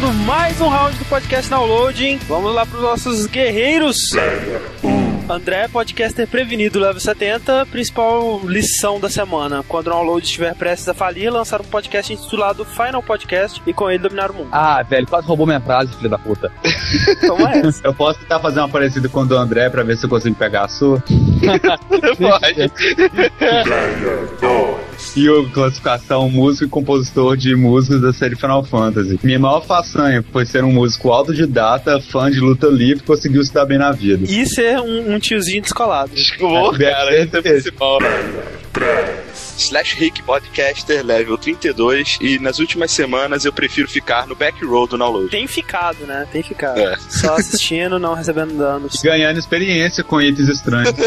Começando mais um round do podcast Downloading. Vamos lá para os nossos guerreiros. André, podcaster prevenido, level 70. Principal lição da semana: quando o download estiver prestes a falir, lançar um podcast intitulado Final Podcast e com ele dominar o mundo. Ah, velho, quase roubou minha frase, filho da puta. Como é essa? Eu posso tentar fazer uma parecida com o do André pra ver se eu consigo pegar a sua? Pode. E o classificação músico e compositor de músicas da série Final Fantasy. Minha maior façanha foi ser um músico autodidata, fã de luta livre, conseguiu se dar bem na vida. E ser um, um tiozinho descolado. Desculpa, Deve cara, esse é o esse. Slash Rick Podcaster level 32 e nas últimas semanas eu prefiro ficar no back row do download. Tem ficado, né? Tem ficado. É. Só assistindo, não recebendo danos. Ganhando experiência com itens estranhos.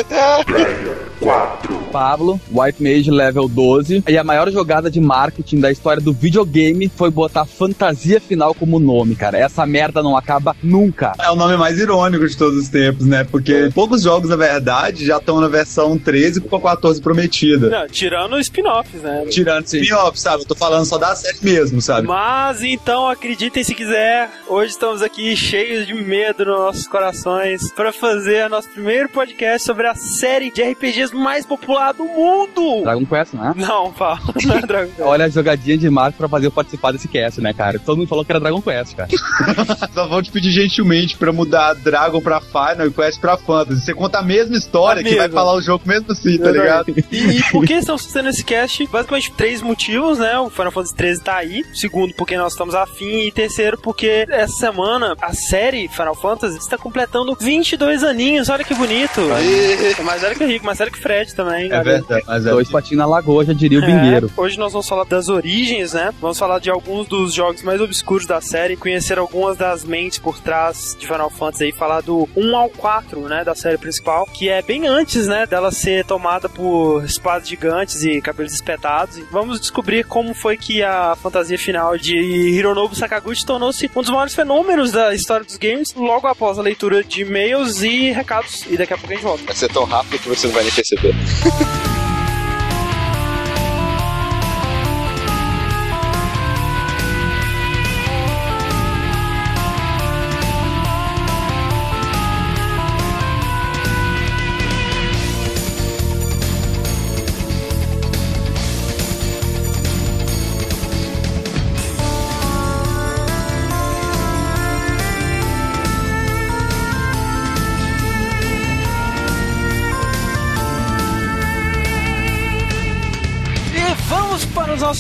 Pablo, White Mage level 12. E a maior jogada de marketing da história do videogame foi botar fantasia final como nome, cara. Essa merda não acaba nunca. É o nome mais irônico de todos os tempos, né? Porque poucos jogos, na verdade, já estão na versão 13 com a 14 prometida. Não, tirando spin-offs, né? Tirando spin-off, sabe? Eu tô falando só da série mesmo, sabe? Mas então acreditem se quiser, hoje estamos aqui cheios de medo nos nossos corações para fazer nosso primeiro podcast sobre a série de RPGs mais popular do mundo. Dragon Quest, né? Não, Paulo, não é Dragon Quest. Olha a jogadinha de marketing pra fazer eu participar desse cast, né, cara? Todo mundo falou que era Dragon Quest, cara. Só vão te pedir gentilmente pra mudar Dragon pra Final e Quest pra Fantasy. Você conta a mesma história A que vai falar o jogo mesmo assim, tá ligado? E, e por que estamos fazendo esse cast? Basicamente três motivos, né? O Final Fantasy 13 tá aí. Segundo, porque nós estamos afim. E terceiro, porque essa semana a série Final Fantasy está completando 22 aninhos. Olha que bonito. É mais velho que o Rico, mais velho que o Fred também. É verdade, mas é. Dois patinhos na lagoa, já diria o É, bingueiro. hoje nós vamos falar das origens, né? Vamos falar de alguns dos jogos mais obscuros da série, conhecer algumas das mentes por trás de Final Fantasy e falar do 1 ao 4, né, da série principal, que é bem antes, né, dela ser tomada por gigantes e cabelos espetados. E vamos descobrir como foi que a fantasia final de Hironobu Sakaguchi tornou-se um dos maiores fenômenos da história dos games, logo após a leitura de e-mails e recados. E daqui a pouco a gente volta. Vai ser tão rápido que você não vai nem perceber.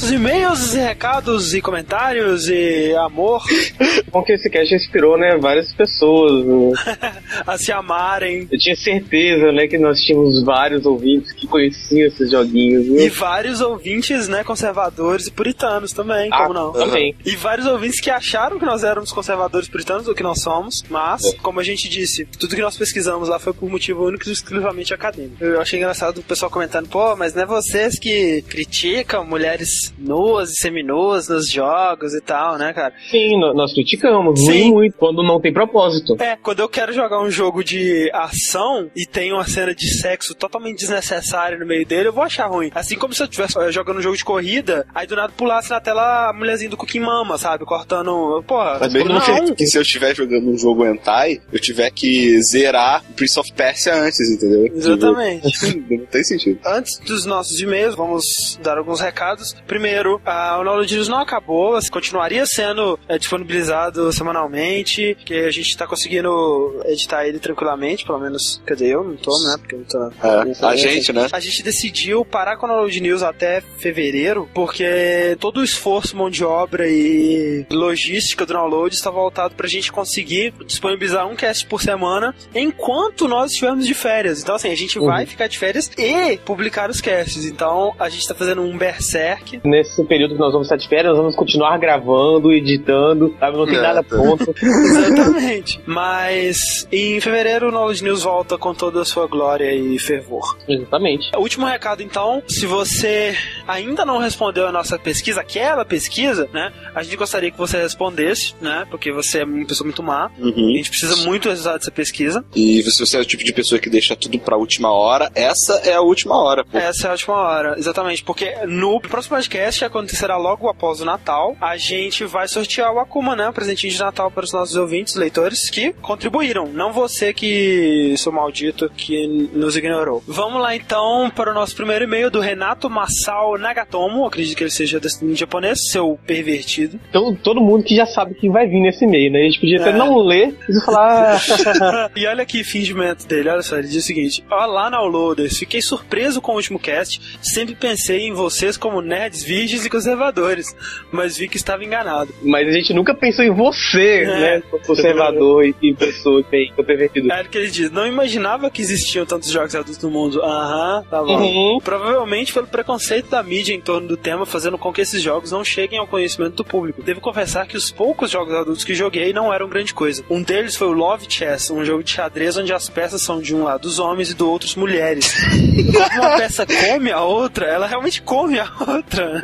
nossos e-mails, e recados e comentários e amor Bom que esse cast inspirou, né, várias pessoas. né? a se amarem. Eu tinha certeza, né, que nós tínhamos vários ouvintes que conheciam esses joguinhos, E viu? vários ouvintes, né, conservadores e puritanos também, Ah, como não? também. E vários ouvintes que acharam que nós éramos conservadores puritanos, o que nós somos, mas, É. como a gente disse, tudo que nós pesquisamos lá foi por motivo único e exclusivamente acadêmico. Eu achei engraçado o pessoal comentando, pô, mas não é vocês que criticam mulheres nuas e seminuas nos jogos e tal, né, cara? Sim, nó- nós criticamos Sim. muito quando não tem propósito. É, quando eu quero jogar um jogo de ação e tem uma cena de sexo totalmente desnecessária no meio dele, eu vou achar ruim. Assim como se eu estivesse eh, jogando um jogo de corrida, aí do nada pulasse na tela a mulherzinha do Cookie Mama, sabe? Cortando. Porra, Mas Mesmo não. que, que se eu estiver jogando um jogo hentai, eu tiver que zerar o Prince of Persia antes, entendeu? Exatamente. Não tem sentido. Antes dos nossos e-mails, vamos dar alguns recados. Primeiro, a, o Download News não acabou, continuaria sendo é, disponibilizado semanalmente, que a gente tá conseguindo editar ele tranquilamente, pelo menos, quer dizer, eu não tô, né? Porque eu não tô. É, a gente, né? A gente decidiu parar com o Download News até fevereiro, porque todo o esforço, mão de obra e logística do download está voltado pra gente conseguir disponibilizar um cast por semana enquanto nós estivermos de férias. Então, assim, a gente vai ficar de férias e publicar os casts. Então, a gente tá fazendo um berserk. Nesse período que nós vamos estar de férias, nós vamos continuar gravando, editando, sabe? Não tem É, nada tá. pronto. Exatamente. Mas em fevereiro o Knowledge News volta com toda a sua glória e fervor. Exatamente. Último recado então, se você ainda não respondeu a nossa pesquisa, aquela pesquisa, né? A gente gostaria que você respondesse, né? Porque você é uma pessoa muito má. A Uhum. gente precisa muito do resultado dessa pesquisa. E se você é o tipo de pessoa que deixa tudo pra última hora, essa é a última hora, pô. Essa é a última hora, exatamente. Porque no próximo podcast, que acontecerá logo após o Natal, a gente vai sortear o Akuma, né? Um presentinho de Natal para os nossos ouvintes, leitores, que contribuíram. Não você que, seu maldito, que nos ignorou. Vamos lá então para o nosso primeiro e-mail do Renato Masao Nagatomo. Acredito que ele seja descendente japonês, seu pervertido. Então, todo mundo que já sabe que vai vir nesse e-mail, né? A gente podia até É. não ler e falar. "Ah, e olha aqui, fingimento dele, olha só, ele diz o seguinte: Olá, downloaders, fiquei surpreso com o último cast, sempre pensei em vocês como nerds virgens e conservadores, mas vi que estava enganado. Mas a gente nunca pensou em você, É. né? Conservador e, pessoa é pervertido. É o que ele diz: Não imaginava que existiam tantos jogos adultos no mundo. Aham, tá bom. Uhum. Provavelmente pelo preconceito da mídia em torno do tema, fazendo com que esses jogos não cheguem ao conhecimento do público. Devo confessar que os poucos jogos adultos que joguei não eram grande coisa. Um deles foi o Love Chess, um jogo de xadrez onde as peças são de um lado os homens e do outro as mulheres. Quando uma peça come a outra, ela realmente come a outra.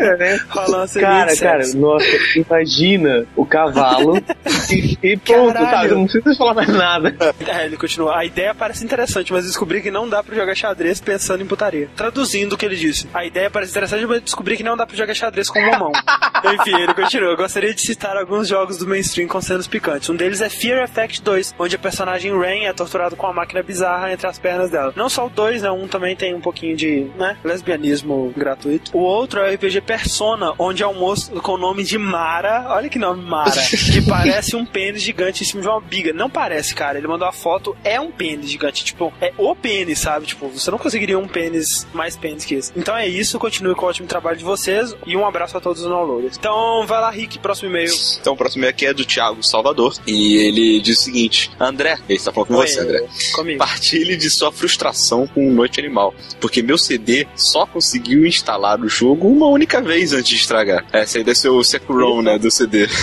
Uma ceninha Cara, cara, nossa, imagina o cavalo e, e pronto, Caralho. sabe? Não precisa falar mais nada. É, ele continua. A ideia parece interessante, mas descobri que não dá pra jogar xadrez pensando em putaria. Traduzindo o que ele disse. A ideia parece interessante, mas descobri que não dá pra jogar xadrez com uma mão. Enfim, ele continua. Eu gostaria de citar alguns jogos do mainstream com cenas picantes. Um deles é Fear Effect 2, onde a personagem Rain é torturado com uma máquina bizarra entre as pernas dela. Não só o 2, né? Um também tem um pouquinho de, né? Lesbianismo gratuito. O outro é o RPG Persona, onde é um moço com o nome de Mara. Olha que nome Mara. que parece um pênis gigante em cima de uma biga. Não parece, cara. Ele mandou a foto, é um pênis gigante. Tipo, é o pênis, sabe? Tipo, você não conseguiria um pênis mais pênis que esse. Então é isso. Continue com o ótimo trabalho de vocês. E um abraço a todos os downloaders. Então, vai lá, Rick. Próximo e-mail. Então o próximo aqui é do Thiago Salvador. E ele diz o seguinte: André, ele está falando com você, André. Comigo. Partilhe de sua frustração com Noite Animal, porque meu CD só conseguiu instalar o jogo uma única vez antes de estragar. Essa aí deve ser o Sekiro, né, do CD.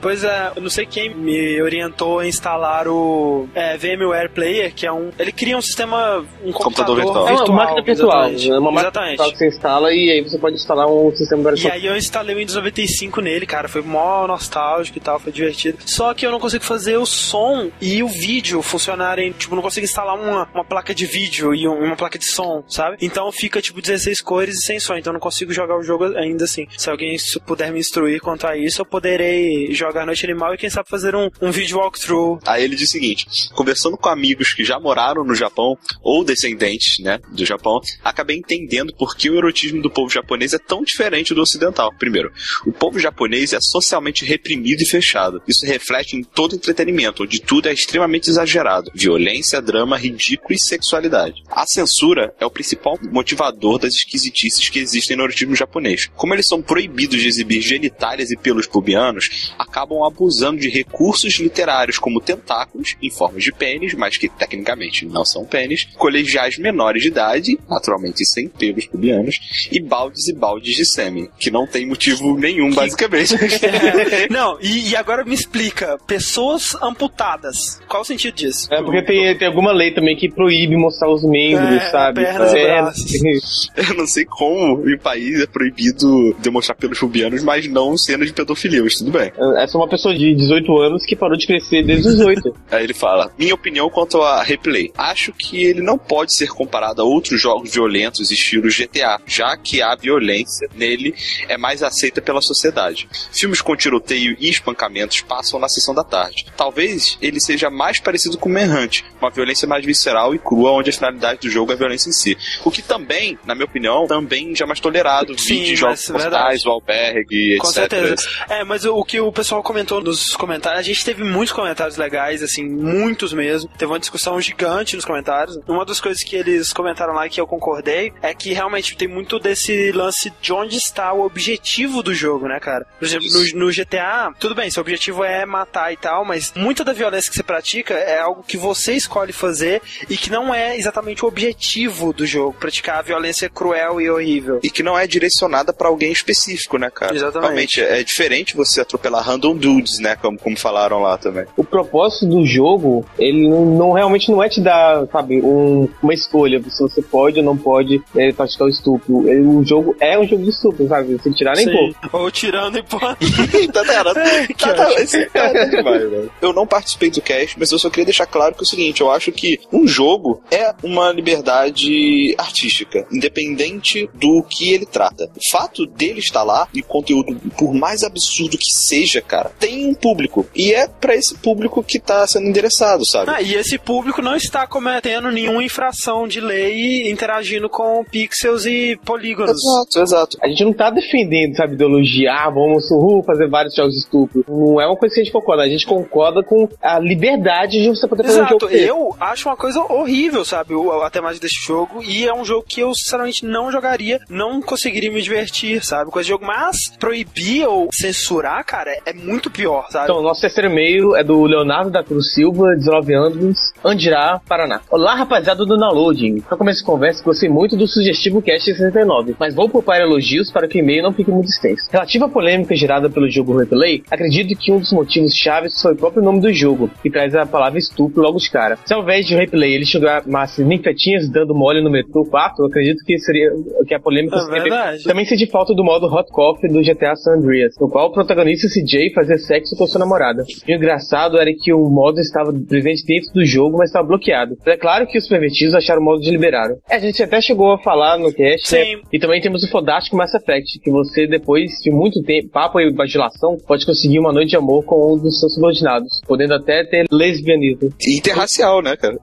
Pois é, eu não sei quem me orientou a instalar o é, VMware Player, que é um. Ele cria um sistema. Um Computador computador, virtual. É virtual. uma máquina virtual, exatamente. é uma máquina Exatamente. virtual que você instala e aí você pode instalar um sistema E operacional. aí eu instalei o Windows 95 nele, cara. Foi mó nostálgico e tal, foi divertido. Só que eu não consigo fazer o som e o vídeo funcionarem. Tipo, não consigo instalar uma, uma placa de vídeo e um- uma placa de som, sabe? Então fica, tipo, 16 cores e sem som. Então eu não consigo jogar o jogo ainda assim. Se alguém puder me instruir quanto a isso, eu poderei jogar Noite Animal e quem sabe fazer um, um vídeo walkthrough. Aí ele diz o seguinte: conversando com amigos que já moraram no Japão, ou descendentes, né, do Japão, acabei entendendo por que o erotismo do povo japonês é tão diferente do ocidental. Primeiro, o povo japonês é socialmente reprimido e fechado. Isso reflete em todo entretenimento, onde tudo é extremamente exagerado: violência, drama, ridículo e sexualidade. A censura é o principal motivador das esquisitices que existem no erotismo japonês. Como eles são proibidos de exibir genitálias e pelos pubianos, acabam abusando de recursos literários como tentáculos, em formas de pênis, mas que tecnicamente não são pênis, colegiais menores de idade, naturalmente sem pelos pubianos, e baldes e baldes de sêmen, que não tem motivo nenhum, basicamente. não, e, e agora me explica: pessoas amputadas. Qual o sentido disso? É porque tem, tem alguma lei também que proíbe mostrar os membros, É, sabe? pernas e É, braços. Eu não sei como em país é proibido demonstrar pelos pubianos, mas não cenas de pedofilia, mas tudo bem. Essa é uma pessoa de 18 anos que parou de crescer desde os 18. Aí ele fala: Minha opinião quanto a replay. Acho que ele não pode ser comparado a outros jogos violentos, estilo GTA, já que a violência nele é mais aceita pela sociedade. Filmes com tiroteio e espancamentos passam na sessão da tarde. Talvez ele seja mais parecido com Manhunt, uma violência mais visceral e crua, onde a finalidade do jogo é a violência em si. O que também, na minha opinião, também já é mais tolerado. Sim, jogos é mortais, o albergue, Com etc. certeza. É, mas o, que o pessoal comentou nos comentários, a gente teve muitos comentários legais, assim, muitos mesmo. Teve uma discussão gigante nos comentários. Uma das coisas que eles comentaram lá e que eu concordei é que realmente tem muito desse lance de onde está o objetivo do jogo jogo, né, cara? Por exemplo, no, no GTA, tudo bem, seu objetivo é matar e tal, mas muita da violência que você pratica é algo que você escolhe fazer e que não é exatamente o objetivo do jogo, praticar a violência cruel e horrível. E que não é direcionada pra alguém específico, né, cara? Exatamente. Realmente, é diferente você atropelar random dudes, né, como, como falaram lá também. O propósito do jogo, ele não, não- realmente não é te dar, sabe, um- uma escolha se você pode ou não pode é, praticar o estupro. Ele- o jogo é um jogo de estupro, sabe? Sem tirar nem Sim. pôr. Ou tirando e pô. tá, tá, tá, tá, esse cara tá demais, velho. Eu não participei do cast, mas eu só queria deixar claro que é o seguinte: eu acho que um jogo é uma liberdade artística, independente do que ele trata. O fato dele estar lá e o conteúdo, por mais absurdo que seja, cara, tem um público. E é pra esse público que tá sendo endereçado, sabe? Ah, e esse público não está cometendo nenhuma infração de lei interagindo com pixels e polígonos. Exato, exato. A gente não tá defendendo, sabe, ideologia, ah, vamos uh, fazer vários jogos de estupro. Não é uma coisa que a gente concorda. A gente concorda com a liberdade de você poder fazer um Exato, jogo desse. eu acho uma coisa horrível, sabe, a temática desse jogo, e é um jogo que eu sinceramente não jogaria, não conseguiria me divertir, sabe, com esse jogo, mas proibir ou censurar, cara, é muito pior, sabe? Então, o nosso terceiro e-mail é do Leonardo da Cruz Silva, 19 anos, Andirá, Paraná. Olá, rapaziada do Downloading. Pra começo de conversa, gostei muito do sugestivo Cast 69, mas vou poupar elogios para que o e-mail não fique muito extenso. Relativa à polêmica gerada pelo jogo Replay, acredito que um dos motivos chaves foi o próprio nome do jogo, que traz a palavra estupro logo de cara. Se ao invés de Replay ele chamasse ninfetinhas dando mole no metrô 4, eu acredito que seria que a polêmica É seria verdade. também senti falta do modo Hot Coffee do GTA San Andreas, no qual o protagonista CJ fazia sexo com sua namorada. E o engraçado era que o modo estava presente dentro do jogo, mas estava bloqueado. É claro que os pervertidos acharam o modo de liberaram. É, a gente até chegou a falar no cast, né? E também temos o Fodástico Mass Effect, que você, depois de muito tempo, papo e vacilação, pode conseguir uma noite de amor com um dos seus subordinados, podendo até ter lesbianismo. Interracial, né, cara?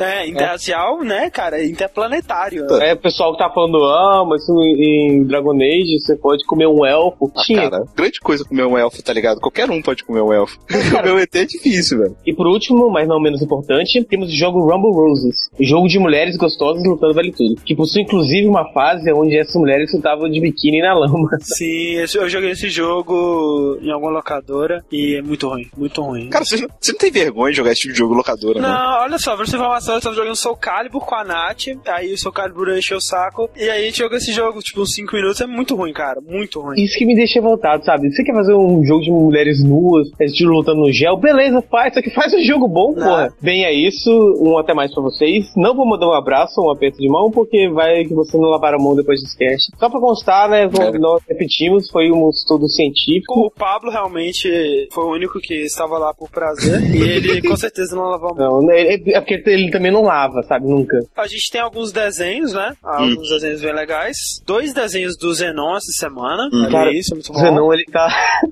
É, interracial, né, cara, interplanetário. É, o pessoal que tá falando, ah, mas em Dragon Age você pode comer um elfo. Ah, Tinha. cara, grande coisa comer um elfo, tá ligado? Qualquer um pode comer um elfo. comer um ET é difícil, velho. E por último, mas não menos importante, temos o jogo Rumble Roses, jogo de mulheres gostosas lutando vale tudo, que possui inclusive uma fase onde essas mulheres lutavam de biquíni na lama. Sim, eu joguei esse jogo em alguma locadora e é muito ruim, muito ruim. Cara, você não, você não tem vergonha de jogar esse tipo de jogo locadora, né? Não, olha só, pra você informação, eu tava jogando Soul Calibur com a Nath, aí o Soul Calibur encheu o saco, e aí a gente jogou esse jogo, tipo, uns 5 minutos, é muito ruim, cara, muito ruim. Isso que me deixa voltado, sabe? Você quer fazer um jogo de mulheres nuas, estilo lutando no gel, beleza, faz, só que faz um jogo bom, Não. porra. Bem, é isso, um até mais pra vocês. Não vou mandar um abraço, um aperto de mão, porque vai que você não lavar a mão depois do cast. Só pra constar, né, É. nós repetimos, foi um estudo científico. O Pablo realmente foi o único que estava lá por prazer, e ele com certeza não lavou a mão. Não, é é porque ele também não lava, sabe? Nunca. A gente tem alguns desenhos, né? Alguns desenhos bem legais. Dois desenhos do Zenon essa semana. Olha Cara, isso, é muito bom. O Zenon, ele tá.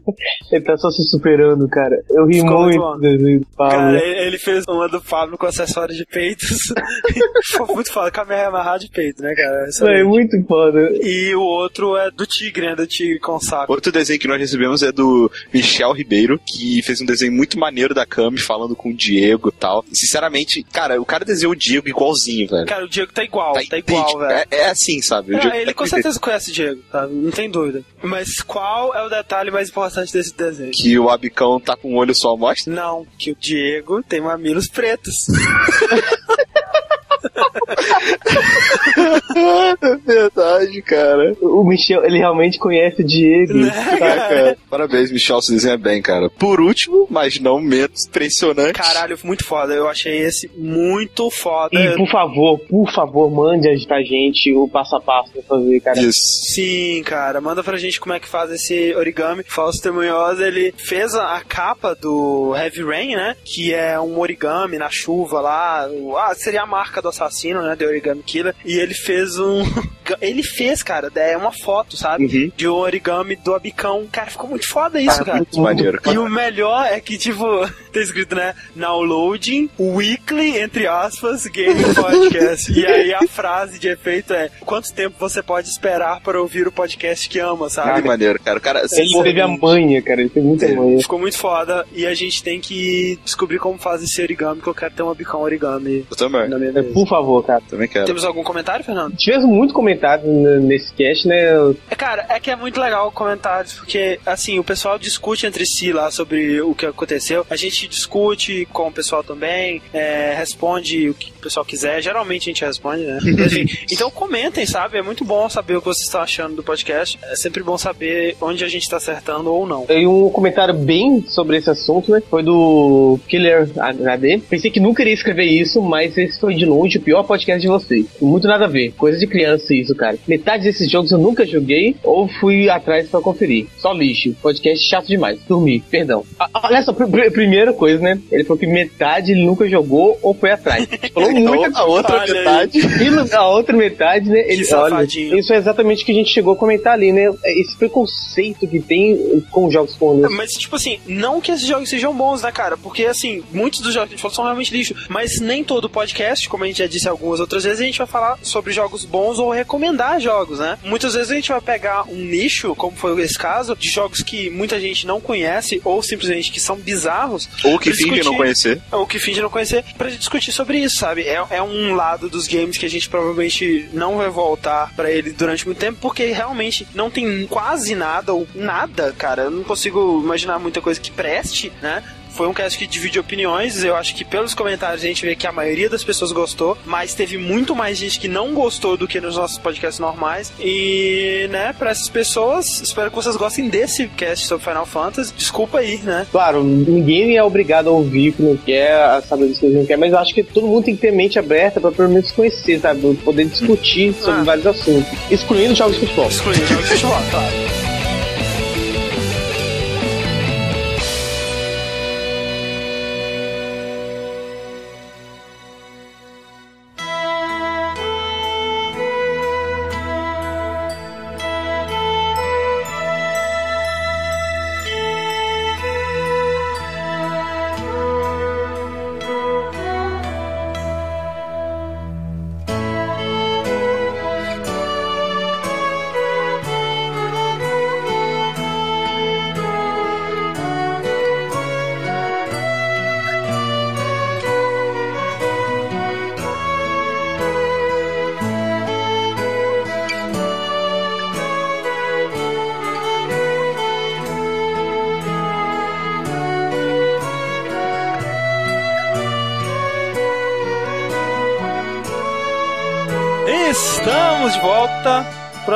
ele tá só se superando, cara. Eu ri Ficou muito muito do desenho do Pablo. Cara, ele fez uma do Pablo com acessório de peitos. Foi muito foda, caminhar amarrar de peito, né, cara? Não, é muito foda. E o outro é do tigre, né? Do tigre com saco. Outro desenho que nós recebemos é do Michel Ribeiro, que fez um desenho muito maneiro da Cami, falando com o Diego e tal. Sinceramente, cara, o cara desenhou o Diego igualzinho, velho. Cara, o Diego tá igual, tá, igual, idêntico. velho. É, é assim, sabe? O Ah, Diego ele tá com certeza conhece o Diego, sabe? Não tem dúvida. Mas qual é o detalhe mais importante desse desenho? Que o Abicão tá com um olho só, mostra. Não, que o Diego tem mamilos pretos. É verdade, cara. O Michel, ele realmente conhece o Diego. Né, tá? cara? Parabéns, Michel, você desenha bem, cara. Por último, mas não menos impressionante. Caralho, muito foda. Eu achei esse muito foda. E por favor, por favor, mande pra gente o passo a passo pra fazer, cara. Isso. Sim, cara, manda pra gente como é que faz esse origami. Fausto Temunhoz, ele fez a, capa do Heavy Rain, né? Que é um origami na chuva lá. Ah, seria a marca do assassino, né? The Origami Killer. E ele fez um. Ele fez, cara, é uma foto, sabe? Uhum. De um origami do Abicão. Cara, ficou muito foda isso, cara. Muito maneiro, E cara. o melhor é que, tipo, Tem escrito, né? Downloading Weekly, entre aspas, Game Podcast. e aí a frase de efeito é: quanto tempo você pode esperar para ouvir o podcast que ama, sabe? Que maneiro, cara. O cara Ele teve a manha, cara. Ele teve muita manha. Ficou muito foda e a gente tem que descobrir como faz esse origami, que eu quero ter uma bicão origami Eu também. na minha mesa. Por favor, cara. Também quero. Temos algum comentário, Fernando? Tivemos muito comentário nesse cast, né? É, cara, é que é muito legal comentários, porque, assim, o pessoal discute entre si lá sobre o que aconteceu. A gente discute com o pessoal também, é, responde o que o pessoal quiser. Geralmente a gente responde, né? Enfim, então comentem, sabe? É muito bom saber o que vocês estão achando do podcast. É sempre bom saber onde a gente tá acertando ou não. E um comentário bem sobre esse assunto, né? Foi do Killer HD. Pensei que nunca iria escrever isso, mas esse foi de longe pior podcast de vocês. Muito nada a ver. Coisa de criança isso, cara. Metade desses jogos eu nunca joguei ou fui atrás pra conferir. Só lixo. Podcast chato demais. Dormi. Perdão. Ah, Olha só, pr- pr- primeira coisa, né? Ele falou que metade ele nunca jogou ou foi atrás. Falou muita A outra Olha metade. e a outra metade, né? Ele olha, isso é exatamente o que a gente chegou a comentar ali, né? Esse preconceito que tem com jogos pornôs. Mas, tipo assim, não que esses jogos sejam bons, né, cara? Porque, assim, muitos dos jogos que a gente falou são realmente lixo. Mas nem todo podcast, como a gente já disse algumas outras vezes, a gente vai falar sobre jogos bons ou recomendar jogos, né? Muitas vezes a gente vai pegar um nicho, como foi esse caso, de jogos que muita gente não conhece ou simplesmente que são bizarros, Ou que finge discutir. não conhecer. ou que finge não conhecer, pra discutir sobre isso, sabe? É, é um lado dos games que a gente provavelmente não vai voltar pra ele durante muito tempo, porque realmente não tem quase nada, ou nada, cara. Eu não consigo imaginar muita coisa que preste, né? Foi um cast que divide opiniões. Eu acho que pelos comentários a gente vê que a maioria das pessoas gostou, mas teve muito mais gente que não gostou do que nos nossos podcasts normais. E, né, pra essas pessoas, espero que vocês gostem desse cast sobre Final Fantasy. Desculpa aí, né? Claro, ninguém é obrigado a ouvir o que não quer, a saber o que não quer, mas eu acho que todo mundo tem que ter mente aberta pra pelo menos conhecer, sabe? Poder discutir sobre Ah. vários assuntos, excluindo jogos de futebol. Excluindo jogos de futebol, claro.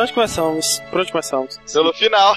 Onde começamos? Por onde começamos? Pelo final.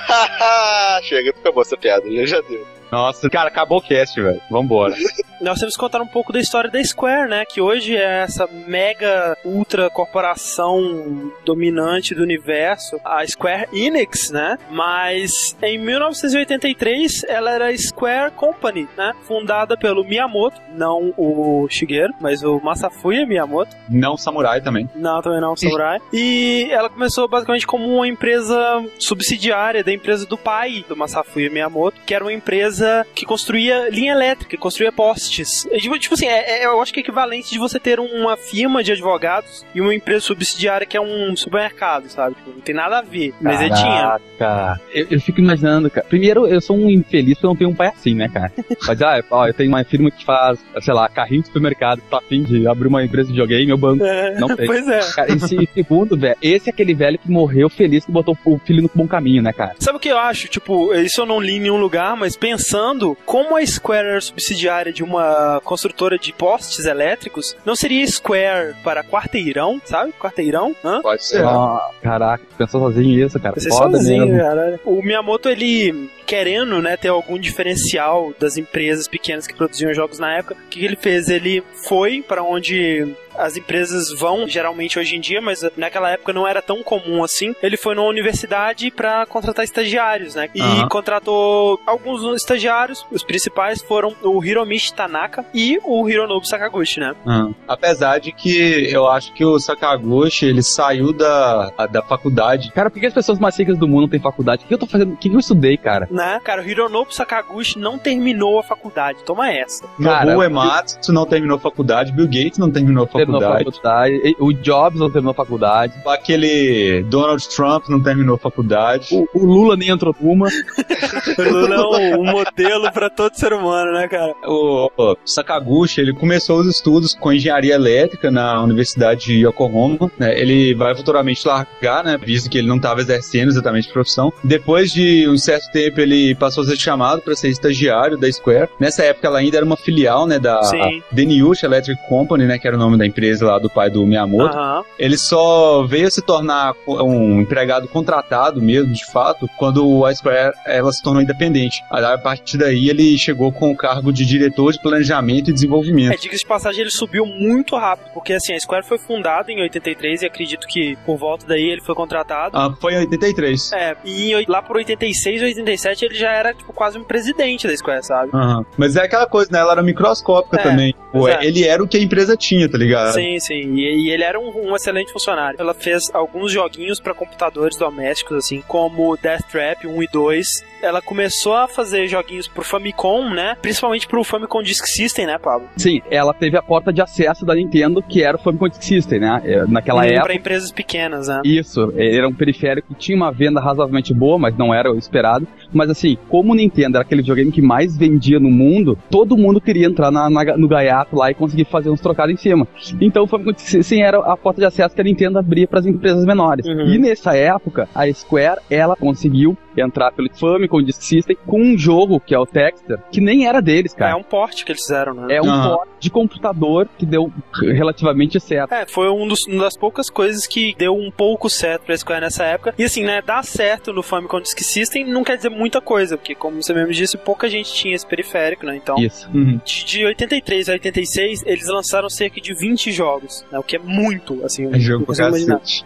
Chega, acabou essa piada, já, já deu. Nossa, cara, acabou o cast, velho. Vambora. Nós temos que contar um pouco da história da Square, né? Que hoje é essa mega ultra corporação dominante do universo, a Square Enix, né? Mas em 1983 ela era a Square Company, né? Fundada pelo Miyamoto, não o Shigeru, mas o Masafuya Miyamoto. Não samurai também. Não, também não, Samurai. E ela começou basicamente como uma empresa subsidiária da empresa do pai do Masafuya Miyamoto, que era uma empresa que construía linha elétrica, construía postes. É, Tipo, tipo assim, é- é- eu acho que é equivalente de você ter uma firma de advogados e uma empresa subsidiária que é um supermercado, sabe? Tipo, não tem nada a ver. Mas ele tinha. Caraca. Eu, eu fico imaginando, cara. Primeiro, eu sou um infeliz porque eu não tenho um pai assim, né, cara? Mas, ah, ó, eu tenho uma firma que faz, sei lá, carrinho de supermercado, tá afim de abrir uma empresa de videogame, eu banco. É, Não tem. pois é. Cara, esse segundo, velho, esse é aquele velho que morreu feliz que botou o filho no bom caminho, né, cara? Sabe o que eu acho? Tipo, isso eu não li em nenhum lugar, mas pensando como a Square era subsidiária de uma construtora de postes elétricos, não seria Square para quarteirão, sabe? Quarteirão? Hã? Pode ser. Ah, caraca, pensou sozinho isso, cara. Você Foda sozinho, mesmo. cara. O Miyamoto, ele querendo, né, ter algum diferencial das empresas pequenas que produziam jogos na época, o que ele fez? Ele foi para onde as empresas vão geralmente hoje em dia, mas naquela época não era tão comum assim. Ele foi numa universidade para contratar estagiários, né? E Aham. contratou alguns estagiários. Os principais foram o Hiromichi Tanaka e o Hironobu Sakaguchi, né? Ah. Apesar de que eu acho que o Sakaguchi, ele saiu da, a- da faculdade. Cara, por que as pessoas mais ricas do mundo não têm faculdade? O que eu tô fazendo? O que eu estudei, cara? né? Cara, o Hironobu Sakaguchi não terminou a faculdade. Toma essa. Cara, Nobuo o- Ematsu não terminou a faculdade, Bill Gates não terminou a Terminou a faculdade, faculdade. O Jobs não terminou a faculdade. aquele Donald Trump não terminou a faculdade. O, o Lula nem entrou numa. O Lula é um, um modelo pra todo ser humano, né, cara? O, o Sakaguchi, ele começou os estudos com engenharia elétrica na Universidade de Yokohama, né? Ele vai futuramente largar, né? Visto que ele não estava exercendo exatamente a profissão. Depois de um certo tempo, ele passou a ser chamado para ser estagiário da Square. Nessa época, ela ainda era uma filial, né? Da Sim. Deniush Electric Company, né? Que era o nome da empresa lá do pai do Miyamoto. Aham. Ele só veio a se tornar um empregado contratado mesmo, de fato, quando a Square ela se tornou independente. A partir daí ele chegou com o cargo de diretor de planejamento e É, desenvolvimento. diga de passagem, ele subiu muito rápido, porque assim, a Square foi fundada em 83 e acredito que por volta daí ele foi contratado. Ah, foi em 83. É, e lá por 86, 87 ele já era tipo quase um presidente da Square, sabe? Aham. Mas é aquela coisa, né? Ela era microscópica É, também. Pô, é. Ele era o que a empresa tinha, tá ligado? Sim, sim. E, e ele era um, um excelente funcionário. Ela fez alguns joguinhos pra computadores domésticos, assim, como Death Trap 1 e 2. Ela começou a fazer joguinhos pro Famicom, né? Principalmente pro Famicom Disk System, né, Pablo? Sim, ela teve a porta de acesso da Nintendo, que era o Famicom Disk System, né? É, Naquela Hum, época. Pra empresas pequenas, né? Isso, era um periférico que tinha uma venda razoavelmente boa, mas não era o esperado. Mas assim, como o Nintendo era aquele videogame que mais vendia no mundo, todo mundo queria entrar na- na- no gaiato lá e conseguir fazer uns trocados em cima. Então foi sim, era a porta de acesso que a Nintendo abria para as empresas menores. Uhum. E nessa época, a Square, ela conseguiu entrar pelo Famicom Disk System com um jogo que é o Texter, que nem era deles, É cara. um porte que eles fizeram, né? É um Aham. port de computador que deu relativamente certo. É, foi um dos- uma das poucas coisas que deu um pouco certo pra Square nessa época. E assim, né, dar certo no Famicom Disk System não quer dizer muita coisa, porque como você mesmo disse, pouca gente tinha esse periférico, né? Então, Isso. Uhum. de, de 83 a 86, eles lançaram cerca de 20 jogos, né? O que é muito, assim, É jogo pra.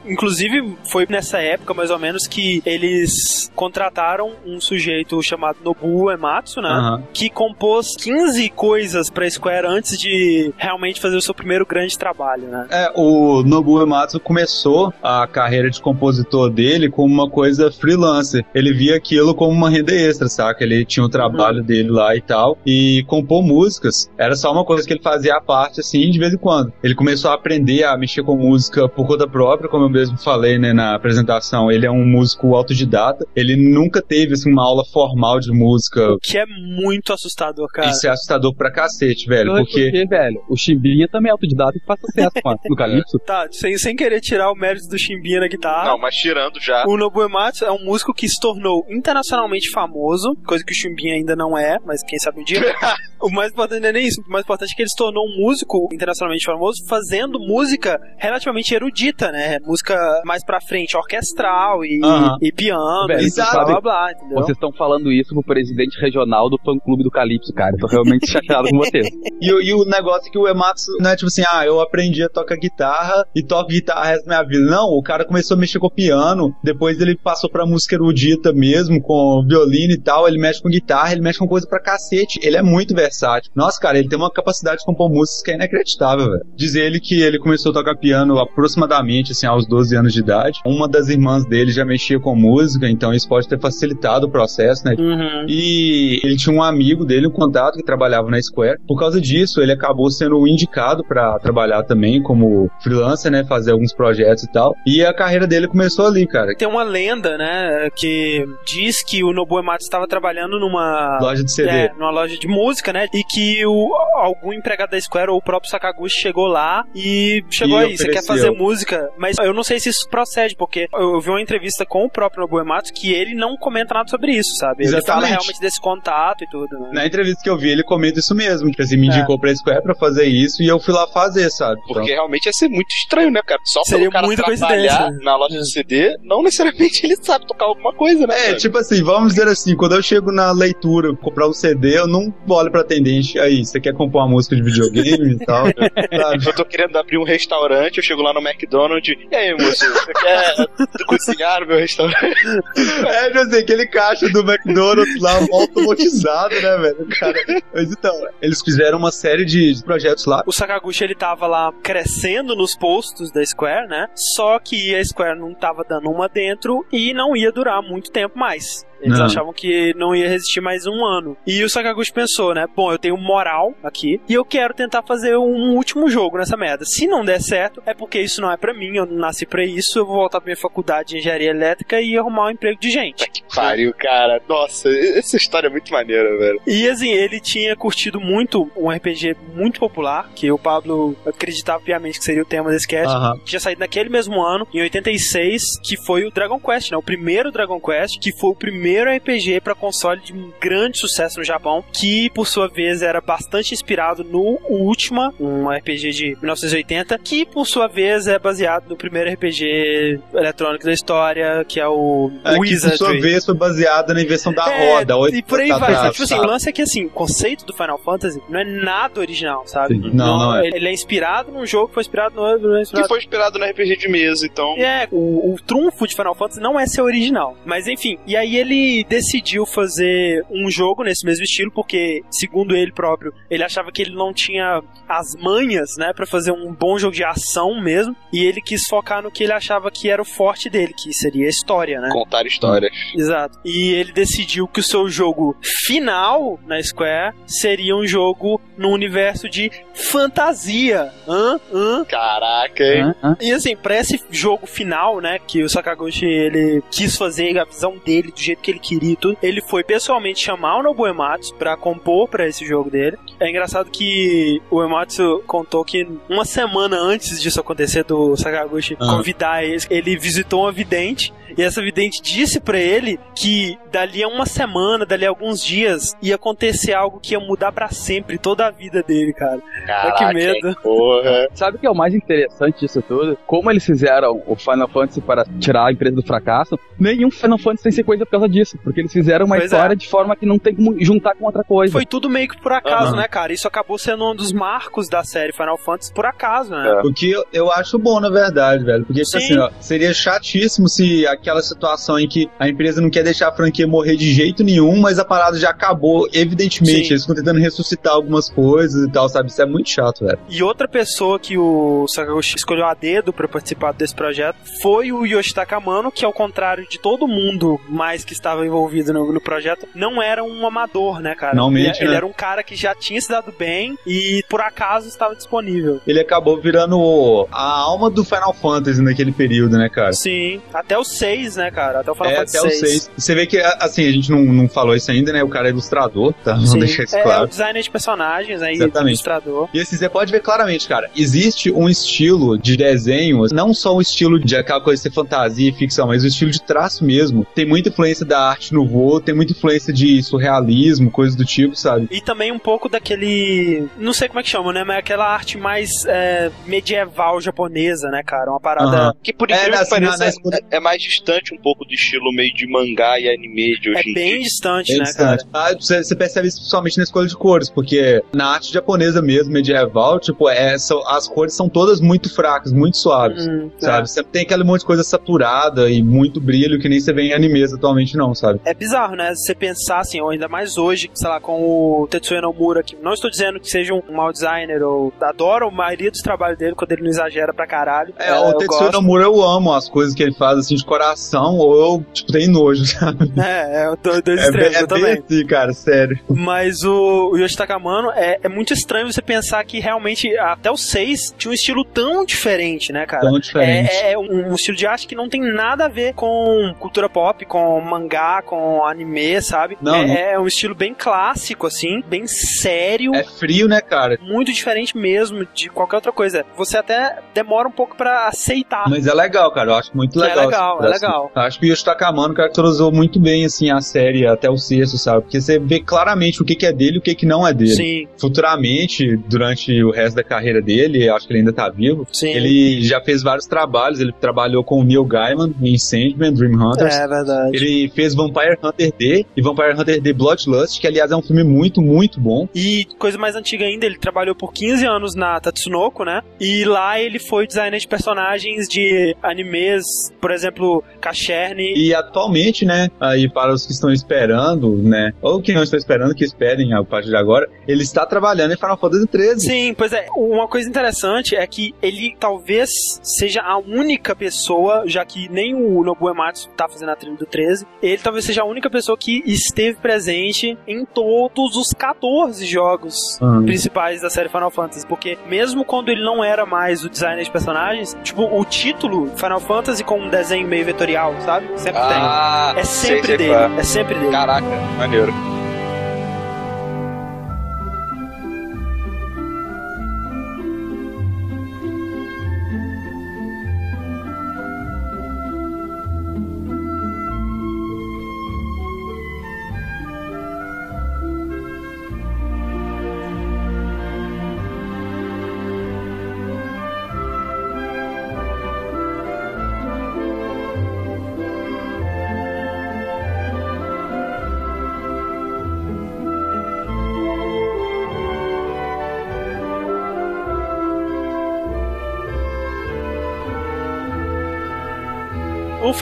Inclusive, foi nessa época, mais ou menos, que eles contrataram um sujeito chamado Nobuo Ematsu, né? Aham. Que compôs 15 coisas pra Square antes de realmente fazer o seu primeiro grande trabalho, né? É, o Nobuo Ematsu começou a carreira de compositor dele como uma coisa freelancer. Ele via aquilo como uma renda extra, saca? Ele tinha o trabalho dele lá e tal. E compor músicas era só uma coisa que ele fazia à parte, assim, de vez em quando. Ele começou a aprender a mexer com música por conta própria, como eu mesmo falei, né, na apresentação. Ele é um músico autodidata. Ele nunca teve, assim, uma aula formal de música. Que é muito assustador, cara. Isso é assustador pra cacete, velho, Não, porque... velho, o Chimbinha também é autodidata e faz sucesso com a- no Calypso. Tá, sem, sem querer tirar o mérito do Chimbinha na guitarra. Não, mas tirando já. O Nobuo Ematsu é um músico que se tornou internacionalmente famoso, coisa que o Chimbinha ainda não é, mas quem sabe um dia. o mais importante não é nem isso, o mais importante é que ele se tornou um músico internacionalmente famoso fazendo música relativamente erudita, né? Música mais pra frente, orquestral e, Aham. e piano, Velho, e exato. Blá blá blá, entendeu? Vocês estão falando isso pro presidente regional do fã-clube do Calypso, cara. Eu tô realmente chateado com vocês. E, o- e o negócio é que o Ematsu não é tipo assim, ah, eu aprendi a tocar guitarra e toco guitarra o resto da minha vida. Não, o cara começou a mexer com o piano, depois ele passou pra música erudita mesmo, com violino e tal, ele mexe com guitarra, ele mexe com coisa pra cacete. Ele é muito versátil. Nossa, cara, ele tem uma capacidade de compor músicas que é inacreditável, velho. Diz ele que ele começou a tocar piano aproximadamente, assim, aos 12 anos de idade. Uma das irmãs dele já mexia com música, então isso pode ter facilitado o processo, né? Uhum. E ele tinha um amigo dele, um contato, que trabalhava na Square. Por causa disso, ele acabou sendo indicado pra trabalhar também como freelancer, né? Fazer alguns projetos e tal. E a carreira dele começou ali, cara. Tem uma lenda, né, que diz que o Nobuo Ematsu estava trabalhando numa Loja de CD. É, numa loja de música, né? E que o, algum empregado da Square ou o próprio Sakaguchi chegou lá e chegou E aí, você quer ofereceu. fazer música? Mas eu não sei se isso procede, porque eu vi uma entrevista com o próprio Nobuo Ematsu que ele não comenta nada sobre isso, sabe? Ele fala Exatamente. realmente desse contato e tudo, né? Na entrevista que eu vi, ele comenta isso mesmo. Tipo assim, me É. indicou pra Square pra fazer isso e eu fui lá fazer, sabe? Então, Porque realmente ia ser muito estranho, né, cara? Só Seria pelo cara muita coincidência. na loja de CD, não necessariamente ele sabe tocar alguma coisa, né? É, cara? tipo assim, vamos dizer assim, quando eu chego na leitura, comprar um CD, eu não olho pra atendente, aí, você quer comprar uma música de videogame e tal, sabe? Eu tô querendo abrir um restaurante, eu chego lá no McDonald's, e aí, moço, você quer cozinhar no meu restaurante? É, tipo assim, aquele caixa do McDonald's lá, automatizado, né, velho? Cara, mas então, eles fizeram uma série de projetos lá. O Sakaguchi ele tava lá crescendo nos postos da Square, né? Só que a Square não tava dando uma dentro e não ia durar muito tempo mais. Eles Não. achavam que não ia resistir mais um ano. E o Sakaguchi pensou, né? Bom, eu tenho moral aqui e eu quero tentar fazer um último jogo nessa merda. Se não der certo, é porque isso não é pra mim, eu não nasci pra isso, eu vou voltar pra minha faculdade de engenharia elétrica e arrumar um emprego de gente. Que pariu, cara. Nossa, essa história é muito maneira, velho. E assim, ele tinha curtido muito um RPG muito popular, que o Pablo acreditava piamente que seria o tema desse cast. Tinha saído naquele mesmo ano, em 86, que foi o Dragon Quest, né? O primeiro Dragon Quest, que foi o primeiro RPG pra console de um grande sucesso no Japão, que por sua vez era bastante inspirado no Ultima, um RPG de 1980, que por sua vez é baseado no primeiro RPG eletrônico da história, que é o É, que por sua vez foi baseada na invenção da É, roda. oito E por aí anos vai. atrás, Tipo assim, o lance é que assim, o conceito do Final Fantasy não é nada original, sabe? Sim. Não, não é. Ele, é inspirado num jogo que foi inspirado no outro, é Que foi inspirado no RPG de mesa, então. é, o, o trunfo de Final Fantasy não é ser original. Mas enfim, e aí ele decidiu fazer um jogo nesse mesmo estilo, porque, segundo ele próprio, ele achava que ele não tinha as manhas, né, pra fazer um bom jogo de ação mesmo. E ele quis focar no que ele achava que era o forte dele, que seria a história, né? Contar histórias. Exato. E ele decidiu que o seu jogo final na Square seria um jogo no universo de fantasia. Hã? Hã? Caraca, hein? Hã? Hã? E assim, pra esse jogo final, né, que o Sakaguchi ele quis fazer a visão dele do jeito que ele queria e tudo, ele foi pessoalmente chamar o Nobuo Ematsu pra compor pra esse jogo dele. É engraçado que o Ematsu contou que uma semana antes disso acontecer do Sakaguchi Ah. convidar ele, ele visitou uma vidente e essa vidente disse pra ele que dali a uma semana, dali a alguns dias, ia acontecer algo que ia mudar pra sempre toda a vida dele, cara. Caraca, que medo. Sabe o que é o mais interessante disso tudo? Como eles fizeram o Final Fantasy para tirar a empresa do fracasso, nenhum Final Fantasy tem sequência por causa disso. Porque eles fizeram uma Pois é. história de forma que não tem como juntar com outra coisa. Foi tudo meio que por acaso, Aham. né, cara? Isso acabou sendo um dos marcos da série Final Fantasy por acaso, né? O que eu, eu acho bom, na verdade, velho. Porque, tipo Sim. assim, ó, seria chatíssimo se aquela situação em que a empresa não quer deixar a franquia morrer de jeito nenhum, mas a parada já acabou, evidentemente. Sim. Eles estão tentando ressuscitar algumas coisas e tal, sabe? Isso é muito chato, velho. E outra pessoa que o Sakaguchi escolheu a dedo pra participar desse projeto foi o Yoshitaka Amano, que ao contrário de todo mundo mais que estava envolvido no, no projeto, não era um amador, né, cara? Não ele, mente, ele né? era um cara que já tinha se dado bem e por acaso estava disponível. Ele acabou virando o- a alma do Final Fantasy naquele período, né, cara? Sim, até o 6, né, cara? Até o Final é, Fantasy até o 6. 6. Você vê que, assim, a gente não, não falou isso ainda, né? O cara é ilustrador, tá? Vamos deixar isso é, é claro. o designer de personagens aí, Exatamente. ilustrador. E assim, você pode ver claramente, cara, existe um estilo de desenho, não só um estilo de aquela coisa de ser fantasia e ficção, mas o estilo de traço mesmo. Tem muita influência da arte nouveau, tem muita influência de surrealismo, coisas do tipo, sabe? E também um pouco daquele. Não sei como é que chama, né? Mas aquela arte mais é, medieval japonesa, né, cara? Uma parada. Que por É, incrível assim, que pareça, na- na- é, é mais distante um pouco do estilo meio de mangá e anime de É, hoje em bem dia. distante, É né, distante. Ah, você, você percebe isso principalmente na escolha de cores, porque na arte japonesa mesmo, medieval, tipo, é, são- as cores são todas muito fracas, muito suaves. Hum, Sabe? Sempre tem aquele monte de coisa saturada e muito brilho que nem você vê em animes atualmente, não, sabe? É bizarro, né? Se você pensar assim, ou ainda mais hoje, sei lá, com o Tetsuya Nomura, que não estou dizendo que seja um mau designer, ou adoro a maioria dos trabalhos dele quando ele não exagera pra caralho. É, eu o Tetsuya gosto. Nomura eu amo as coisas que ele faz assim de coração, ou eu, tipo, tenho nojo, sabe? É, é dois, dois É bem, extremos, é eu bem também. assim, cara, sério. Mas o, o Yoshitaka Amano é, é muito estranho você pensar que realmente até o 6 tinha um estilo tão diferente, né, cara? Tão diferente. É, é um, um estilo de arte que não tem nada a ver com cultura pop, com mangá, com anime, sabe? Não, é, não. é um estilo bem clássico, assim, bem sério. É frio, né, cara? Muito diferente mesmo de qualquer outra coisa. Você até demora um pouco pra aceitar. Mas é legal, cara. Eu acho muito É legal. legal, esse é legal. Acho que o Yoshitaka Amano caracterizou muito bem, assim, a série até o sexto, sabe? Porque você vê claramente o que, que é dele e o que, que não é dele. Sim, Futuramente, durante o resto da carreira dele, eu acho que ele ainda tá vivo, sim. ele já fez vários trabalhos. Ele trabalhou com o Neil Gaiman em Sandman, Dream Hunters. É verdade. Ele fez Vampire Hunter D e Vampire Hunter D Bloodlust, que aliás é um filme muito, muito bom. E coisa mais antiga ainda, ele trabalhou por 15 anos na Tatsunoko, né? E lá ele foi designer de personagens de animes, por exemplo, Cacherne. E atualmente, né, aí para os que estão esperando, né, ou que não estão esperando, que esperem a partir de agora, ele está trabalhando em Final Fantasy XIII. Sim, pois é. Uma coisa interessante é que ele talvez seja a única pessoa, já que nem o Nobu Ematsu tá fazendo a trilha do 13, ele talvez seja a única pessoa que esteve presente em todos os 14 jogos Uhum. principais da série Final Fantasy, porque mesmo quando ele não era mais o designer de personagens, tipo, o título Final Fantasy com um desenho meio vetorial, sabe? Sempre Ah, tem. É sei, sempre sei dele, qual é. é sempre dele. Caraca, maneiro.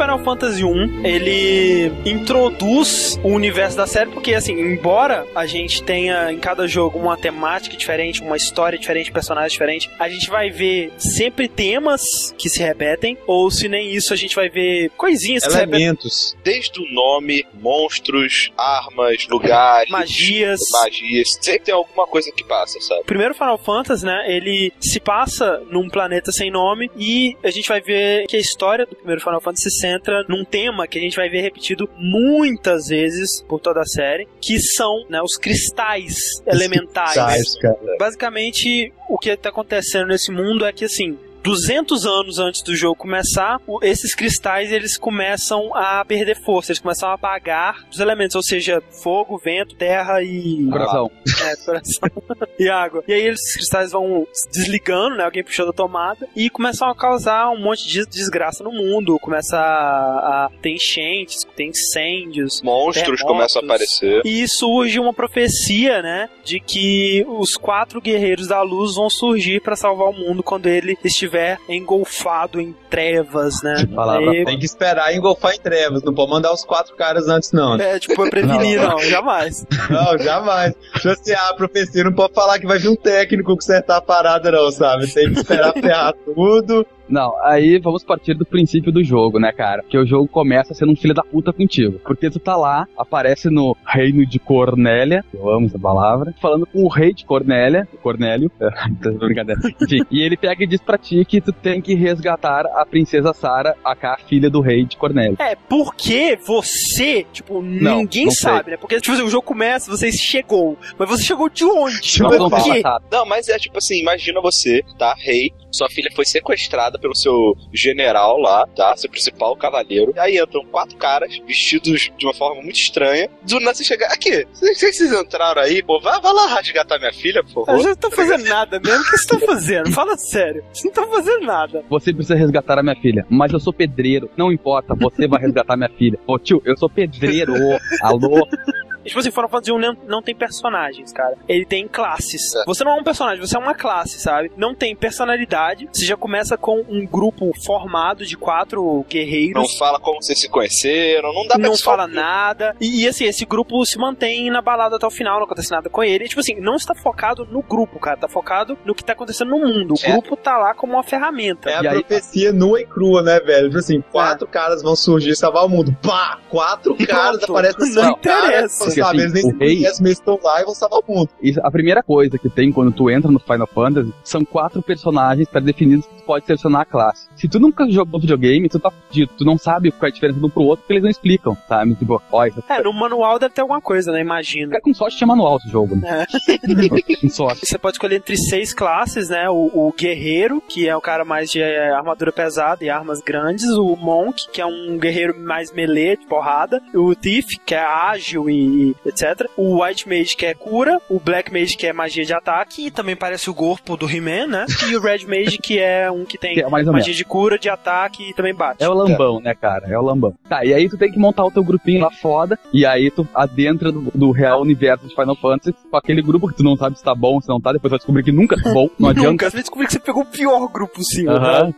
Final Fantasy 1, ele introduz o universo da série, porque assim, embora a gente tenha em cada jogo uma temática diferente, uma história diferente, personagens diferentes, a gente vai ver sempre temas que se repetem, ou se nem isso, a gente vai ver coisinhas que se repetem, Elementos. Desde o nome, monstros, armas, lugares, magias. magias. Sempre tem alguma coisa que passa, sabe? O primeiro Final Fantasy, né, ele se passa num planeta sem nome e a gente vai ver que a história do primeiro Final Fantasy se centra num tema que a gente vai ver repetido muitas vezes por toda a série, que são, né, os cristais elementais. Cristais. Basicamente, o que tá acontecendo nesse mundo é que, assim, 200 anos antes do jogo começar, esses cristais eles começam a perder força, eles começam a apagar os elementos, ou seja, fogo, vento, terra e Coração. é, coração e água. E aí esses cristais vão se desligando, né? Alguém puxou da tomada e começam a causar um monte de desgraça no mundo. Começa a, a ter enchentes, ter incêndios. Monstros começam a aparecer. E surge uma profecia, né? De que os quatro guerreiros da luz vão surgir pra salvar o mundo quando ele estiver engolfado em trevas, né? palavra Aí- Tem que esperar engolfar em trevas. Não pode mandar os quatro caras antes, não. é, tipo, prevenir, não, jamais. Não, jamais. Deixa eu ser a profecia, não pode falar que vai vir um técnico consertar a parada, não, sabe? Tem que esperar ferrar tudo. Não, aí vamos partir do princípio do jogo, né, cara? Que o jogo começa sendo um filho da puta contigo. Porque tu tá lá, aparece no reino de Cornélia, eu amo essa palavra, falando com o rei de Cornélia, Cornélio, tá brincadeira. Enfim, e ele pega e diz pra ti que tu tem que resgatar a princesa Sara, a cá, filha do rei de Cornélia. É, porque você, tipo, Não, ninguém não sei. sabe, né? Porque, tipo assim, o jogo começa, você chegou. Mas você chegou de onde? Por quê? passar. Não, mas é tipo assim, imagina você, tá? Rei, sua filha foi sequestrada pelo seu general lá, tá? Seu principal cavaleiro. Aí entram quatro caras vestidos de uma forma muito estranha. Do nada você chega. Aqui, vocês vocês entraram aí, pô, vai, vai lá resgatar minha filha, por Eu favor. já não tô fazendo nada mesmo. O que vocês estão fazendo? Fala sério. Vocês não estão fazendo nada. Você precisa resgatar a minha filha. Mas eu sou pedreiro. Não importa, você vai resgatar minha filha. Ô tio, eu sou pedreiro. Ô, alô? E, Tipo assim, Final Fantasy 1 não, não tem personagens, cara. Ele tem classes. É. Você não é um personagem, você é uma classe, sabe? Não tem personalidade. Você já começa com um grupo formado de quatro guerreiros. Não fala como vocês se conheceram, não dá pra não fala nada. E, e, assim, esse grupo se mantém na balada até o final, não acontece nada com ele. E, tipo assim, não está focado no grupo, cara. Tá focado no que tá acontecendo no mundo. O É. grupo tá lá como uma ferramenta. É a E aí- profecia nua e crua, né, velho? Tipo assim, quatro caras vão surgir e salvar o mundo. Pá! Quatro caras aparecem assim, Não cara, interessa. Sabe, Porque, eles nem assim, o rei- mas estão lá e vão salvar o mundo. E a primeira coisa que tem quando tu entra no Final Fantasy são quatro personagens pré-definidos tu pode selecionar a classe. Se tu nunca jogou videogame, tu tá fudido. Tu não sabe qual é a diferença de um pro outro porque eles não explicam, sabe? Tipo, ó, isso É, no manual deve ter alguma coisa, né? Imagina. é com sorte tinha manual esse jogo, né? com sorte. Você pode escolher entre seis classes, né? O, o guerreiro, que é o cara mais de eh, armadura pesada e armas grandes. O monk, que é um guerreiro mais melee, de porrada. O thief, que é ágil e, e etc. O white mage, que é cura. O black mage, que é magia de ataque. E também parece o corpo do He-Man, né? E o red mage, que é é um que tem Que é mais ou magia menos. de cura, de ataque e também bate. É o lambão, né, cara? É o lambão. Tá, e aí tu tem que montar o teu grupinho lá foda, e aí tu adentra do, do real universo de Final Fantasy com aquele grupo que tu não sabe se tá bom, se não tá, depois tu vai descobrir que nunca tá bom, não adianta. Nunca, às vezes descobri que você pegou o pior grupo sim. Aham.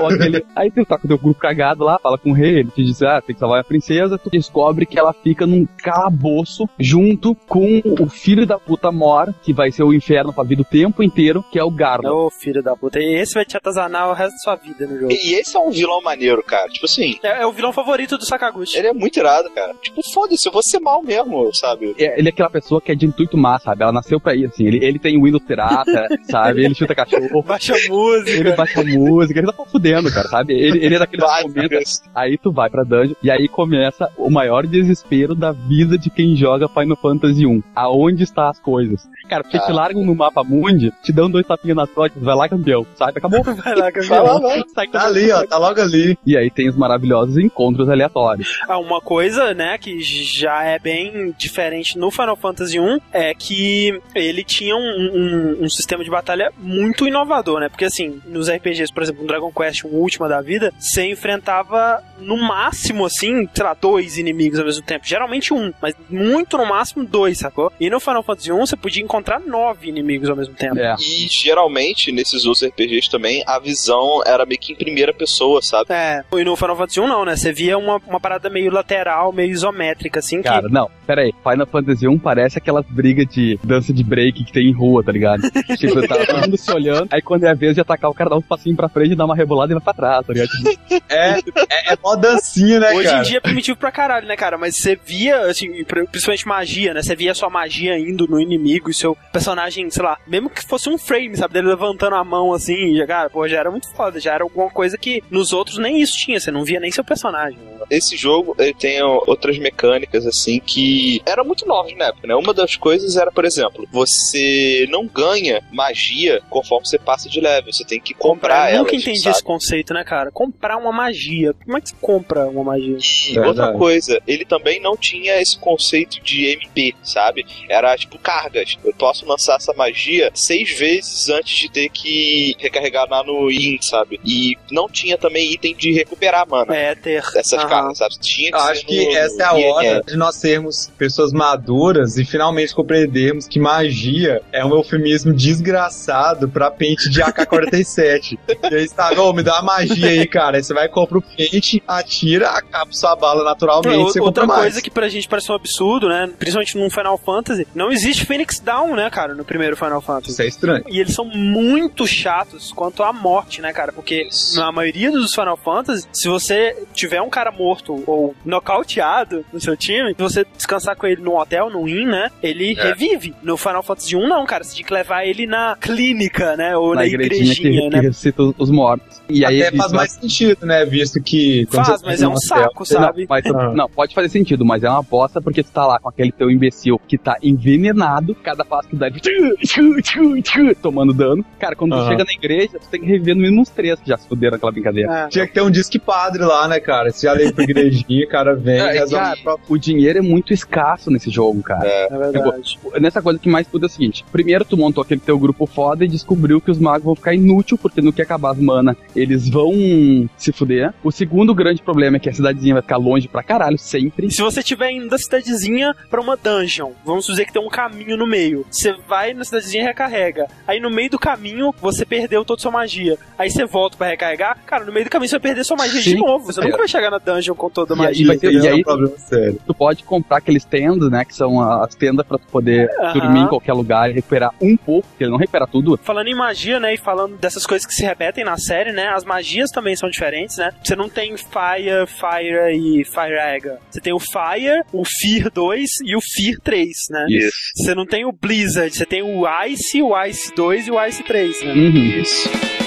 Ou aquele- Aí tu tá com o teu grupo cagado lá, fala com o rei, ele te diz, ah, tem que salvar a princesa, tu descobre que ela fica num calabouço junto com o filho da puta Mor, que vai ser o inferno pra vida o tempo inteiro, que é o Garlo. Ô, filho da puta. E esse vai te atazanar o resto da sua vida no jogo. E esse é um vilão maneiro, cara. Tipo assim, É, é o vilão favorito do Sakaguchi. ele é muito irado, cara. Tipo, foda-se, eu vou ser mal mesmo, sabe? É, Ele é aquela pessoa que é de intuito má, sabe? Ela nasceu pra ir, assim. Ele, ele tem Windows pirata, sabe? Ele chuta cachorro. Baixa música. Ele baixa música, ele tá fudendo, cara, sabe? Ele, ele é daqueles Vai, momentos. Aí tu vai pra dungeon e aí começa o maior desespero da vida de quem joga Final Fantasy 1. Aonde está as coisas? Cara, porque te Ah. largam no mapa mundi, te dão dois tapinhas nas costas, vai lá campeão, sabe? Acabou. Vai lá, Vai campeão. lá, vai. Sai Tá ali, ó, tá logo ali. E aí tem os maravilhosos encontros aleatórios. Ah, uma coisa, né, que já é bem diferente no Final Fantasy 1 é que ele tinha um, um- um sistema de batalha muito inovador, né? Porque assim, nos RPGs, por exemplo, no Dragon Quest, um última da vida, você enfrentava no máximo, assim, sei lá, dois inimigos ao mesmo tempo. Geralmente um, mas muito no máximo dois, sacou? E no Final Fantasy 1 você podia encontrar nove inimigos ao mesmo tempo. É. E geralmente, nesses outros RPGs também, a visão era meio que em primeira pessoa, sabe? É, e no Final Fantasy 1 não, né? Você via uma, uma parada meio lateral, meio isométrica, assim, que Cara, não, pera aí. Final Fantasy 1 parece aquelas brigas de dança de break que tem em rua, tá ligado? tipo, tá todo mundo se olhando, aí quando é a vez de atacar, o cara dá um passinho pra frente, dá uma rebolada e vai pra trás, tá ligado? Tipo, É, é, é mó dancinha, né, Hoje cara? em dia é primitivo pra caralho, né, cara? Mas você via, assim, pri- principalmente magia, né? Você via sua magia indo no inimigo e seu personagem, sei lá, mesmo que fosse um frame, sabe? Dele levantando a mão assim, já, cara, pô, já era muito foda. Já era alguma coisa que nos outros nem isso tinha. Você não via nem seu personagem. né? Esse jogo, ele tem outras mecânicas, assim, que eram muito novas na época, né? Uma das coisas era, por exemplo, você não ganha magia conforme você passa de level. Você tem que comprar Eu ela. nunca entendi sabe? esse conceito, né, cara? Comprar uma magia. Como é que você compra uma magia? E Verdade. outra coisa, ele também não tinha esse conceito de MP, sabe? Era tipo cargas. Eu posso lançar essa magia seis vezes antes de ter que recarregar lá no IN, sabe? E não tinha também item de recuperar, mano. É, ter. Essas Aham. cargas, sabe? Tinha que Eu ser acho que no- essa é a hora de nós sermos pessoas maduras e finalmente compreendermos que magia é um eufemismo desgraçado pra pente de AK-47. e aí, sabe, ô, me dá uma magia aí, cara. Aí você vai, compra o pente, atira, acaba sua bala naturalmente, É, você outra compra mais. coisa que pra gente parece um absurdo, né? Principalmente num Final Fantasy, não existe Phoenix Down, né, cara, no primeiro Final Fantasy. Isso é estranho. E eles são muito chatos quanto à morte, né, cara? Porque Isso. na maioria dos Final Fantasy, se você tiver um cara morto ou nocauteado no seu time, você descansar com ele num hotel, num inn, né? Ele É. revive. No Final Fantasy 1, não, cara. Você tinha que levar ele na clínica, né? Ou na, na igrejinha, igrejinha, que, que né? ressuscita os- os mortos. E aí Até eles faz mais sentido, né? Visto que. Faz, você mas tá é um no saco, hotel- sabe? Não, mas- Ah. não, pode fazer sentido, mas é uma bosta porque tu tá lá com aquele teu imbecil que tá envenenado, cada passo que dá ele tomando dano. Cara, quando tu chega na igreja, tu tem que rever no mínimo uns três que já se fuderam naquela brincadeira. É. Tinha que ter um disque padre lá, né, cara? Se já lembra pra igrejinha, o cara vem É, e cara. O dinheiro é muito escasso nesse jogo, cara. É verdade. Nessa coisa que mais tudo é o seguinte: primeiro tu montou aquele teu grupo foda e descobriu que os magos vão ficar inútil, porque no que acabar as mana, eles vão se fuder. O segundo grande problema é que a cidadezinha vai ficar longe pra caralho, sempre. E se você tiver indo da cidadezinha pra uma dungeon, vamos dizer que tem um caminho no meio. Você vai na cidadezinha e recarrega. Aí no meio do caminho, você perdeu toda sua magia. Aí você volta pra recarregar. Cara, no meio do caminho você vai perder sua magia de Sim. novo. Você É. nunca vai chegar na dungeon com toda a E aí magia. vai ter- entendeu? e aí- é um problema sério. Tu pode comprar aqueles tendas, né? Que são as tendas pra tu poder dormir em qualquer lugar e recuperar um pouco, porque ele não recupera tudo. Falando em magia, né, e falando dessas coisas que se repetem na série, né, as magias também são diferentes, né? Você não tem Fire, Fire e Fire Egg. Você tem o Fire, o Fear 2 e o Fear 3, né? Isso. Você não tem o Blizzard, você tem o Ice, o Ice 2 e o Ice 3, né? Uhum. Isso.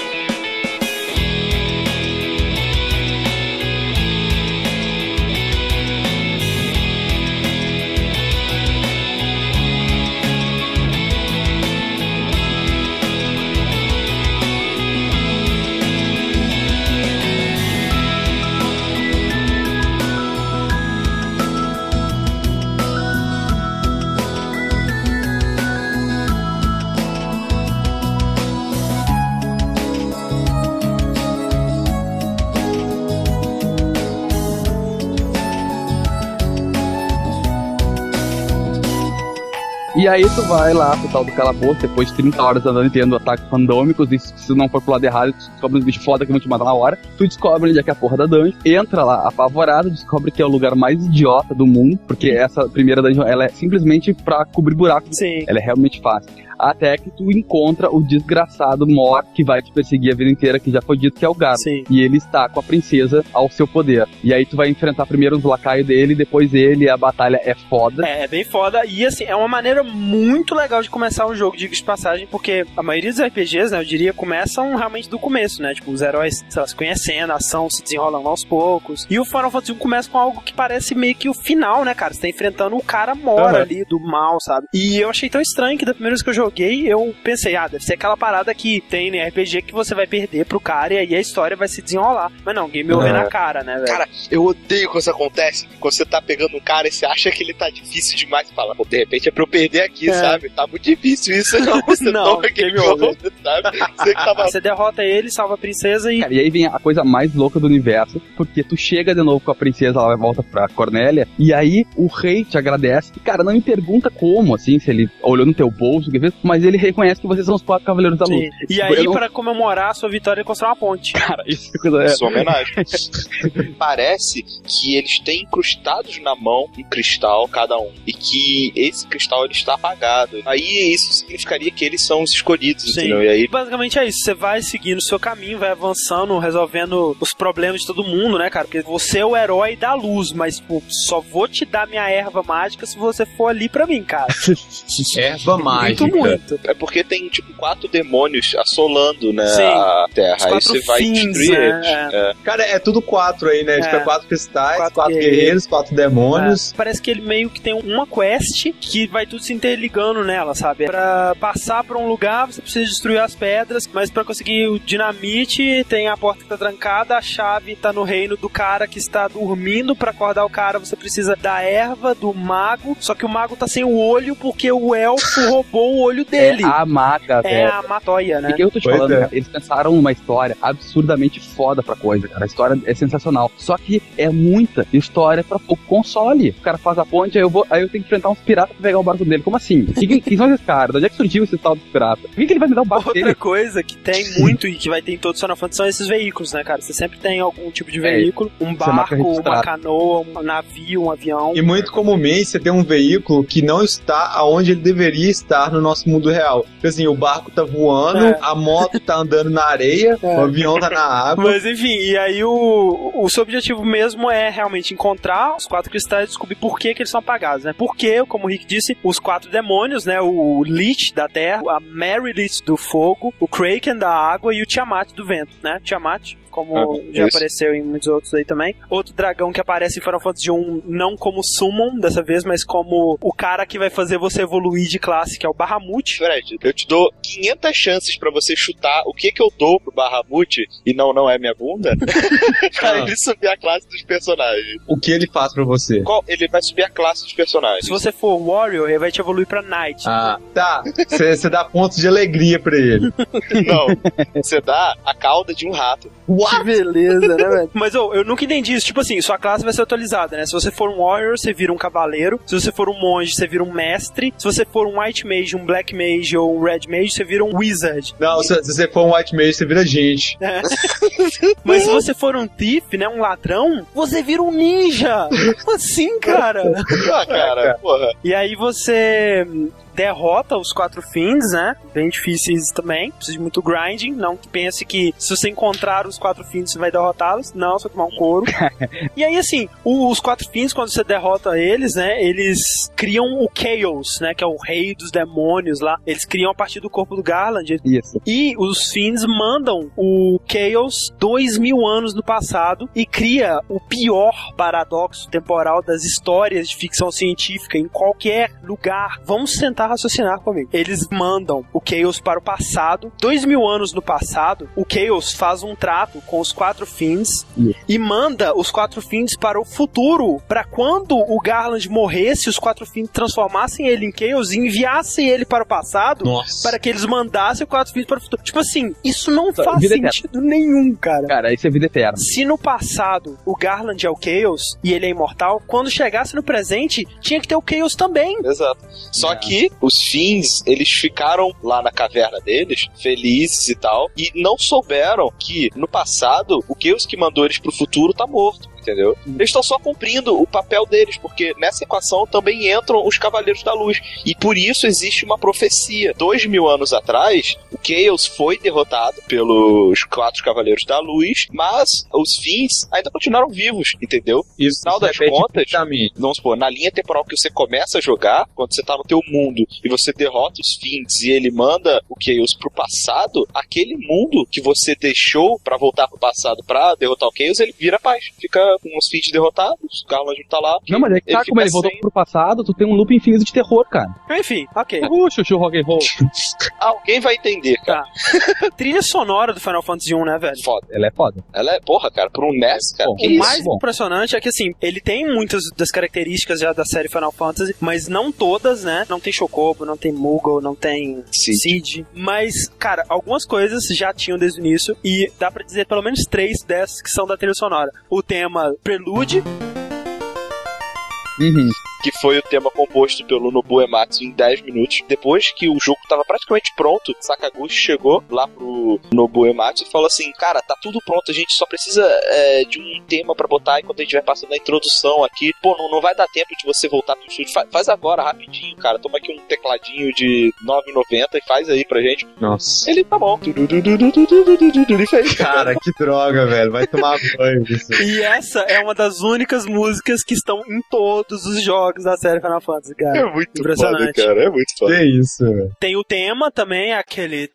E aí tu vai lá pro tal do calabouço, depois de 30 horas andando e tendo ataques randômicos, e se não for pro lado errado, tu descobre uns bichos foda que vão te matar na hora. Tu descobre onde é que é a porra da dungeon, entra lá apavorado, descobre que é o lugar mais idiota do mundo, porque essa primeira dungeon, ela é simplesmente pra cobrir buraco. Sim. Ela é realmente fácil. Até que tu encontra o desgraçado Mor, que vai te perseguir a vida inteira, que já foi dito que é o Garbo. Sim. E ele está com a princesa ao seu poder. E aí tu vai enfrentar primeiro os lacaios dele, depois ele, e a batalha é foda. É, é bem foda. E assim, é uma maneira muito legal de começar um jogo, diga de passagem, porque a maioria dos RPGs, né, eu diria, começam realmente do começo, né? Tipo, os heróis, sei lá, se conhecendo, a ação se desenrolando aos poucos. E o Final Fantasy 1 começa com algo que parece meio que o final, né, cara? Você tá enfrentando o cara mora Uhum. ali do mal, sabe? E eu achei tão estranho que da primeira vez que eu joguei, eu pensei, ah, deve ser aquela parada que tem né, RPG que você vai perder pro cara e aí a história vai se desenrolar. Mas não, game over É. na cara, né, velho? Cara, eu odeio quando isso acontece. Quando você tá pegando um cara e você acha que ele tá difícil demais. Você fala, pô, de repente é pra eu perder aqui, É. sabe? Tá muito difícil isso. Não, você Não, toma game game over. over, sabe? Você que tava... Você derrota ele, salva a princesa e Cara, e aí vem a coisa mais louca do universo, porque tu chega de novo com a princesa, ela volta pra Cornélia, e aí o rei te agradece. E, cara, não me pergunta como, assim, se ele olhou no teu bolso, o que fez, mas ele reconhece que vocês são os quatro cavaleiros da luz. Sim. E Eu aí, não- pra comemorar a sua vitória, ele constrói uma ponte. Cara, isso é coisa. É, Sua homenagem. Parece que eles têm incrustados na mão um cristal cada um. E que esse cristal ele está apagado. Aí isso significaria que eles são os escolhidos, Sim. entendeu? E aí Basicamente é isso. Você vai seguindo o seu caminho, vai avançando, resolvendo os problemas de todo mundo, né, cara? Porque você é o herói da luz, mas, tipo, só vou te dar minha erva mágica se você for ali pra mim, cara. Erva mágica. Muito, muito. é porque tem tipo quatro demônios assolando, né, Sim. a Terra. Aí você vai fins, destruir né? eles. É. É. Cara, é tudo quatro aí, né? Tipo, É. é quatro cristais, Quatro quatro, guerreiros. guerreiros, quatro demônios. É, Parece que ele meio que tem uma quest que vai tudo se interligando nela, sabe? Pra passar pra um lugar, você precisa destruir as pedras, mas pra conseguir o dinamite, tem a porta que tá trancada, a chave tá no reino do cara que está dormindo. Pra acordar o cara, você precisa da erva do mago, só que o mago tá sem o olho porque o elfo roubou o olho dele. é a maga, É velho. a matóia, né? E que eu tô te Pois falando, é. cara, eles pensaram numa história absurdamente foda pra coisa, cara. A história é sensacional. Só que é muita história pra pouco console. O cara faz a ponte, aí eu vou, aí eu tenho que enfrentar uns piratas pra pegar o barco dele. Como assim? Que, que, quem são esses caras? De onde é que surgiu esse tal dos piratas? Por que, que ele vai me dar o barco Outra dele? coisa que tem muito e que vai ter em todos os Final Fantasy são esses veículos, né, cara? Você sempre tem algum tipo de É, veículo, um marca barco, uma canoa, um navio, um avião. E muito comumente você tem um veículo que não está aonde ele deveria estar no nosso mundo real. Porque assim, o barco tá voando, É. a moto tá andando na areia, É. o avião tá na água. Mas enfim, e aí o, o seu objetivo mesmo é realmente encontrar os quatro cristais e descobrir por que, que eles são apagados, né? Porque, como o Rick disse, os quatro demônios, né? O Lich da terra, a Mary Lich do fogo, o Kraken da água e o Tiamat do vento, né? Tiamat, como Ah, já isso. apareceu em muitos outros aí também. Outro dragão que aparece em Final Fantasy 1 não como Summon dessa vez, mas como o cara que vai fazer você evoluir de classe, que é o Bahamut. Fred, eu te dou 500 chances pra você chutar o que que eu dou pro Bahamut e não, não é minha bunda, pra Ah. ele subir a classe dos personagens. O que ele faz pra você? Qual? Ele vai subir a classe dos personagens. Se você for Warrior, ele vai te evoluir pra Knight. Ah, tá. Você dá pontos de alegria pra ele. Não, você dá a cauda de um rato. Que beleza, né, velho? Mas ô, eu nunca entendi isso. Tipo assim, sua classe vai ser atualizada, né? Se você for um Warrior, você vira um Cavaleiro. Se você for um Monge, você vira um Mestre. Se você for um White Mage, um Black Mage ou um Red Mage, você vira um Wizard. Não, se, se você for um White Mage, você vira gente. né? Mas se você for um Thief, né? Um ladrão, você vira um Ninja. Como assim, cara? Ah, cara, porra. E aí você derrota os quatro fins, né? Bem difíceis também. Precisa de muito grinding. Não que pense que se você encontrar os quatro fins, você vai derrotá-los. Não, você vai tomar um couro. e aí, assim, os quatro fins, quando você derrota eles, né? Eles criam o Chaos, né? Que é o rei dos demônios lá. Eles criam a partir do corpo do Garland. Isso. E os fins mandam o Chaos dois mil anos no passado e cria o pior paradoxo temporal das histórias de ficção científica em qualquer lugar. Vamos tentar raciocinar comigo. Eles mandam o Chaos para o passado. Dois mil anos no passado, o Chaos faz um trato com os quatro fins Isso. e manda os quatro fins para o futuro, para quando o Garland morresse, os quatro fins transformassem ele em Chaos e enviassem ele para o passado Nossa. para que eles mandassem o quatro filhos para o futuro. Tipo assim, isso não Tá, faz vida eterna. sentido nenhum, cara. Cara, isso é vida eterna. Se no passado o Garland é o Chaos e ele é imortal, quando chegasse no presente, tinha que ter o Chaos também. Exato. Só É. que os fins, eles ficaram lá na caverna deles, felizes e tal, e não souberam que no passado o Chaos que mandou eles pro futuro tá morto. Entendeu? Eles estão só cumprindo o papel deles, porque nessa equação também entram os Cavaleiros da Luz. E por isso existe uma profecia. Dois mil anos atrás, o Chaos foi derrotado pelos quatro Cavaleiros da Luz, mas os fins ainda continuaram vivos, entendeu? Isso, Final se das contas, vamos supor, na linha temporal que você começa a jogar, quando você tá no teu mundo e você derrota os fins e ele manda o Chaos pro passado, aquele mundo que você deixou pra voltar pro passado pra derrotar o Chaos, ele vira paz. Fica com os fins derrotados, o Garland tá lá. Não, mas é que tá, fica como ele voltou sem- pro passado, tu tem um loop infinito de terror, cara. Enfim, ok. Uh, chuchu rock and roll. Alguém vai entender, cara. Trilha sonora do Final Fantasy 1, né, velho? Foda. Ela é foda. Ela é, porra, cara, por um NES, cara. Bom, que O isso? mais bom. impressionante é que, assim, ele tem muitas das características já da série Final Fantasy, mas não todas, né? Não tem Chocobo, não tem Moogle, não tem. Cid. Mas, cara, algumas coisas já tinham desde o início e dá pra dizer pelo menos três dessas que são da trilha sonora. O tema Prelude, Uhum. Que foi o tema composto pelo Nobu Ematsu em 10 minutos. Depois que o jogo tava praticamente pronto, Sakaguchi chegou lá pro Nobu Ematsu e falou assim: Cara, tá tudo pronto, a gente só precisa é, de um tema pra botar enquanto a gente vai passando a introdução aqui. Pô, não, não vai dar tempo de você voltar pro estúdio. Fa- faz agora, rapidinho, cara. Toma aqui um tecladinho de 9,90 e faz aí pra gente. Nossa. Ele tá bom. Ele fez. Cara, que droga, velho. Vai tomar banho isso. e essa é uma das únicas músicas que estão em todos os jogos da série Final Fantasy, cara. É muito foda, Impressionante. cara. É muito foda. Que isso, velho. Tem o tema também, aquele.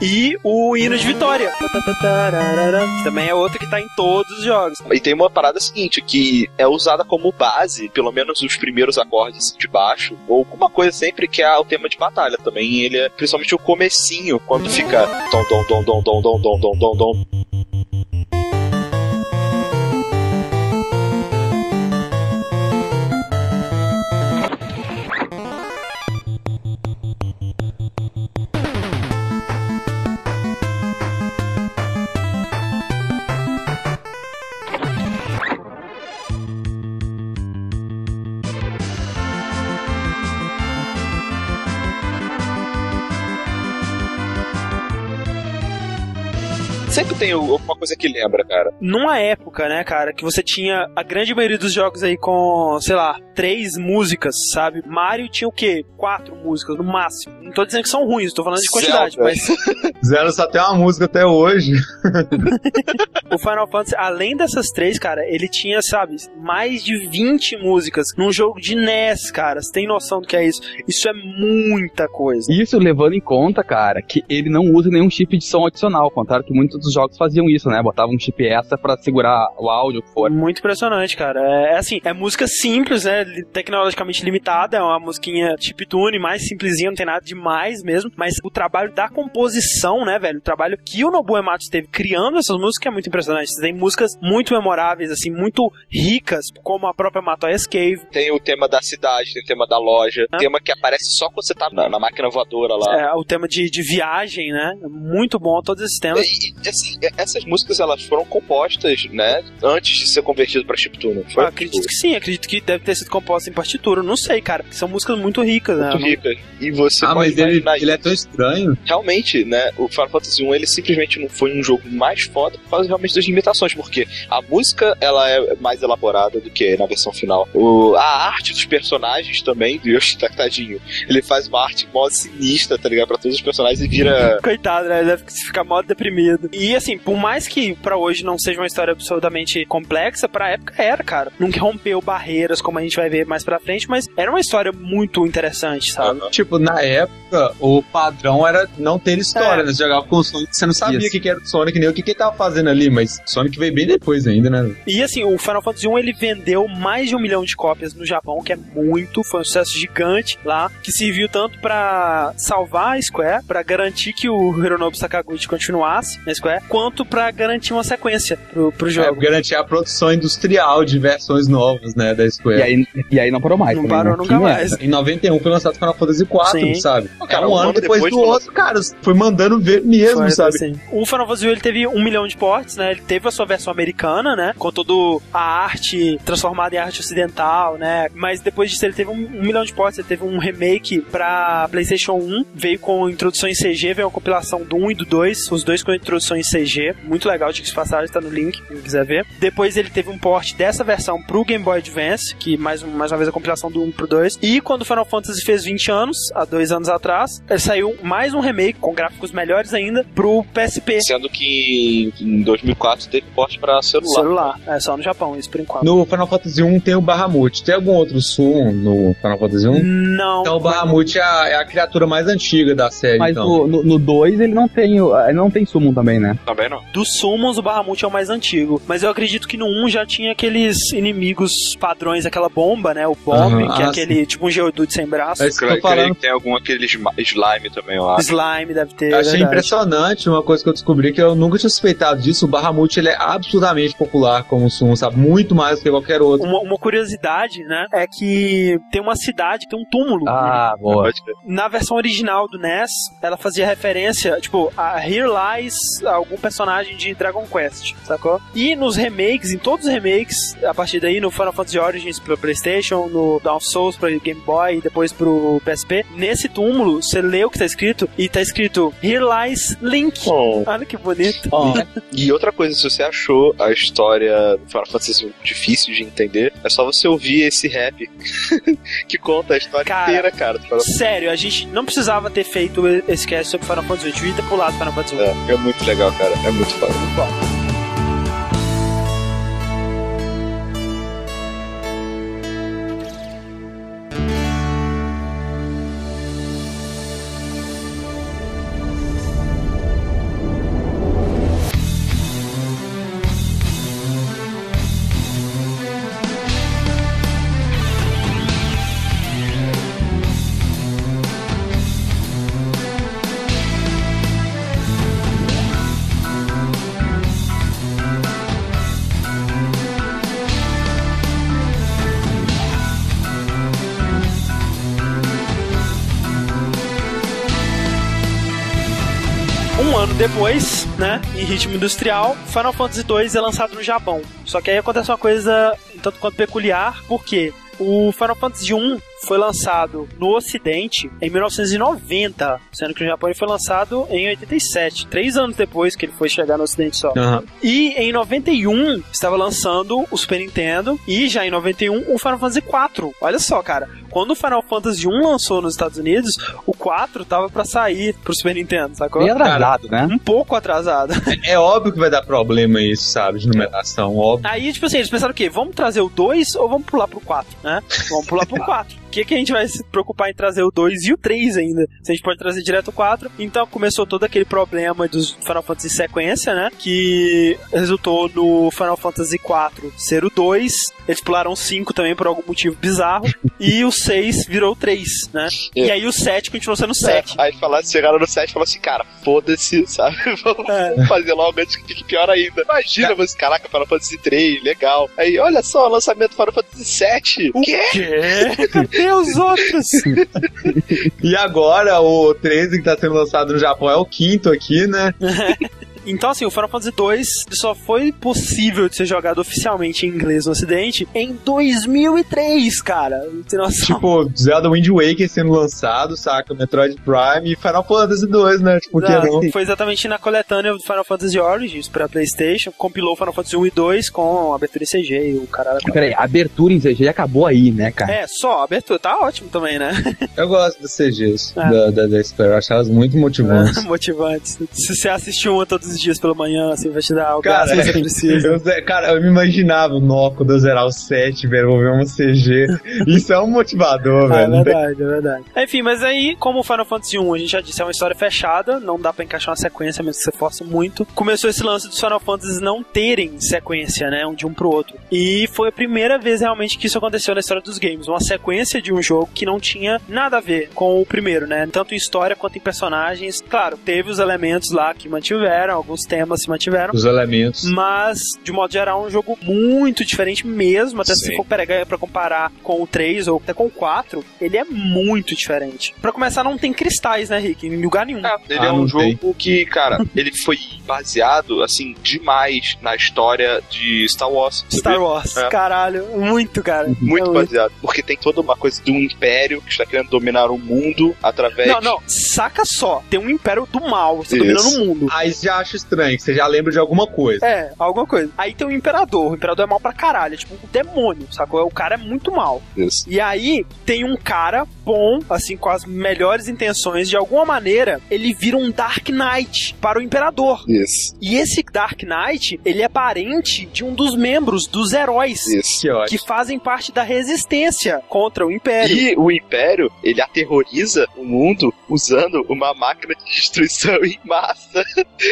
E o hino de vitória. Que também é outro que tá em todos os jogos. E tem uma parada seguinte, que é usada como base, pelo menos os primeiros acordes de baixo, ou alguma coisa sempre que é o tema de batalha também. Ele é principalmente o comecinho, quando fica dom dom dom dom dom dom dom dom dom dom. Sempre tem alguma coisa que lembra, cara. Numa época, né, cara, que você tinha a grande maioria dos jogos aí com, sei lá, três músicas, sabe? Mario tinha o quê? Quatro músicas, no máximo. Não tô dizendo que são ruins, tô falando de quantidade, Zelda. mas Zero só tem uma música até hoje. o Final Fantasy, além dessas três, cara, ele tinha, sabe, mais de 20 músicas num jogo de NES, cara. Você tem noção do que é isso? Isso é muita coisa. Isso levando em conta, cara, que ele não usa nenhum chip de som adicional, ao contrário que muitos dos jogos faziam isso, né? Botavam um chip extra pra segurar o áudio, o que for. Muito impressionante, cara. É, é assim, é música simples, né? Tecnologicamente limitada, é uma musiquinha chiptune, mais simplesinha, não tem nada demais mesmo. Mas o trabalho da composição, né, velho? O trabalho que o Nobu Ematsu teve criando essas músicas é muito impressionante. Tem músicas muito memoráveis, assim, muito ricas, como a própria Matoya's Cave. Tem o tema da cidade, tem o tema da loja, Ah. tema que aparece só quando você tá na, na máquina voadora lá. É, o tema de, de viagem, né? Muito bom, todos esses temas. E, e, assim, e- essas músicas elas foram compostas, né, antes de ser convertido pra chiptune. Foi Eu acredito que sim, acredito que deve ter sido composta em partitura. Não sei, cara. São músicas muito ricas, né? muito rica. E você ah, pode mas ele, imaginar ele é tão estranho. realmente, né, o Final Fantasy 1 ele simplesmente não foi um jogo mais foda por causa realmente das limitações, porque a música ela é mais elaborada do que na versão final. O, a arte dos personagens também, do Yoshi tadinho, ele faz uma arte mó sinistra, tá ligado, pra todos os personagens e vira Coitado, né? Ele deve ficar mó deprimido. E assim, por mais que pra hoje não seja uma história absolutamente complexa, pra época era, cara. Nunca rompeu barreiras, como a gente vai ver mais pra frente, mas era uma história muito interessante, sabe? Tipo, na época, o padrão era não ter história, É. né? Você jogava com o Sonic, você não sabia o que, que era o Sonic, nem o que, que ele tava fazendo ali, mas Sonic veio bem depois ainda, né? E assim, o Final Fantasy 1 ele vendeu mais de um milhão de cópias no Japão, que é muito, foi um sucesso gigante lá, que serviu tanto pra salvar a Square, pra garantir que o Hironobu Sakaguchi continuasse na Square, quanto pra garantir uma sequência pro, pro É, jogo. garantir a produção industrial de versões novas, né, da Square. E aí, e aí não parou mais. Não também, parou né? nunca mais. Em 91 foi lançado Final Fantasy IV, Sim. sabe? É um, ano depois, do outro, cara. Foi mandando ver mesmo, Foi, sabe? assim. O Final Fantasy ele teve um milhão de ports, né? Ele teve a sua versão americana, né? Com toda a arte transformada em arte ocidental, né? Mas depois disso ele teve um, um milhão de ports. Ele teve um remake pra PlayStation 1, veio com introdução em CG, veio uma compilação do 1 e do 2, os dois com introdução em CG. Muito legal, de passagem, tá no link, quem quiser ver. Depois ele teve um port dessa versão pro Game Boy Advance, que mais, mais uma vez a compilação do 1 pro 2. E quando o Final Fantasy fez 20 anos, há dois anos atrás, ele saiu mais um remake com gráficos melhores ainda pro PSP. Sendo que em 2004 teve porte pra celular. Celular. É só no Japão, isso por enquanto. No Final Fantasy 1 tem o Bahamut. Tem algum outro summon no Final Fantasy 1? Não. Então o Bahamut é a, é a criatura mais antiga da série, Mas então. no 2 no, dois ele não tem. o- Ele não tem summon também, né? Também não. Dos Summons, o Bahamut é o mais antigo. Mas eu acredito que no 1 já tinha aqueles inimigos padrões, aquela bomba, né? O Bomb, Aham, que é ah, aquele tipo um Geodude sem braço. É eu Creio, falando. que tem algum aquele slime também, eu acho. Slime deve ter. Eu achei verdade. impressionante uma coisa que eu descobri que eu nunca tinha suspeitado disso. O Bahamut ele é absurdamente popular como summon, sabe? Muito mais do que qualquer outro. Uma, uma curiosidade, né? É que tem uma cidade, tem um túmulo. Ah, boa. Pode crer. Na versão original do NES, ela fazia referência, tipo, a Here Lies algum personagem de Dragon Quest, sacou? E nos remakes, em todos os remakes, a partir daí, no Final Fantasy Origins pro PlayStation, no Down Souls pro Game Boy e depois pro PSP, nesse túmulo, você lê o que tá escrito e tá escrito Here Lies Link. Oh. Olha que bonito. E outra coisa, se você achou a história do Final Fantasy difícil de entender, é só você ouvir esse rap que conta a história Cara, inteira, cara. Sério, a gente não precisava ter feito esse cast sobre Final Fantasy 8, a gente devia ter pulado Final Fantasy 1. É, é muito legal, legal, cara. É muito foda. Muito bom. 2, né? Em ritmo industrial, Final Fantasy 2 é lançado no Japão. Só que aí acontece uma coisa tanto quanto peculiar, porque o Final Fantasy 1 foi lançado no Ocidente em 1990, sendo que no Japão ele foi lançado em 87, três anos depois que ele foi chegar no Ocidente só. Aham. E em 91 estava lançando o Super Nintendo e já em 91 o Final Fantasy IV. Olha só, cara, quando o Final Fantasy 1 lançou nos Estados Unidos, o 4 tava pra sair pro Super Nintendo, sacou? Bem atrasado, né? Um pouco atrasado. É óbvio que vai dar problema isso, sabe? De numeração, óbvio. Aí, tipo assim, eles pensaram o quê? Vamos trazer o 2 ou vamos pular pro 4, né? Vamos pular pro 4. Que, que a gente vai se preocupar em trazer o 2 e o 3 ainda? Se a gente pode trazer direto o 4. Então começou todo aquele problema dos Final Fantasy sequência, né? Que resultou no Final Fantasy 4 ser o 2. Eles pularam o 5 também por algum motivo bizarro. e o 6 virou o 3, né? E aí o 7 continuou sendo o 7. Aí falaram, chegaram no 7 e falaram assim, cara, foda-se, sabe? Vamos É. fazer logo antes que fique pior ainda. Imagina você, caraca, Final Fantasy 3, legal. Aí, olha só, lançamento do Final Fantasy 7. O quê? Quê? Cadê os outros? E agora o 13 que tá sendo lançado no Japão é o quinto aqui, né? Então, assim, o Final Fantasy 2 só foi possível de ser jogado oficialmente em inglês no Ocidente em 2003, cara. Não tem noção. Tipo, Zelda Wind Waker sendo lançado, saca? Metroid Prime e Final Fantasy 2, né? Tipo, Ah, não? Foi exatamente na coletânea do Final Fantasy Origins pra PlayStation. Compilou Final Fantasy 1 e 2 com abertura em CG e o caralho. Peraí, abertura em CG acabou aí, né, cara? É, só abertura. Tá ótimo também, né? Eu gosto das CGs Ah. da, da, da Square, eu acho elas muito motivantes. Motivantes. Se você assistir uma todos os dias pela manhã, assim, vai te dar o Cara, que você precisa. Eu, cara, eu me imaginava no quando eu zerar o 7, velho, vou ver uma CG. Isso é um motivador, É velho. Tem- verdade, é verdade. Enfim, mas aí, como o Final Fantasy 1, a gente já disse, é uma história fechada, não dá pra encaixar uma sequência, mesmo que você force muito. Começou esse lance dos Final Fantasies não terem sequência, né, um de um pro outro. E foi a primeira vez realmente que isso aconteceu na história dos games, uma sequência de um jogo que não tinha nada a ver com o primeiro, né, tanto em história quanto em personagens. Claro, teve os elementos lá que mantiveram, alguns temas se mantiveram. Os elementos. Mas, de modo geral, é um jogo muito diferente mesmo. Até se Sim. for pegar pra comparar com o 3 ou até com o 4, ele é muito diferente. Pra começar, não tem cristais, né, Rick? Em lugar nenhum. É, ele Ah, é um jogo tem. que, cara, ele foi baseado, assim, demais na história de Star Wars. Star? Wars. É. Caralho, muito, cara. Muito É baseado. Porque tem toda uma coisa de um império que está querendo dominar o mundo através. Não, não, saca só. Tem um império do mal, você Isso. dominando o mundo. Aí já acha estranho, que você já lembra de alguma coisa. É, alguma coisa. Aí tem o imperador. O imperador é mal pra caralho. É tipo um demônio, sacou? O cara é muito mal. Isso. E aí tem um cara bom, assim, com as melhores intenções. De alguma maneira, ele vira um Dark Knight para o imperador. Isso. E esse Dark Knight, ele é parente de um dos membros dos heróis. Isso. Que. Que fazem parte da resistência contra o Império. E o Império, ele aterroriza o mundo usando uma máquina de destruição em massa.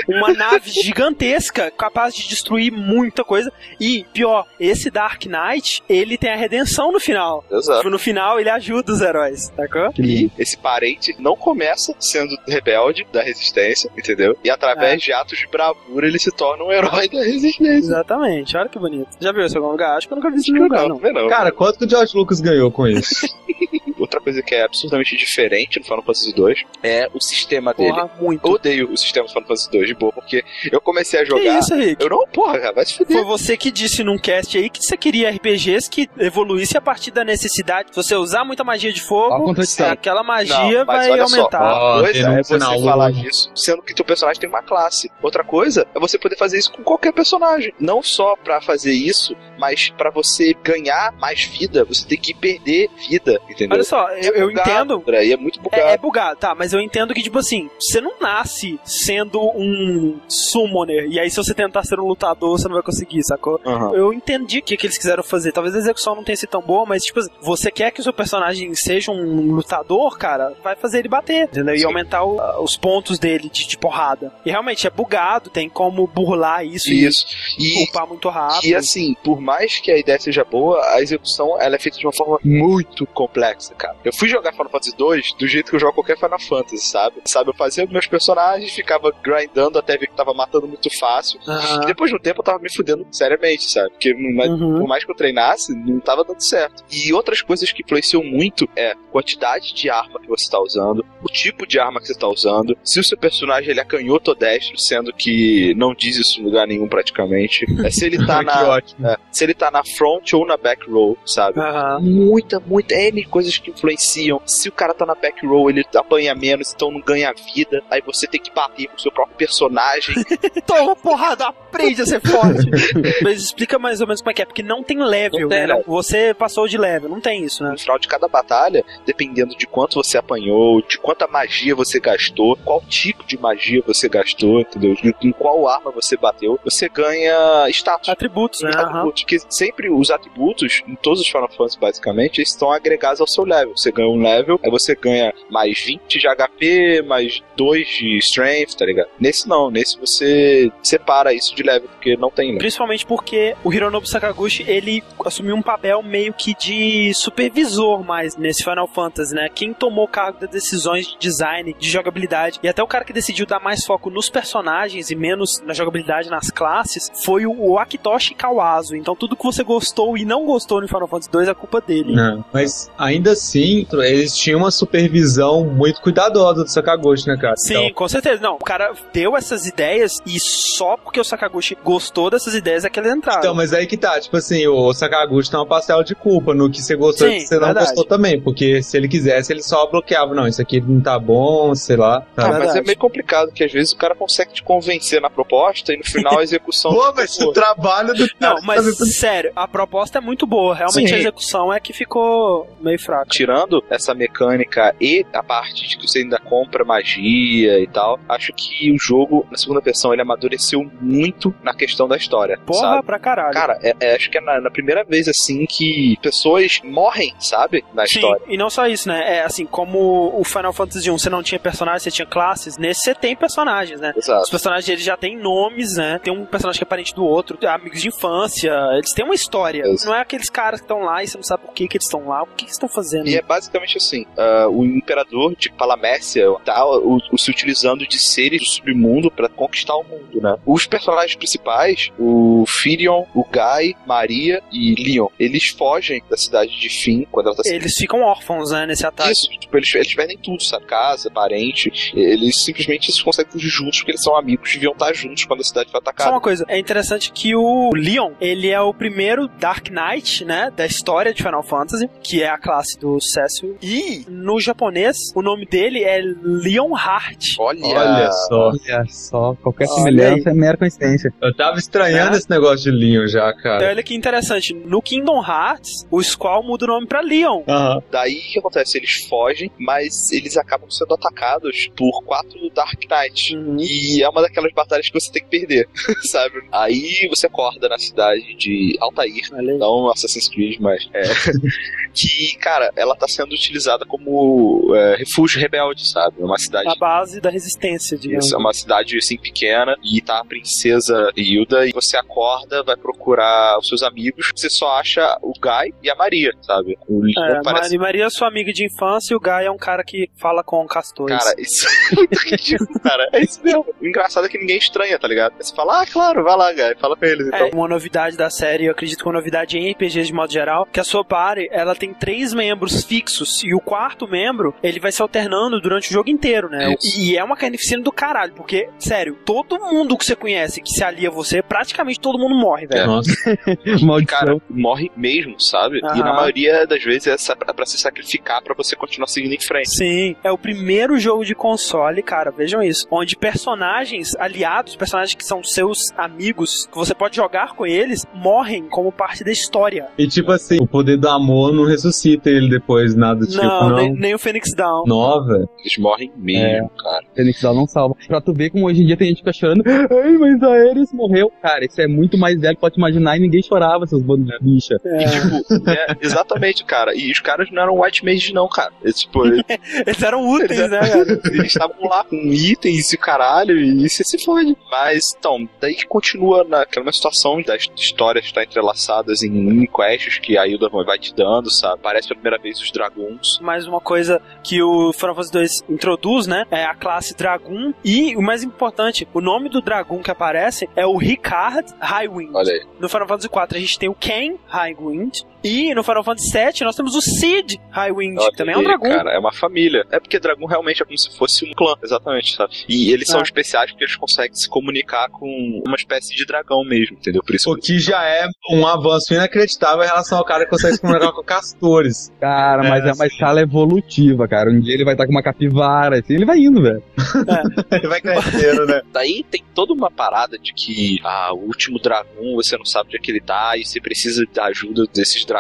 Uma nave gigantesca, capaz de destruir muita coisa. E, pior, esse Dark Knight, ele tem a redenção no final. Exato. Tipo, no final, ele ajuda os heróis, sacou? E esse parente não começa sendo rebelde da resistência, entendeu? E através de atos de bravura ele se torna um herói da resistência. Exatamente, olha que bonito. Já viu esse em algum lugar? Acho que eu nunca vi isso em nenhum lugar, não. não, não. Cara, quanto que o George Lucas ganhou com isso? Coisa que é absolutamente diferente no Final Fantasy II é o sistema dele. Porra, muito. Eu odeio o sistema do Final Fantasy II de boa, porque eu comecei a Que jogar. isso, Rick? Eu não, porra, cara, vai se fuder. Foi você que disse num cast aí que você queria RPGs que evoluísse a partir da necessidade. Se você usar muita magia de fogo, contradição. aquela magia Não, vai olha só. aumentar. Ó, Uma coisa é você na falar lua. disso, sendo que teu personagem tem uma classe. Outra coisa é você poder fazer isso com qualquer personagem. Não só pra fazer isso, mas pra você ganhar mais vida, você tem que perder vida, entendeu? Olha só, eu, eu É bugado, entendo. É muito bugado. É, é bugado, tá, mas eu entendo que, tipo assim, você não nasce sendo um summoner, e aí se você tentar ser um lutador, você não vai conseguir, sacou? Aham. Eu entendi o que, que eles quiseram fazer. Talvez a execução não tenha sido tão boa, mas, tipo, assim, você quer que o seu personagem seja um lutador, cara, vai fazer ele bater, entendeu? E Sim. aumentar o- os pontos dele de, de porrada. E realmente é bugado, tem como burlar isso, Isso. e E, upar muito rápido. e assim, por mais que a ideia seja boa, a execução ela é feita de uma forma muito complexa, cara. Eu fui jogar Final Fantasy 2 do jeito que eu jogo qualquer Final Fantasy, sabe? Sabe, eu fazia meus personagens, ficava grindando até ver que tava matando muito fácil. Aham. E depois de um tempo eu tava me fudendo seriamente, sabe? Porque não- Uhum. por mais que eu treinasse, não tava dando certo. E outras coisas que influenciam muito é a quantidade de arma que você tá usando, o tipo de arma que você tá usando, se o seu personagem ele é canhoto ou destro, sendo que não diz isso em lugar nenhum praticamente. É, se ele tá na. é, se ele tá na front ou na back row, sabe? Aham. Muita, muita N coisas que influenciam. Se o cara tá na back row, ele apanha menos, então não ganha vida. Aí você tem que bater com o seu próprio personagem. Toma porrada, aprende a ser forte. Mas explica mais ou menos como é que é, porque não tem level, Não tem né? level. Você passou de level, não tem isso, né? no final de cada batalha, dependendo de quanto você apanhou, de quanta magia você gastou, qual tipo de magia você gastou, entendeu? Em qual arma você bateu, você ganha status. Atributos, né? Atributos, que sempre os atributos, em todos os Final Fantasy basicamente, eles estão agregados ao seu level. Você ganha um level, aí você ganha mais 20 de HP, mais 2 de Strength, tá ligado? Nesse não, nesse você separa isso de level, porque não tem level. Principalmente porque o Hironobu Sakaguchi, ele assumiu um papel meio que de supervisor mais nesse Final Fantasy, né? Quem tomou cargo das decisões de design, de jogabilidade, e até o cara que decidiu dar mais foco nos personagens e menos na jogabilidade nas classes, foi o o Akitoshi Kawazu. Então tudo que você gostou e não gostou no Final Fantasy 2 é culpa dele. Não, mas ainda assim, eles tinham uma supervisão muito cuidadosa do Sakaguchi, né, cara? Sim, com certeza. Não, o cara deu essas ideias e só porque o Sakaguchi gostou dessas ideias é que eles entraram. Então, mas aí que tá, tipo assim, o Sakaguchi tem uma parcela de culpa no que você gostou e que você não verdade. gostou também, porque se ele quisesse, ele só bloqueava, não, isso aqui não tá bom, sei lá. Ah, Tá. mas é meio complicado, que às vezes o cara consegue te convencer na proposta e no final a execução. Pô, mas o trabalho do Não, cara mas também- sério, a proposta é muito boa. Realmente Sim. a execução é que ficou meio fraca. Tirando essa mecânica e a parte de que você ainda compra magia e tal, acho que o jogo, na segunda versão, ele amadureceu muito na questão da história. Porra sabe? pra caralho. Cara, é- é- acho que é na, na primeira vez assim que pessoas morrem, sabe? Na Sim, história. e não só isso, né? É assim, como o Final Fantasy 1 você não tinha personagens, você tinha classes, nesse você tem personagens, né? Os Exato. personagens eles já têm nomes, né? Tem um personagem que é parente do outro, amigos de infância, eles têm uma história. Isso. Não é aqueles caras que estão lá e você não sabe por que, que eles estão lá, o que, que eles estão fazendo. E é basicamente assim: ah, o imperador de Palamércia tá o, o- se utilizando de seres do submundo pra conquistar o mundo, né? Os personagens principais, o Firion, o Guy, Maria e Leon, eles fogem da cidade de Finn quando ela tá Eles ficam órfãos, né, nesse ataque. Isso, tipo, eles, eles perdem tudo, sabe? Casa, parente. Eles simplesmente se conseguem fugir juntos porque eles são amigos e deviam estar juntos quando a cidade foi Só atacada. uma coisa, é interessante que o Leon, ele é o primeiro Dark Knight, né, da história de Final Fantasy, que é a classe do Cecil. E no japonês, o nome dele é Leonhardt. Olha, Olha só. Olha só, qualquer semelhança é mera coincidência. Eu tava estranhando esse negócio de Leon já, Então cara. olha que interessante, no Kingdom Hearts, o Squall muda o nome pra Leon. Daí o que acontece? Eles fogem, mas eles acabam sendo atacados por quatro Dark Knights. Uhum. E é uma daquelas batalhas que você tem que perder, sabe? Aí você acorda na cidade de Altair, aí. não Assassin's Creed, mas é. que, cara, ela tá sendo utilizada como é, refúgio rebelde, sabe? É uma cidade. A base da resistência, digamos. Isso, é uma cidade assim pequena e tá a princesa Hilda e você acorda, vai procurar os seus amigos, você só acha o Guy e a Maria, sabe? O É, parece Mari- Maria é sua amiga de infância e o Guy é um cara que fala com castores. Cara, isso é muito ridículo, cara. É isso mesmo. O engraçado é que ninguém estranha, tá ligado? Você fala, ah, claro, vai lá, Guy, fala pra eles. Então, É uma novidade da série, eu acredito que uma novidade em RPGs de modo geral, que a sua party, ela tem três membros fixos e o quarto membro, ele vai se alternando durante o jogo inteiro, né? Isso. E é uma carnificina do caralho, porque, sério, todo mundo que você conhece que se alia a você, praticamente todo mundo morre, velho. Nossa. Maldição. cara, morre mesmo, sabe? E Aham. na maioria das vezes é sa- pra se sacrificar pra você continuar seguindo em frente. Sim, é o primeiro jogo de console, cara, vejam isso, onde personagens aliados, personagens que são seus amigos, que você pode jogar com eles, morrem como parte da história. E tipo assim, o poder do amor não ressuscita ele depois, nada do tipo, não. Nem, nem o Phoenix Down. Nova. Eles morrem mesmo, cara. Fênix Down não salva. Pra tu ver como hoje em dia tem gente que fica chorando. Ai, mas a Ares morreu. Cara, isso é muito mais velho, pode imaginar, e ninguém chorava, seus bandos de bicha. É. E tipo, é, exatamente, cara. E os caras não eram white mage, não, cara. Eles, tipo, eles Eles eram úteis, Eles né, cara? eles estavam lá com itens e caralho, e você se fode. Mas, então, daí que continua naquela situação das histórias estar entrelaçadas em mini quests que a Hilda vai te dando, sabe? Parece pela primeira vez os dragões. Mais uma coisa que o Final Fantasy 2 introduz, né? É a classe Dragoon. E o mais importante, o nome do Dragoon que aparece é o Ricard Highwind. Olha aí. No Final Fantasy 4 a gente tem o Ken Highwind. E no Final Fantasy 7 nós temos o Cid Highwind, Olha que também é um aí, Dragoon. Cara, é uma família. É porque dragão realmente é como se fosse um clã, exatamente, sabe? E eles são Ah. especiais porque eles conseguem se comunicar com uma espécie de dragão mesmo, entendeu? Por isso O que já é um avanço inacreditável em relação ao cara que consegue se comunicar com castores. Cara, mas É, é uma escala evolutiva, cara. Um dia ele vai estar com uma capivara, assim, ele vai indo, velho. Ele vai crescendo, né? Daí tem toda uma parada de que ah, o último dragão você não sabe onde é que ele tá e você precisa da ajuda desses dragões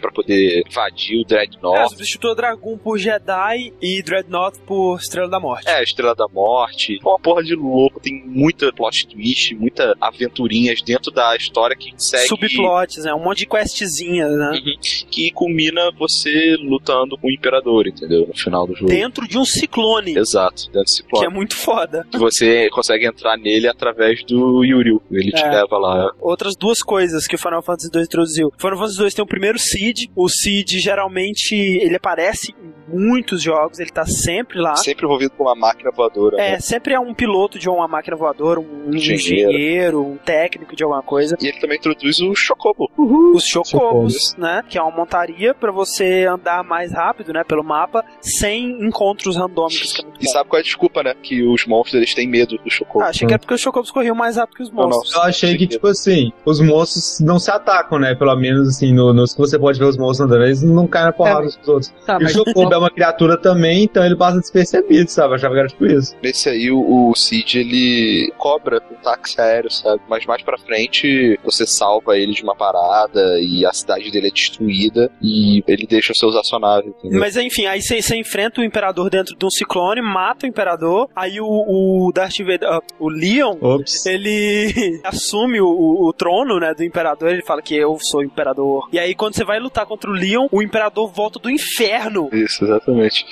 pra poder invadir o É, Dreadnought. substituiu Dragoon por Jedi e Dreadnought por Estrela da Morte. É, Estrela da Morte. É uma porra de louco. Tem muita plot twist, muita aventurinhas dentro da história que segue. Subplots, né? Um monte de questzinhas, né? Uhum. Que culmina você lutando com o Imperador, entendeu? No final do jogo. Dentro de um ciclone, Exato, dentro desse que plot. é muito foda. Que você consegue entrar nele através do Yuril. Ele te É. leva lá. outras duas coisas que o Final Fantasy 2 introduziu. O Final Fantasy 2 tem o primeiro Seed. O Seed geralmente ele aparece em muitos jogos, ele tá sempre lá. Sempre envolvido com uma máquina voadora. né? É, sempre é um piloto de uma máquina voadora, um Engenheiro. engenheiro, um técnico de alguma coisa. E ele também introduz o Chocobo. Os chocobos, né? Que é uma montaria pra você andar mais rápido, né? Pelo mapa, sem encontros randômicos. Que é muito E bom. sabe qual é a desculpa, né? Que os monstros eles têm medo do Chocobo. Ah, achei que era porque os chocobos corriam mais rápido que os Não, não. monstros. Eu achei que, tipo assim, os monstros não se atacam, né? Pelo menos, assim, no- nos que você pode ver os monstros andando, eles não caem na porrada uns dos outros. Tá, E o Chocobo é uma criatura também, então ele passa despercebido, sabe? Eu achava que era tipo isso. Nesse aí, o, o Cid, ele cobra um táxi aéreo, sabe? Mas mais pra frente, você salva ele de uma parada e a cidade dele é destruída e ele deixa seus acionáveis, entendeu? Mas enfim, aí você enfrenta o Imperador dentro de um ciclone, mata o Imperador, aí o, o Darth Vader, ah, o Leon, Ops. ele assume o, o- o trono, né, do Imperador, ele fala que eu sou o Imperador. E aí quando você vai lutar contra o Leon, o Imperador volta do inferno. Isso, exatamente.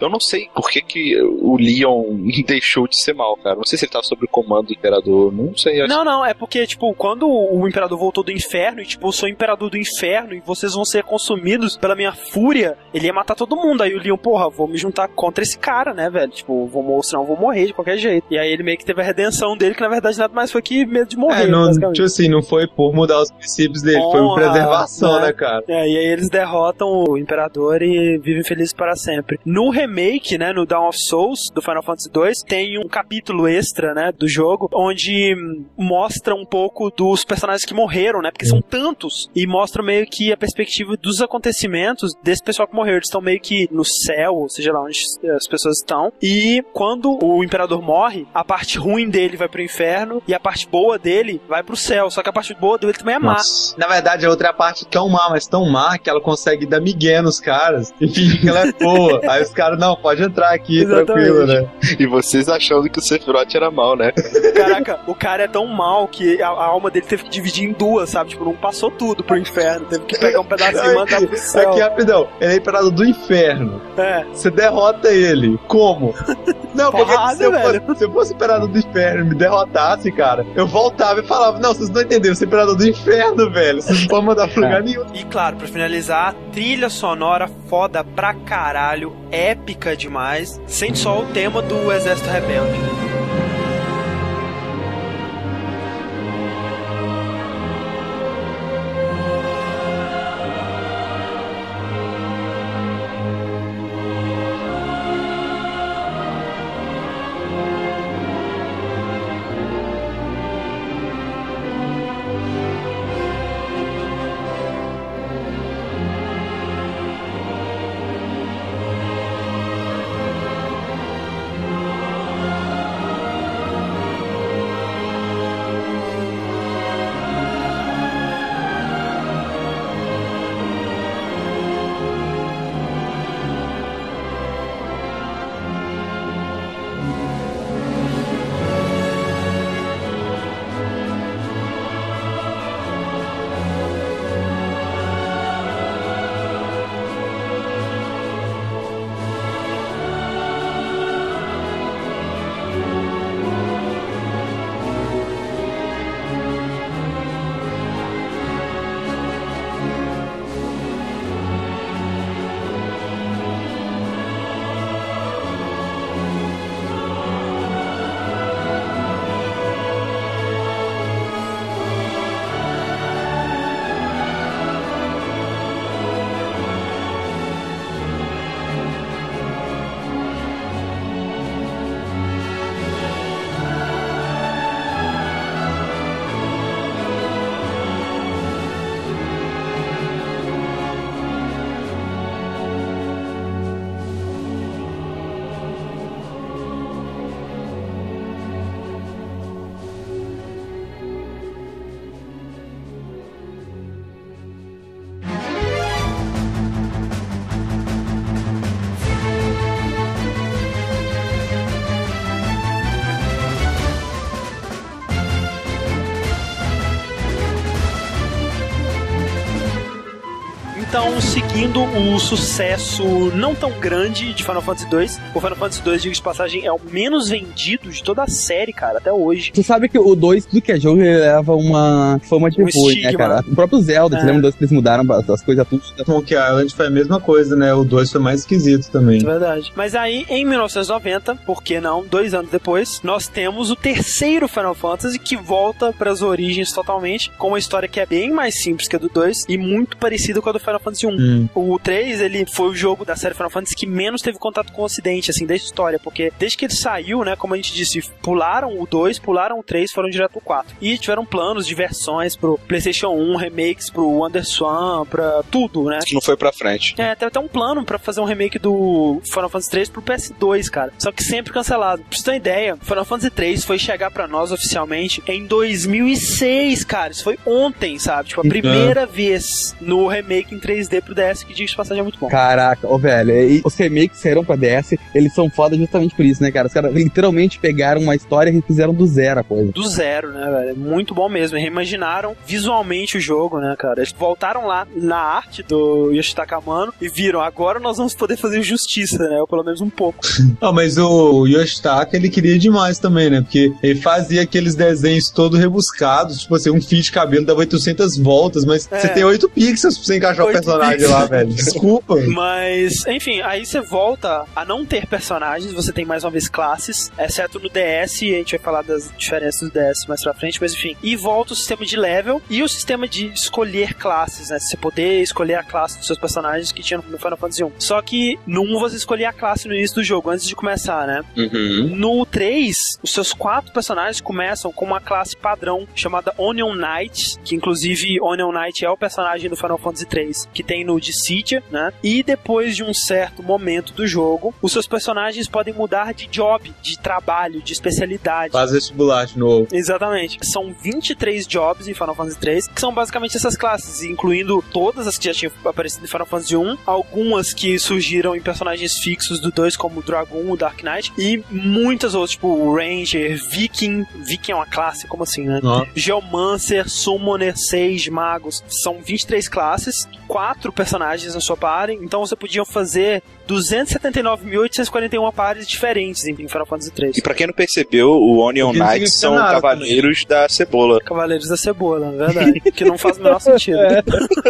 Eu não sei por que, que o Leon deixou de ser mal, cara. Não sei se ele tava sob o comando do Imperador. Não sei. acho- Não, não, é porque, tipo, quando o Imperador voltou do inferno, e, tipo, eu sou o Imperador do inferno, e vocês vão ser consumidos pela minha fúria, ele ia matar todo mundo. Aí o Leon, porra, vou me juntar contra esse cara, né, velho? Tipo, vou mostrar, vou morrer de qualquer jeito. E aí ele meio que teve a redenção dele, que na verdade nada mais foi que medo de morrer. É, não, tipo assim, não foi por mudar os princípios dele, foi por Honra, preservação, né? né, cara? É, e aí eles derrotam o Imperador e vivem felizes para sempre. No remake, né, no Dawn of Souls, do Final Fantasy II, tem um capítulo extra, né, do jogo, onde hum, mostra um pouco dos personagens que morreram, né, porque são tantos, e mostra meio que a perspectiva dos acontecimentos desse pessoal que morreu. Eles estão meio que no céu, ou seja lá onde as pessoas estão, e quando o Imperador morre, a parte ruim dele vai pro inferno, e a parte boa dele vai pro céu, só que a parte boa dele também é má. Nossa. Na verdade, a outra é a parte tão má, mas tão má que ela consegue dar migué nos caras e fingir que ela é boa. Aí os caras, não, pode entrar aqui, Exatamente. tranquilo, né? E vocês achando que o Sephiroth era mal, né? Caraca, o cara é tão mal que a, a alma dele teve que dividir em duas, sabe? Tipo, não passou tudo pro inferno. Teve que pegar um pedacinho e mandar pro céu. Aqui, rapidão, ele é imperador do inferno. É. Você derrota ele. Como? Não, porque Porrada, se eu, velho. fosse, se eu fosse imperador do inferno e me derrotasse, cara, eu voltava e falava, não, vocês não entenderam, eu sou imperador do inferno, velho. Vocês não podem mandar pra lugar nenhum. E claro, pra finalizar, trilha sonora foda pra caralho, épica demais. Sente só o tema do Exército Rebelde. Seguindo o sucesso não tão grande de Final Fantasy II, o Final Fantasy II, diga de passagem, é o menos vendido de toda a série, cara, até hoje. Tu sabe que o 2, tudo que é jogo, ele leva uma fama de Um ruim, né, cara? O próprio Zelda, É. você lembra do 2 que eles mudaram as as coisas tudo? Monkey Island foi a mesma coisa, né? O 2 foi mais esquisito também. É verdade. Mas aí, em 1990, por que não, dois anos depois, nós temos o terceiro Final Fantasy que volta para as origens totalmente, com uma história que é bem mais simples que a do 2 e muito parecida com a do Final Fantasy 1. Hum. O 3, ele foi o jogo da série Final Fantasy que menos teve contato com o ocidente, assim, da história, porque desde que ele saiu, né, como a gente disse, pularam o 2, pularam o 3, foram direto pro 4. E tiveram planos de versões pro PlayStation 1, remakes pro WonderSwan, pra tudo, né? Que não foi pra frente. É, teve até um plano pra fazer um remake do Final Fantasy 3 pro PS2, cara. Só que sempre cancelado. Pra você ter uma ideia, Final Fantasy 3 foi chegar pra nós oficialmente em 2006, cara. Isso foi ontem, sabe? Tipo, a primeira vez no remake em 3D pro DS, que diz de passagem é muito bom. Caraca, ô velho, e os remakes que saíram pra DS, eles são foda justamente por isso, né, cara? Os caras literalmente pegaram uma história e fizeram do zero a coisa. Do zero, né, velho? É Muito bom mesmo. Reimaginaram visualmente o jogo, né, cara? Eles voltaram lá na arte do Yoshitaka Amano e viram, agora nós vamos poder fazer justiça, né? Ou pelo menos um pouco. Ah, mas o Yoshitaka, ele queria demais também, né? Porque ele fazia aqueles desenhos todo rebuscados, tipo assim, um fio de cabelo dava 800 voltas, mas É. você tem 8 pixels pra você encaixar o 8 personagem lá, velho. Desculpa. Mas, enfim, aí você volta a não ter personagens, você tem mais uma vez classes, exceto no DS, e a gente vai falar das diferenças do DS mais pra frente, mas enfim. E volta o sistema de level e o sistema de escolher classes, né? Você poder escolher a classe dos seus personagens que tinha no Final Fantasy 1. Só que no 1 você escolhia a classe no início do jogo, antes de começar, né? Uhum. No 3, os seus quatro personagens começam com uma classe padrão chamada Onion Knight, que inclusive Onion Knight é o personagem do Final Fantasy 3 que tem no Dissidia, né? E depois de um certo momento do jogo, os seus personagens podem mudar de job, de trabalho, de especialidade. Faz vestibular de novo. Exatamente. São 23 jobs em Final Fantasy 3, que são basicamente essas classes, incluindo todas as que já tinham aparecido em Final Fantasy 1, algumas que surgiram em personagens fixos do 2, como o Dragon, o Dark Knight, e muitas outras, tipo Ranger, Viking. Viking é uma classe, como assim, né? Geomancer, Summoner, Sage, Magos. São 23 classes, quatro personagens na sua party, então você podia fazer 279.841 pares diferentes em Final Fantasy 3. E pra quem não percebeu, o Onion Knights são nada cavaleiros da cebola. Cavaleiros da Cebola, na verdade. que não faz o menor sentido. É,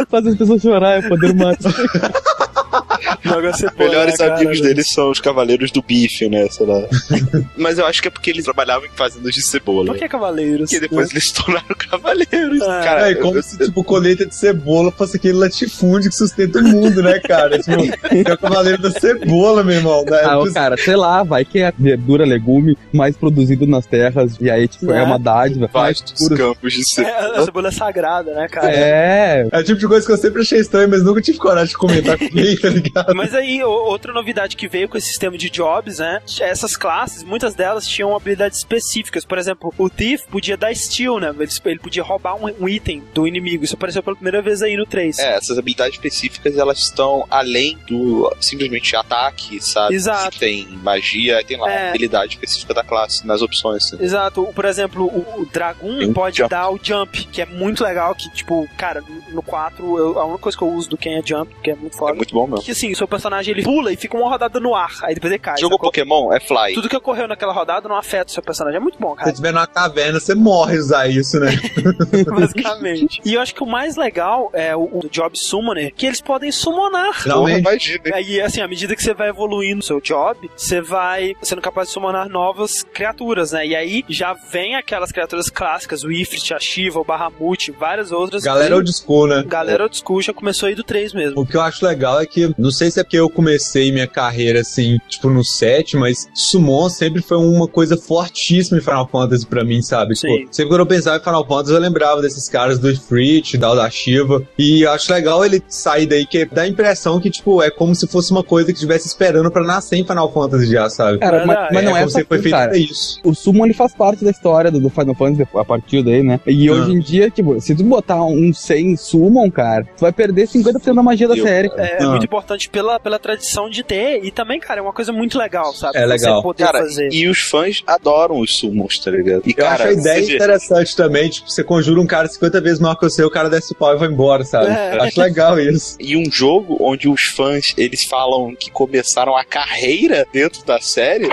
faz as pessoas chorar, é o poder máximo. Os melhores cara? amigos deles são os cavaleiros do bife, né? Sei lá. Mas eu acho que é porque eles trabalhavam em fazendas de cebola. Por que Cavaleiros? Porque depois eles se tornaram cavaleiros. Ah, cara, É, como eu- se, tipo, colheita de cebola fosse aquele latifúndio que sustenta o mundo, né, cara? Tipo, é o cavaleiro da cebola, meu irmão. Né? Ah, ô, cara, sei lá, vai que é verdura, legume mais produzido nas terras, e aí, tipo, é, É. uma dádiva. vastos puro. campos de É, cebola. a cebola é sagrada, né, cara? É, É o tipo de coisa que eu sempre achei estranho, mas nunca tive coragem de comentar com ninguém, tá ligado? Mas aí, outra novidade que veio com esse sistema de jobs, né? Essas classes, muitas delas tinham habilidades específicas. Por exemplo, o Thief podia dar steal, né? Ele, ele podia roubar um, um item do inimigo. Isso apareceu pela primeira vez aí no 3. É, essas habilidades específicas elas estão além do simplesmente ataque, sabe? Exato. Tem magia, tem lá É. habilidade específica da classe nas opções. né? Exato. Por exemplo, o, o Dragon Tem pode jump. dar o Jump, que é muito legal. Que, tipo, cara, no 4, eu- a única coisa que eu uso do Ken é Jump, que é muito É foda. muito bom mesmo. Que assim, o seu personagem ele pula e fica uma rodada no ar, aí depois ele cai. Jogou sacou? Pokémon? É Fly. Tudo que ocorreu naquela rodada não afeta o seu personagem. É muito bom, Se cara. você estiver numa caverna, você morre usar isso, né? basicamente. E eu acho que o mais legal é o, o Job Summoner, que eles podem summonar. Realmente. imagina. Aí, assim, à medida que você vai evoluindo no seu job, você vai sendo capaz de summonar novas criaturas, né? E aí já vem aquelas criaturas clássicas, o Ifrit, a Shiva, o Bahamut, várias outras. Galera old school, né? Galera old school já começou aí do 3 mesmo. O que eu acho legal é que, não sei se é porque eu comecei minha carreira assim, tipo no 7, mas Summon sempre foi uma coisa fortíssima em Final Fantasy pra mim, sabe? Sim. Tipo, sempre quando eu pensava em Final Fantasy, eu lembrava desses caras do Ifrit, da da Shiva. E eu acho legal ele sair daí, que dá a impressão que, tipo, é como se fosse uma coisa que estivesse esperando pra nascer em Final Fantasy já, sabe? cara, mas, mas não é, como só se foi feito cara. pra isso. O Summon ele faz parte da história do, do Final Fantasy a partir daí, né? E Ah. hoje em dia, tipo, se tu botar um 100 Summon, cara, tu vai perder 50% da magia da Eu- série. É, é Ah. muito importante pela, pela tradição de ter. E também, cara, é uma coisa muito legal, sabe? É legal. Você poder Cara, fazer. e os fãs adoram os summons, tá ligado? E, Eu cara, acho a ideia você vê- interessante também, tipo, você conjura um cara 50 vezes maior que você, o cara desce o pau e vai embora, sabe? É. Acho legal isso. E um jogo onde os fãs, eles falam que começaram a carreira dentro da série,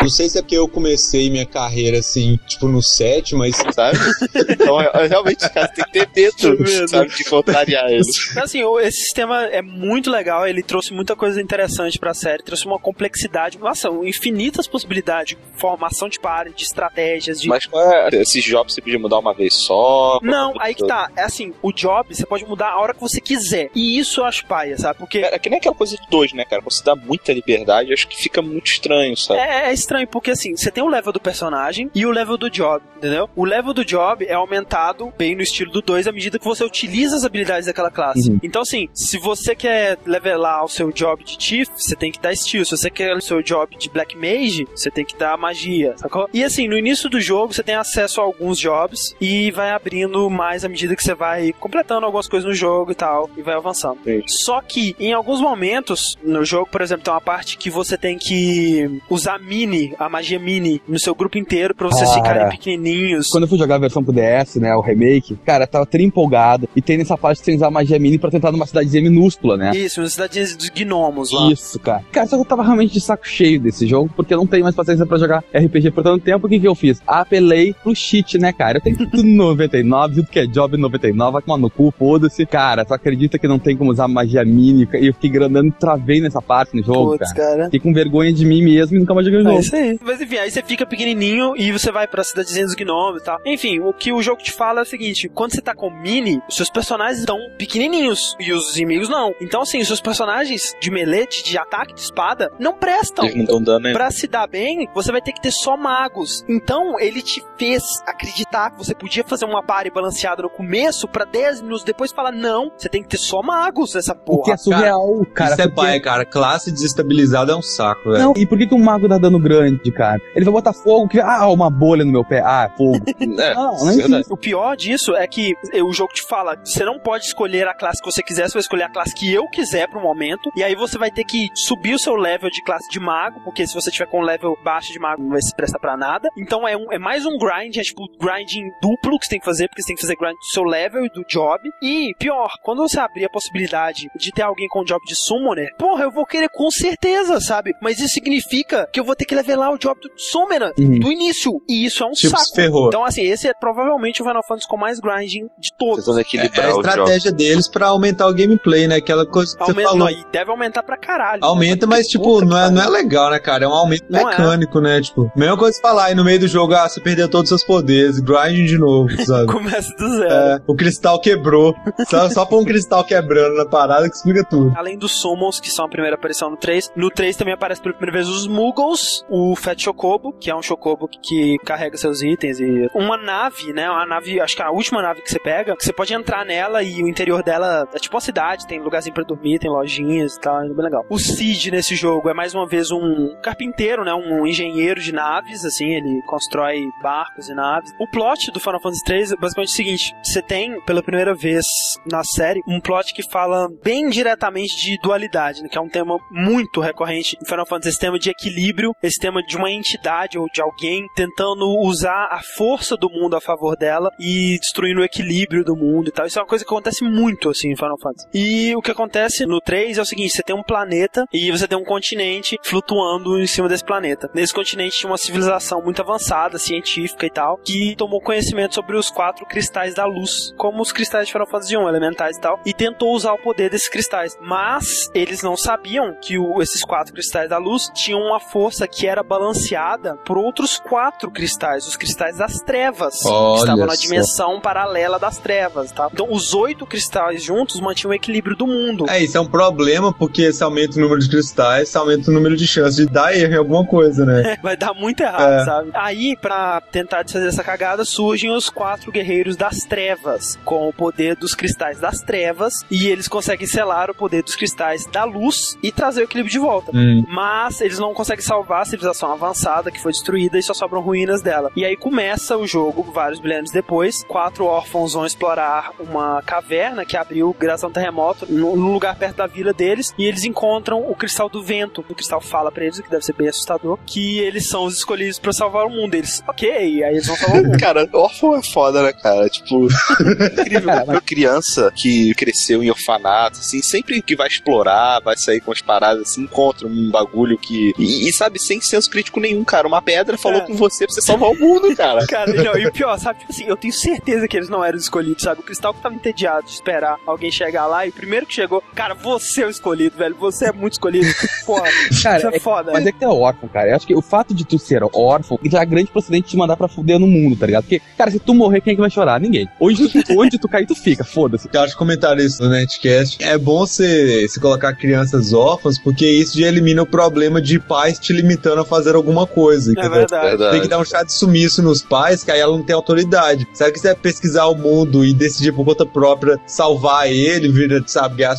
Não sei se é porque eu comecei minha carreira assim, tipo, no 7, mas sabe? Então, é- realmente, os caras têm que ter medo, sabe, de contrariar eles. Então, assim, esse sistema é muito legal, ele trouxe muita coisa interessante pra série, trouxe uma complexidade, nossa, infinitas possibilidades de formação de par, de estratégias, de... Mas qual é? Esses jobs você podia mudar uma vez só? Não, aí que tá, é assim, o job você pode mudar a hora que você quiser, e isso eu acho paia, sabe, porque... É que nem aquela coisa de dois, né, cara? Quando você dá muita liberdade, acho que fica muito estranho, sabe? É, é estranho, porque assim, você tem o level do personagem e o level do job, entendeu? O level do job é aumentado bem no estilo do 2 à medida que você utiliza as habilidades daquela classe. Uhum. Então, assim, se você quer levelar o seu job de Chief, você tem que dar steel. Se você quer o seu job de Black Mage, você tem que dar magia, sacou? E assim, no início do jogo, você tem acesso a alguns jobs e vai abrindo mais à medida que você vai completando algumas coisas no jogo e tal, e vai avançando. Sim. Só que em alguns momentos no jogo, por exemplo, tem uma parte que você tem que usar mini, a magia mini, no seu grupo inteiro pra vocês Cara. ficarem pequenininhos. Quando eu fui jogar a versão pro DS, né, o remake, cara, tava tri empolgado. E tem nessa parte de você usar magia mini pra tentar numa cidadezinha minúscula, né? Isso, E Cidadezinha dos Gnomos lá. Isso, cara. Cara, só que eu tava realmente de saco cheio desse jogo, porque eu não tenho mais paciência pra jogar RPG por tanto tempo. O que que eu fiz? Apelei pro cheat, né, cara? Eu tenho tudo no 99, tudo que é job 99, vai tomar no cu, foda-se. Cara, tu acredita que não tem como usar magia mímica? E eu fiquei grandando, travei nessa parte no jogo, Putz, cara. cara. Fiquei com vergonha de mim mesmo e nunca mais joguei o É jogo. isso aí. Mas enfim, aí você fica pequenininho e você vai pra cidadezinha dos gnomos e tal. Enfim, o que o jogo te fala é o seguinte: quando você tá com mini, os seus personagens estão pequenininhos e os inimigos não. Então, assim, os seus personagens de melete, de ataque, de espada, não prestam. Eles não dando ainda. Pra se dar bem, você vai ter que ter só magos. Então, ele te fez acreditar que você podia fazer uma party balanceada no começo pra 10 minutos depois falar: não, você tem que ter só magos nessa O que porra. é surreal, cara. Isso é porque- pai, cara. Classe desestabilizada é um saco, velho. Não, e por que, que um mago dá dano grande, cara? Ele vai botar fogo, que, ah, uma bolha no meu pé. Ah, fogo. É, Não, não verdade. existe. O pior disso é que o jogo te fala, você não pode escolher a classe que você quiser, você vai escolher a classe que eu quiser pro momento, e aí você vai ter que subir o seu level de classe de mago, porque se você tiver com level baixo de mago não vai se prestar pra nada. Então é, um- é mais um grind, é tipo grinding duplo que você tem que fazer, porque você tem que fazer grind do seu level e do job. E pior, quando você abrir a possibilidade de ter alguém com job de summoner, porra, eu vou querer com certeza, sabe? Mas isso significa que eu vou ter que levelar o job do summoner Uhum. do início, e isso é um Tipo, saco. ferrou. Então, assim, esse é provavelmente o Final Fantasy com mais grinding de todos. É equilibrar a estratégia deles pra aumentar o gameplay, né? Aquela coisa que você Aumenta, falou. não, e deve aumentar pra caralho. Aumenta, né? mas, tipo, não é, não é legal, né, cara? É um aumento Não é. mecânico, né? Tipo, mesma coisa que falar aí no meio do jogo, ah, você perdeu todos os seus poderes, grind de novo, sabe? Começa do zero. É, o cristal quebrou. Só, só pôr um cristal quebrando na parada que explica tudo. Além dos Summons, que são a primeira aparição no 3, no 3 também aparece pela primeira vez os Muggles, o Fat Chocobo, que é um Chocobo que, que carrega seus itens, e uma nave, né? Uma nave, acho que é a última nave que você pega, que você pode entrar nela e o interior dela é tipo uma cidade, tem lugarzinho pra dormir, tem lojinhas e tal, é bem legal. O Cid nesse jogo é mais uma vez um carpinteiro, né? Um engenheiro de naves, assim, ele constrói barcos e naves. O plot do Final Fantasy 3 é basicamente o seguinte: você tem, pela primeira vez na série, um plot que fala bem diretamente de dualidade, né, que é um tema muito recorrente em Final Fantasy, esse tema de equilíbrio, esse tema de uma entidade ou de alguém tentando usar a força do mundo a favor dela e destruindo o equilíbrio do mundo e tal. Isso é uma coisa que acontece muito assim em Final Fantasy. E o que acontece no 3 é o seguinte: você tem um planeta e você tem um continente flutuando em cima desse planeta. Nesse continente tinha uma civilização muito avançada, científica e tal, que tomou conhecimento sobre os quatro cristais da luz, como os cristais de Final Fantasy 1, elementais e tal, e tentou usar o poder desses cristais. Mas eles não sabiam que o- esses quatro cristais da luz tinham uma força que era balanceada por outros quatro cristais, os cristais das trevas, que Olha estavam na só. dimensão paralela das trevas, tá? Então os oito cristais juntos mantinham o equilíbrio do mundo. É, isso é um problema, porque se aumenta o número de cristais, se aumenta o número de chances de dar erro em alguma coisa, né? Vai dar muito errado, É. sabe? Aí, pra tentar desfazer essa cagada, surgem os quatro guerreiros das trevas, com o poder dos cristais das trevas, e eles conseguem selar o poder dos cristais da luz e trazer o equilíbrio de volta. Hum. Mas eles não conseguem salvar a civilização avançada que foi destruída e só sobram ruínas dela. E aí começa o jogo, vários milênios depois. Quatro órfãos vão explorar uma caverna que abriu graças a um terremoto num lugar perto da vila deles. E eles encontram o cristal do vento. O cristal fala pra eles, o que deve ser bem assustador, que eles são os escolhidos pra salvar o mundo. Eles, ok, aí eles vão salvar o mundo. Cara, órfão é foda, né, cara? Tipo, incrível. Cara, Uma criança que cresceu em orfanato, assim, sempre que vai explorar, vai sair com as paradas, assim, encontra um bagulho que. E, e, sabe, sem senso crítico nenhum, cara. Uma pedra falou É. com você pra você salvar o mundo, cara. Cara, e, não, e o pior, sabe? Tipo assim, eu tenho certeza que eles não eram os escolhidos, sabe? O Cristal que tava entediado de esperar alguém chegar lá e o primeiro que chegou, cara, você é o escolhido, velho. Você é muito escolhido. Porra, Cara, isso é é- foda. Mas é que tu é órfão, cara. Eu acho que o fato de tu ser órfão já é grande procedente de te mandar pra fuder no mundo, tá ligado? Porque, cara, se tu morrer, quem é que vai chorar? Ninguém. Onde tu, onde tu cair, tu fica, foda-se. Eu acho comentarista do Netcast. É bom você, você colocar crianças órfãs, porque isso já elimina o problema de pais te limitando a fazer alguma coisa. É entendeu? verdade. Tem que dar um chá de sumiço nos pais, que aí ela não tem autoridade. Será que você vai pesquisar o mundo e decidir por conta própria salvar ele, vir, sabe, ganhar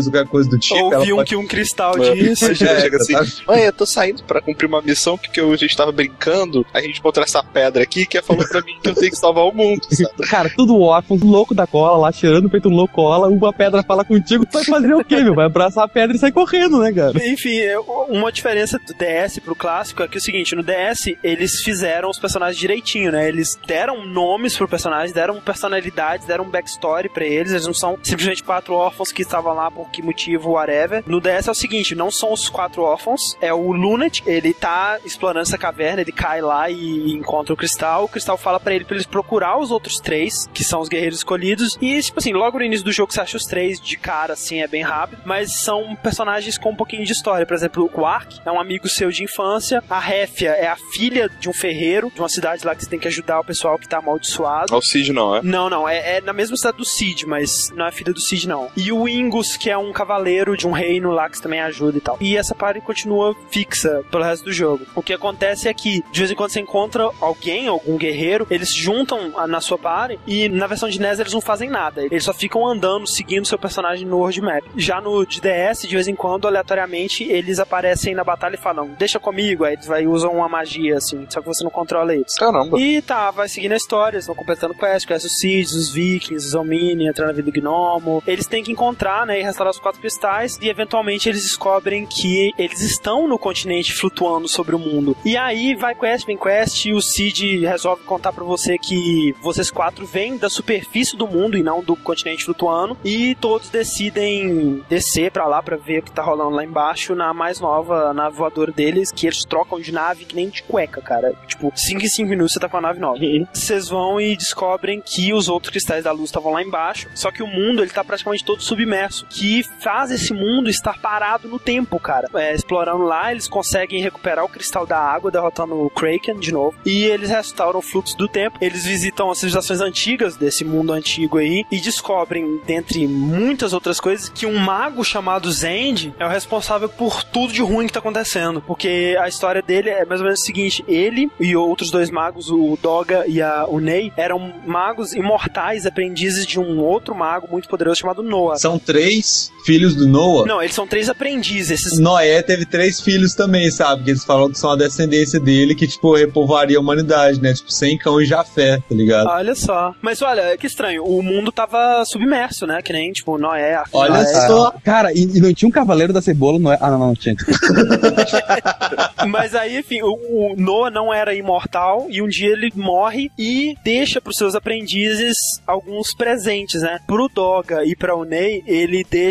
qualquer coisa do tipo? Ouvi um pode- que um cristal Mano, disse. chega, É, chega assim, mãe, eu tô saindo pra cumprir uma missão que, que eu, a gente tava brincando, a gente encontrou essa pedra aqui que falou pra mim que eu tenho que salvar o mundo, sabe? Cara, tudo órfão, louco da cola, lá cheirando o peito um louco cola, uma pedra fala contigo, tu vai fazer o quê, meu? Vai abraçar a pedra e sair correndo, né, cara? Enfim, é, uma diferença do DS pro clássico é que é o seguinte, no DS eles fizeram os personagens direitinho, né? Eles deram nomes pro personagem, deram personalidades, deram um backstory pra eles, eles não são simplesmente quatro órfãos que estavam lá por que motivo, whatever. No DS é o seguinte, não são os quatro órfãos, é o Lunatic, ele tá explorando essa caverna, ele cai lá e encontra o Cristal, o Cristal fala pra ele pra eles procurar os outros três, que são os guerreiros escolhidos, e tipo assim, logo no início do jogo você acha os três de cara, assim, é bem rápido, mas são personagens com um pouquinho de história, por exemplo, o Quark é um amigo seu de infância, a Réfia é a filha de um ferreiro, de uma cidade lá que você tem que ajudar o pessoal que tá amaldiçoado. O Cid não, é? Não, não, é, é na mesma cidade do Cid, mas não é filha do Cid, não. E o Ingus, que é um cavaleiro de um reino lá que também ajuda e tal. E essa party continua fixa pelo resto do jogo. O que acontece é que, de vez em quando você encontra alguém, algum guerreiro, eles se juntam a- na sua party e na versão de NES eles não fazem nada. Eles só ficam andando, seguindo seu personagem no world map. Já no de DS, de vez em quando, aleatoriamente, eles aparecem na batalha e falam, deixa comigo, aí eles vai, usam uma magia, assim, só que você não controla eles. Caramba. E tá, vai seguindo a história, eles vão completando quest, conhece os Cid, os Vikings, os Omni, entrando na vida do Gnomo. Eles têm que encontrar, né, e restaurar os quatro cristais, e eventualmente eles descobrem que eles estão no continente flutuando sobre o mundo. E aí vai quest, vem quest, e o Cid resolve contar pra você que vocês quatro vêm da superfície do mundo e não do continente flutuando, e todos decidem descer pra lá pra ver o que tá rolando lá embaixo na mais nova nave voadora deles, que eles trocam de nave que nem de cueca, cara. Tipo, 5 em 5 minutos você tá com a nave nova. Vocês vão e descobrem que os outros cristais da luz estavam lá embaixo, só que o mundo ele tá praticamente todo submerso, que faz esse mundo estar parado no tempo, cara. É, explorando lá, eles conseguem recuperar o cristal da água, derrotando o Kraken de novo, e eles restauram o fluxo do tempo. Eles visitam as civilizações antigas desse mundo antigo aí e descobrem, dentre muitas outras coisas, que um mago chamado Zend é o responsável por tudo de ruim que tá acontecendo, porque a história dele é mais ou menos o seguinte: ele e outros dois magos, o Doga e a, o Ney, eram magos imortais, aprendizes de um outro mago muito poderoso chamado Noah. São três filhos do Noah. Não, eles são três aprendizes. Esses Noé teve três filhos também, sabe? Que eles falam que são a descendência dele que, tipo, repovoaria a humanidade, né? Tipo, sem cão e Jafé, tá ligado? Olha só. Mas olha, que estranho. O mundo tava submerso, né? Que nem, tipo, Noé. Ark, Olha Noé. só. Cara, e, e não tinha um cavaleiro da cebola, não é? Ah, não, não, tinha. Mas aí, enfim, o, o Noah não era imortal e um dia ele morre e deixa pros seus aprendizes alguns presentes, né? Pro Doga e pra Ney, ele deixa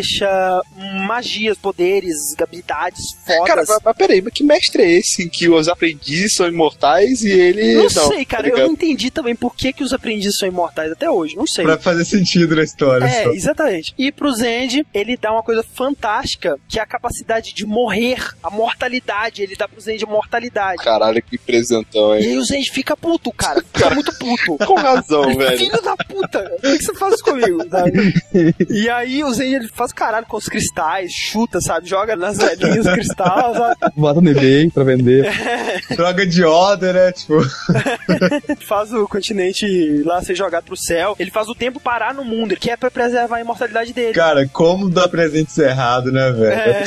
magias, poderes, habilidades fodas. Cara, mas, mas peraí, mas que mestre é esse que os aprendizes são imortais e ele. não, sei, cara, tá eu não entendi também por que, que os aprendizes são imortais até hoje, não sei. Pra fazer sentido na história. É, só. exatamente. E pro Zend, ele dá uma coisa fantástica, que é a capacidade de morrer, a mortalidade. Ele dá pro Zend a mortalidade. Caralho, que presentão, E hein? aí o Zend fica puto, cara. Fica muito puto. Com razão, velho. Filho da puta, por que que você faz comigo? sabe? E aí o Zend ele faz caralho com os cristais, chuta, sabe? Joga nas velhinhas os cristais, sabe? Bota no eBay pra vender. Droga de order, né? Tipo, faz o continente lá ser jogado pro céu. Ele faz o tempo parar no mundo, que é pra preservar a imortalidade dele. cara, como dar presentes errado, né, velho? É.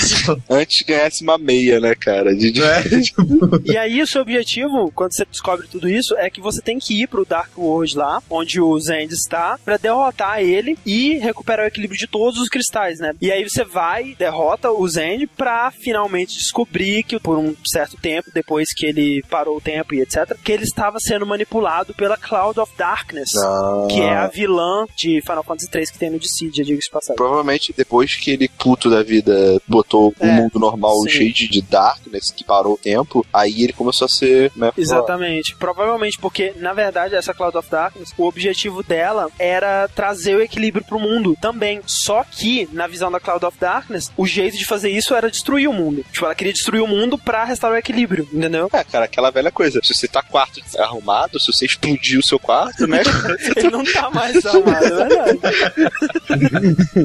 Antes ganhasse uma meia, né, cara? De, de... É, tipo, E aí, o seu objetivo, quando você descobre tudo isso, é que você tem que ir pro Dark World lá, onde o Zend está, pra derrotar ele e recuperar o equilíbrio de todos os cristais, né? E aí você vai, derrota o Zend pra finalmente descobrir que por um certo tempo, depois que ele parou o tempo e etc., que ele estava sendo manipulado pela Cloud of Darkness, Ah. que é a vilã de Final Fantasy III que tem no Dissidia, diga-se passagem. Provavelmente depois que ele, puto da vida, botou o É, mundo normal sim. cheio de, de darkness, que parou o tempo, aí ele começou a ser. Né, Exatamente. Provavelmente porque, na verdade, essa Cloud of Darkness, o objetivo dela era trazer o equilíbrio pro mundo também. Só que, na visão da Cloud of Darkness, o jeito de fazer isso era destruir o mundo. Tipo, ela queria destruir o mundo pra restaurar o equilíbrio, entendeu? É, cara, aquela velha coisa. Se você tá quarto arrumado, se você explodir o seu quarto, né? Ele não tá mais armado, é verdade.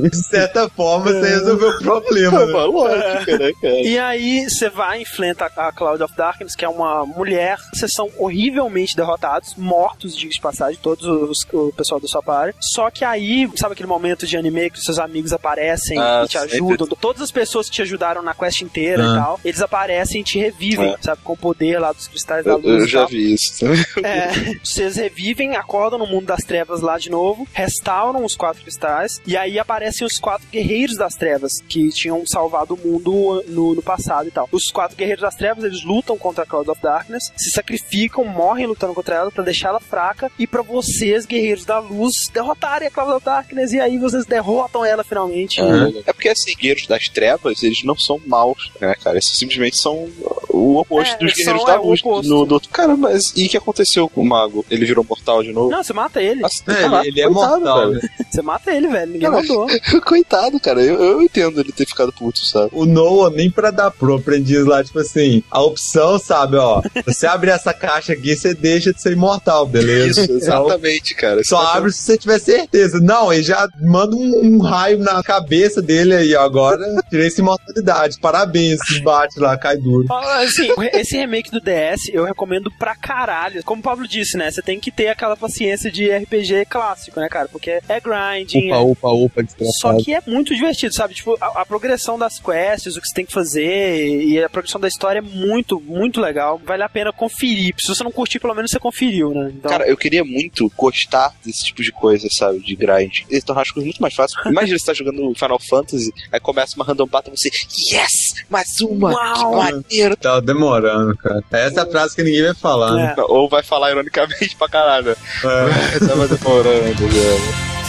de certa forma, você resolveu o problema, né? Lógico, né, cara? E aí, você vai e enfrenta a Cloud of Darkness, que é uma mulher. Vocês são horrivelmente derrotados, mortos, diga de passagem, todos os, o pessoal da sua party. Só que aí, sabe aquele momento de anime que os seus amigos aparecem Ah, e te sempre. ajudam? Todas as pessoas que te ajudaram na quest inteira e Ah. tal, eles aparecem e te revivem, É. sabe? Com o poder lá dos cristais da luz. eu e já vi isso. É, vocês revivem, acordam no mundo das trevas lá de novo, restauram os quatro cristais, e aí aparecem os quatro guerreiros das trevas, que tinham salvado o mundo no, no passado e tal. Os quatro guerreiros das trevas, eles lutam contra a Cloud of Darkness, se sacrificam, morrem lutando contra ela pra deixar ela fraca, e pra vocês, guerreiros da luz, derrotarem a Cloud of Darkness, e aí vocês derrotam ela finalmente. Uhum. É porque, assim, guerreiros das trevas, eles não são maus, né, cara? Eles simplesmente são o oposto É, dos guerreiros da é, luz. oposto. No, do outro. Cara, mas e o que aconteceu com o mago? Ele virou mortal de novo? Não, você mata ele. Nossa, É, ele, ele é coitado, mortal, velho. Você mata ele, velho. Ninguém Cara, mandou. Coitado, cara. Eu, eu entendo ele ter ficado puto, sabe? O Noah, nem pra dar pro aprendiz lá, tipo assim, a opção, sabe, ó, você abre essa caixa aqui, você deixa de ser imortal, beleza? Isso, exatamente, cara. Só abre se você tiver certeza. Não, ele já manda um, um raio na cabeça dele aí, ó, agora tirei essa imortalidade. Parabéns, bate lá, cai duro. Assim, esse remake do DS eu recomendo pra caralho. Como o Pablo disse, né? Você tem que ter aquela paciência de RPG clássico, né, cara? Porque é grinding, Upa, é upa, upa, Só que é muito divertido, sabe? Tipo, a, a progressão das quests, o que você tem que fazer e a progressão da história é muito, muito legal. Vale a pena conferir. Se você não curtir, pelo menos você conferiu, né? Então, Cara, eu queria muito gostar desse tipo de coisa, sabe? De grind. E tornar as coisas muito mais fáceis. Imagina você tá jogando Final Fantasy, aí começa uma random battle e você, yes! Mais uma! Uau! Que maneiro! Tá demorando, cara. Essa é a frase que ninguém vai falar, né? É. Ou vai falar ironicamente pra caralho. É. Tava demorando, velho.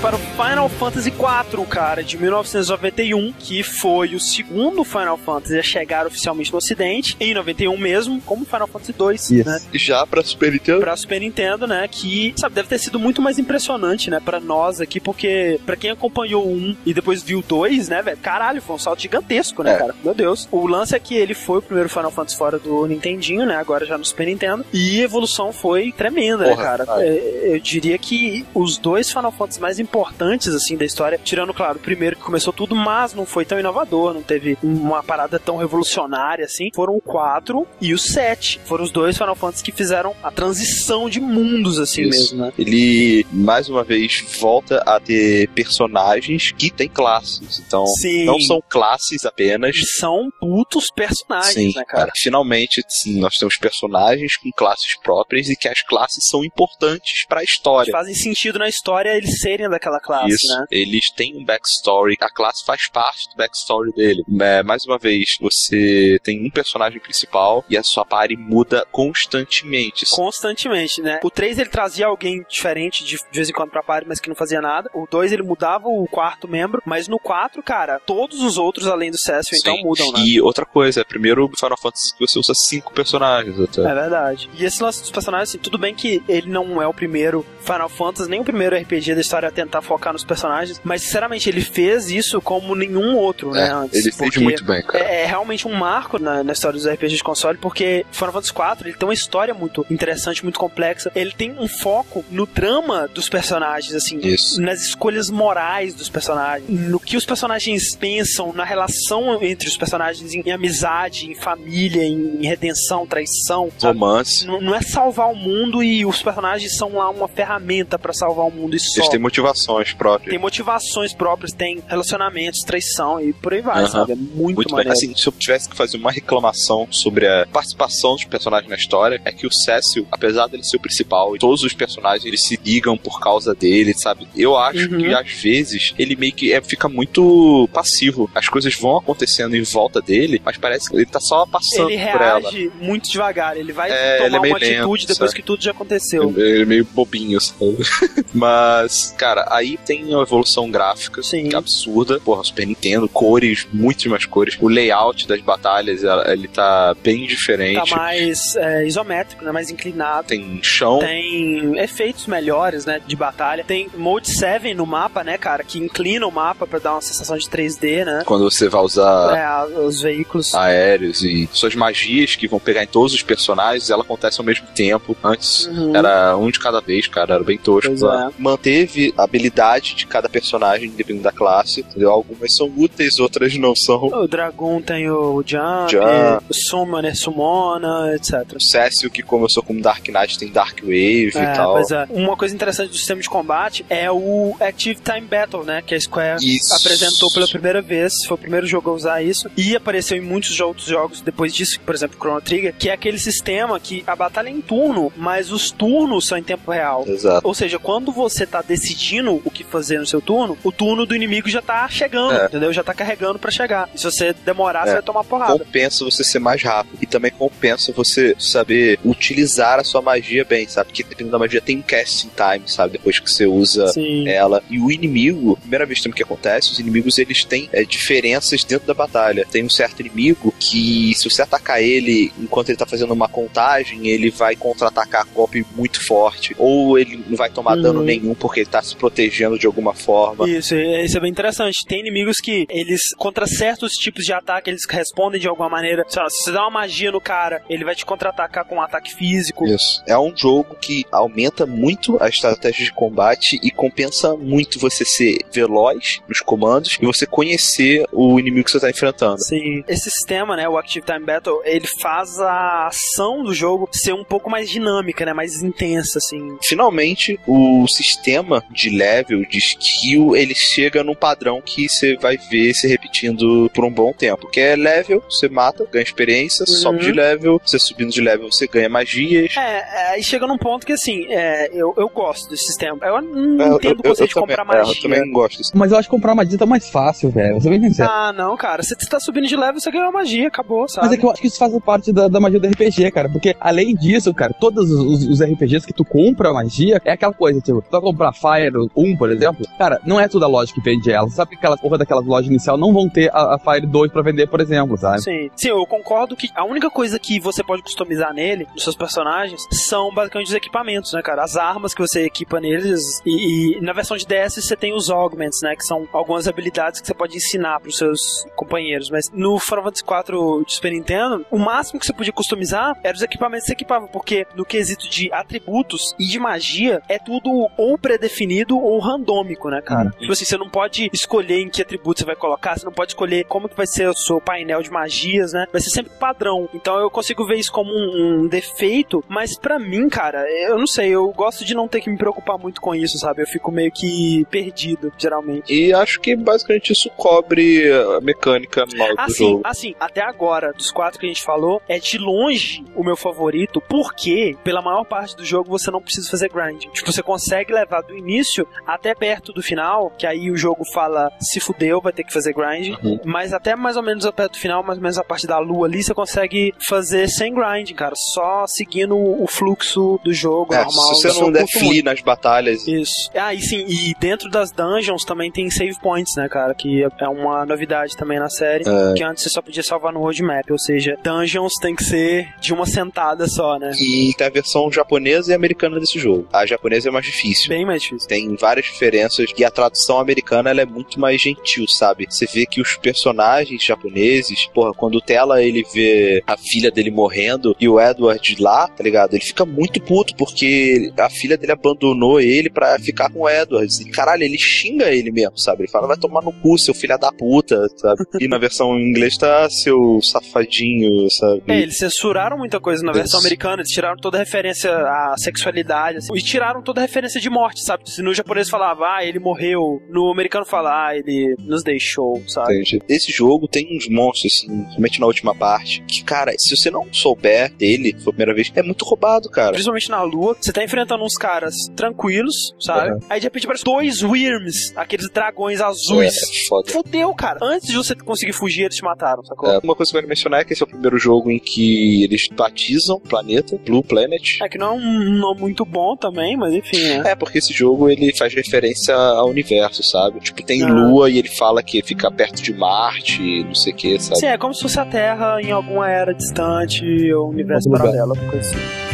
Para o Final Fantasy IV, cara, de 1991, que foi o segundo Final Fantasy a chegar oficialmente no ocidente, em 91 mesmo, como Final Fantasy II, né? Já pra Super Nintendo. Pra Super Nintendo, né? Que, sabe, deve ter sido muito mais impressionante, né? Pra nós aqui, porque pra quem acompanhou um e depois viu dois, né, velho? Caralho, foi um salto gigantesco, né, É. cara? Meu Deus. O lance é que ele foi o primeiro Final Fantasy fora do Nintendinho, né? Agora já no Super Nintendo. E a evolução foi tremenda, Porra, né, cara? cara. É, Eu diria que os dois Final Fantasy mais importantes, assim, da história, tirando, claro, o primeiro que começou tudo, mas não foi tão inovador, não teve uma parada tão revolucionária, assim, foram o 4 e o 7. Foram os dois Final Fantasy que fizeram a transição de mundos, assim Isso. mesmo, né? Ele, mais uma vez, volta a ter personagens que têm classes. Então, Sim. não são classes apenas. E são putos personagens, Sim, né, cara? cara. Finalmente, sim, nós temos personagens com classes próprias e que as classes são importantes pra história. Fazem sentido na história eles serem daquela classe, Isso, né? eles têm um backstory, a classe faz parte do backstory dele. É, mais uma vez, você tem um personagem principal e a sua party muda constantemente. Constantemente, né? O 3 ele trazia alguém diferente de, de vez em quando pra party, mas que não fazia nada. O 2 ele mudava o quarto membro, mas no 4, cara, todos os outros além do Cecil então mudam, né? E outra coisa, é primeiro Final Fantasy que você usa cinco personagens até. É verdade. E esse lance dos personagens, assim, tudo bem que ele não é o primeiro Final Fantasy, nem o primeiro RPG da história tentar focar nos personagens, mas sinceramente ele fez isso como nenhum outro, né? É, antes, ele fez muito bem, cara. É, é realmente um marco na, na história dos RPGs de console, porque Final Fantasy IV ele tem uma história muito interessante, muito complexa. Ele tem um foco no drama dos personagens, assim, Isso. nas escolhas morais dos personagens, no que os personagens pensam, na relação entre os personagens, em, em amizade, em família, em, em redenção, traição? Romance. Não, não é salvar o mundo e os personagens são lá uma ferramenta pra salvar o mundo e só. Eles têm motivações próprias. Tem motivações próprias, tem relacionamentos, traição e por aí vai, sabe? É muito, Muito maneiro. Assim, se eu tivesse que fazer uma reclamação sobre a participação dos personagens na história, é que o Cecil, apesar dele ser o principal, e todos os personagens eles se ligam por causa dele, sabe? Eu acho Uhum. que às vezes ele meio que é, fica muito passivo. As coisas vão acontecendo em volta dele, mas parece que ele tá só passando ele por ela. reage muito devagar, ele vai É, ele é tomar uma atitude lento, depois sabe? que tudo já aconteceu. Ele é meio bobinho, sabe? Mas, cara, aí tem uma evolução gráfica Sim. que é absurda. Porra, Super Nintendo, cores, muitas mais cores. O layout das batalhas, ele tá bem Tá diferente. mais é, isométrico, né? Mais inclinado. Tem chão. Tem efeitos melhores, né, de batalha. Tem Mode 7 no mapa, né, cara, que inclina o mapa pra dar uma sensação de 3D, né? Quando você vai usar É, a- os veículos. aéreos e suas magias que vão pegar em todos os personagens, ela acontece ao mesmo tempo. Antes Uhum. era um de cada vez, cara, era bem tosco. É. Manteve a habilidade de cada personagem, dependendo da classe. Entendeu? Algumas são úteis, outras não são. O Dragon tem o Jump, Jump. o Summoner Summona, etc. O Cécio, que começou como Dark Knight, tem Dark Wave É, e tal. pois é. Uma coisa interessante do sistema de combate é o Active Time Battle, né? Que a Square Isso. apresentou pela primeira vez. Foi o primeiro jogo a usar isso. E apareceu em muitos outros jogos depois disso, por exemplo, Chrono Trigger, que é aquele sistema que a batalha é em turno, mas os turnos são em tempo real. Exato. Ou seja, quando você tá decidindo o que fazer no seu turno, o turno do inimigo já tá chegando, É. entendeu? Já tá carregando pra chegar. E se você demorar, você É. vai tomar porrada. Compensa você ser mais rápido. E também compensa você saber utilizar a sua magia bem, sabe? Porque dependendo da magia tem um casting time, sabe? Depois que você usa Sim. ela. E o inimigo, primeira vez também que acontece, os inimigos eles têm é, diferenças dentro da batalha. Tem um certo inimigo que, se você atacar ele enquanto ele tá fazendo uma contagem, ele vai contra-atacar golpe muito forte. Ou ele não vai tomar Uhum. dano nenhum porque ele tá se protegendo de alguma forma. Isso, e- isso é bem interessante. Tem inimigos que eles, contra certos tipos de ataque, eles respondem de alguma maneira. Lá, se você dá uma magia no cara, ele vai te contra-atacar com um ataque físico. Isso. É um jogo que aumenta muito a estratégia de combate e compensa muito você ser veloz nos comandos e você conhecer o inimigo que você tá enfrentando. Sim. Esse sistema, né, o Active Time Battle, ele faz a ação do jogo ser um pouco mais dinâmica, né, mais intensa, assim. Finalmente, o sistema de level, de skill, ele chega num padrão que você vai ver se repetindo por um bom tempo. Que é level, você mata, ganha experiência, Uhum. sobe de level, você subindo de level, você ganha magias. É, é, aí chega num ponto que, assim, é, eu, eu gosto desse sistema. Eu não É, entendo o conceito de também, comprar é, magia. eu também gosto disso. Mas eu acho que comprar magia tá mais fácil, velho. Ser bem sincero. Ah, não, cara. Se você tá subindo de level, você ganha uma magia, acabou, sabe? Mas é que eu acho que isso faz parte da, da magia do RPG, cara. Porque além disso, cara, todos os, os RPGs que tu compra magia é aquela coisa, tipo, tu vai comprar Fire 1, por exemplo, cara, não é toda a loja que vende ela. Sabe que aquelas porra daquelas lojas inicial não vão ter a, a Fire 2 pra vender, por exemplo, sabe? Sim. Sim, eu concordo que a única coisa que você pode customizar nele, nos seus personagens, são basicamente os equipamentos, né, cara? As armas que você equipa neles. E, e na versão de DS você tem os augments, né? Que são algumas habilidades que você pode ensinar pros seus companheiros. Mas no Final Fantasy IV de Super Nintendo, o máximo que você podia customizar eram os equipamentos que você equipava. Porque no quesito de atributos e de magia, é tudo ou predefinido ou randômico, né, cara? Tipo assim, você não pode escolher em que atributo você vai colocar, você não pode escolher como que vai ser o seu painel de magias, né? Vai ser sempre padrão. Então eu consigo ver isso como um, um defeito, mas pra mim, cara, eu não sei, eu gosto de não ter que me preocupar muito com isso, sabe? Eu fico meio que perdido, geralmente. E acho que basicamente isso cobre a mecânica nova do Assim, jogo. assim, até agora, dos quatro que a gente falou, é de longe o meu favorito, porque pela maior parte do jogo você não precisa fazer grind. Tipo, você consegue levar do início até perto do final, que aí o jogo fala se fudeu, vai ter que fazer grind. Uhum. Mas até mais ou menos perto do final, mais ou menos a parte da lua ali, você consegue fazer sem grind, cara. Só seguindo o fluxo do jogo É, normal. se você não muito. nas batalhas, Isso. Ah, e sim, e dentro das dungeons também tem save points, né, cara? Que é uma novidade também na série. É. Que antes você só podia salvar no roadmap. Ou seja, dungeons tem que ser de uma sentada só, né? e tem a versão japonesa e americana desse jogo. A japonesa é mais difícil. Bem mais difícil. Tem várias diferenças e a tradução americana ela é muito mais gentil, sabe? Você vê que os personagens japoneses, porra, quando o Tela ele vê a filha dele morrendo e o Edward lá, tá ligado? Ele fica muito puto porque a filha dele abandonou ele pra ficar com o Edward. E caralho, ele xinga ele mesmo, sabe? Ele fala, vai tomar no cu, seu filho da puta, sabe? E na versão em inglês tá seu safadinho, sabe? É, eles censuraram muita coisa na versão Isso. americana, eles tiraram toda a referência à sexualidade, assim, e tiraram toda a referência de morte, sabe? Se no japonês falava, ah, ele morreu, no americano fala, ah, ele nos deixou, sabe? Entende? Esse jogo tem uns monstros, assim, principalmente na última parte, que, cara, se você não souber dele, foi a primeira vez, é muito roubado, cara. Principalmente na lua, você tá enfrentando uns caras tranquilos, sabe? Uhum. Aí de repente aparecem dois Wyrms, aqueles dragões azuis. É, foda. Fudeu, cara. Antes de você conseguir fugir, eles te mataram, sacou? É, uma coisa que eu quero mencionar é que esse é o primeiro jogo em que eles batizam o planeta, Blue Planet. É que não é um nome muito bom também, mas enfim, né? É, porque esse jogo ele faz referência ao universo, sabe? Tipo, tem Ah. lua e ele fala que fica perto de Marte, não sei o que, sabe? Sim, é como se fosse a Terra em alguma era distante ou universo Algum lugar. paralelo, alguma coisa assim.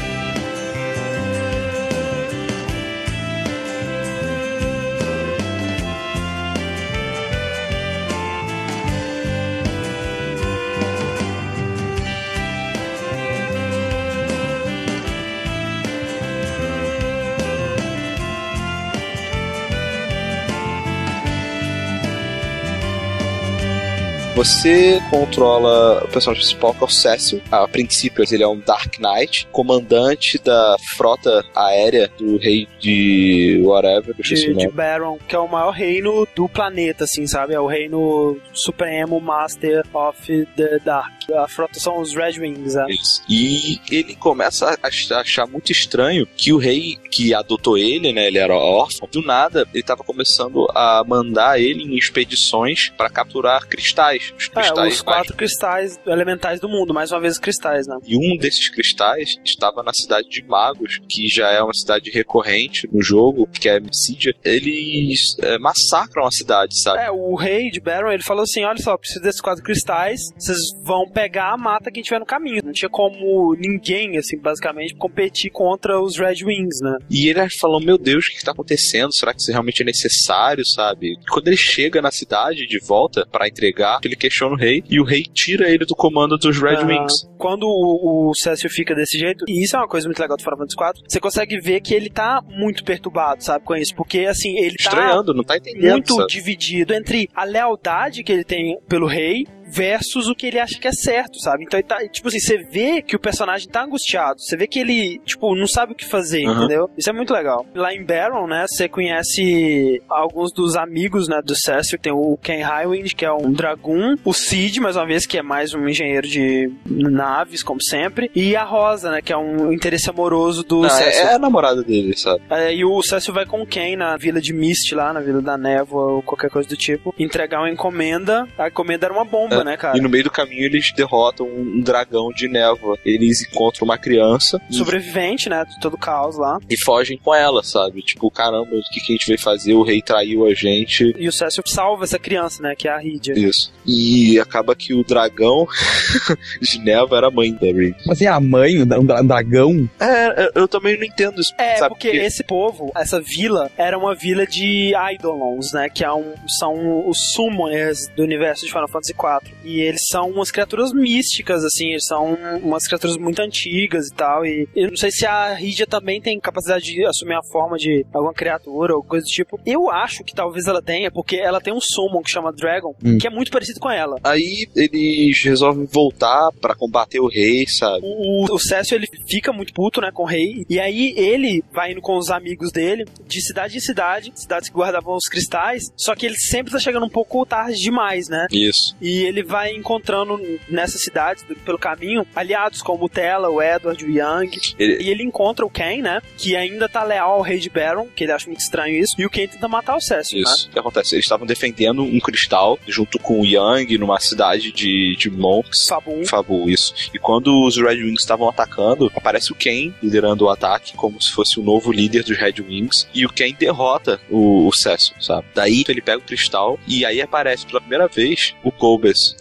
Você controla o personagem principal, que é o Cecil. A princípio, ele é um Dark Knight, comandante da frota aérea do rei de whatever, De, de. Baron, que é o maior reino do planeta, assim, sabe? É o reino supremo Master of the Dark. A frota são os Red Wings, né? Isso. E ele começa a achar muito estranho que o rei que adotou ele, né, ele era órfão, do nada ele estava começando a mandar ele em expedições para capturar cristais. Os É, cristais os quatro cristais elementais do mundo, mais uma vez cristais, né? E um desses cristais estava na cidade de Magos, que já é uma cidade recorrente no jogo, que é Mysidia. Eles é, massacram a cidade, sabe? É, o rei de Baron, ele falou assim, olha só, preciso desses quatro cristais, vocês vão pegar a mata quem tiver no caminho. Não tinha como ninguém, assim, basicamente, competir contra os Red Wings, né? E ele falou: Meu Deus, o que está acontecendo? Será que isso realmente é necessário, sabe? Quando ele chega na cidade de volta para entregar, ele questiona o rei e o rei tira ele do comando dos Red Ah, Wings. Quando o, o Cécio fica desse jeito, e isso é uma coisa muito legal do Final Fantasy IV, você consegue ver que ele tá muito perturbado, sabe, com isso, porque, assim, ele tá Estranhando, não tá entendendo. muito sabe? dividido entre a lealdade que ele tem pelo rei versus o que ele acha que é certo, sabe? Então ele tá, tipo assim, você vê que o personagem tá angustiado, você vê que ele, tipo, não sabe o que fazer, Uhum. entendeu? Isso é muito legal. Lá em Baron, né, você conhece alguns dos amigos, né, do Cecil, tem o Ken Highwind, que é um Dragoon, o Cid, mais uma vez, que é mais um engenheiro de naves, como sempre, e a Rosa, né, que é um interesse amoroso do Não, é, Cecil. é a namorada dele, sabe? É, e o Cécio vai com o Ken na vila de Mist lá, na vila da névoa ou qualquer coisa do tipo, entregar uma encomenda. A encomenda era uma bomba, É, né, cara? E no meio do caminho eles derrotam um, um dragão de névoa. Eles encontram uma criança e- Sobrevivente, né, de todo o caos lá. e fogem com ela, sabe? Tipo, caramba, o que, que a gente veio fazer? O rei traiu a gente. E o Cécio salva essa criança, né, que é a Rydia. Isso. E acaba que o dragão de névoa era a mãe da Rin. Mas assim, a mãe, um dra- dragão. É, eu também não entendo isso. É, sabe? porque esse povo, essa vila, era uma vila de Eidolons, né? Que é um, são os summoners do universo de Final Fantasy IV. E eles são umas criaturas místicas, assim, eles são umas criaturas muito antigas e tal. E eu não sei se a Rydia também tem capacidade de assumir a forma de alguma criatura ou coisa do tipo. Eu acho que talvez ela tenha, porque ela tem um summon que chama Dragon, Hum. que é muito parecido com ela. Aí eles resolvem voltar pra combater o rei, sabe? O, o Cécio, ele fica muito puto, né, com o rei, e aí ele vai indo com os amigos dele, de cidade em cidade, cidades que guardavam os cristais, só que ele sempre tá chegando um pouco tarde demais, né? Isso. E ele vai encontrando nessas cidades, pelo caminho, aliados como o Tela, o Edward, o Young, Ele- e ele encontra o Ken, né, que ainda tá leal ao rei de Baron, que ele acha muito estranho isso, e o Ken tenta matar o Cécio, né? Isso. O que acontece? Eles estavam defendendo um cristal junto com o Yang numa cidade de, de monks. Sabum. Fabu, isso. E quando os Red Wings estavam atacando, aparece o Ken liderando o ataque, como se fosse o novo líder dos Red Wings. E o Ken derrota o, o Cecil, sabe? Daí ele pega o cristal e aí aparece pela primeira vez o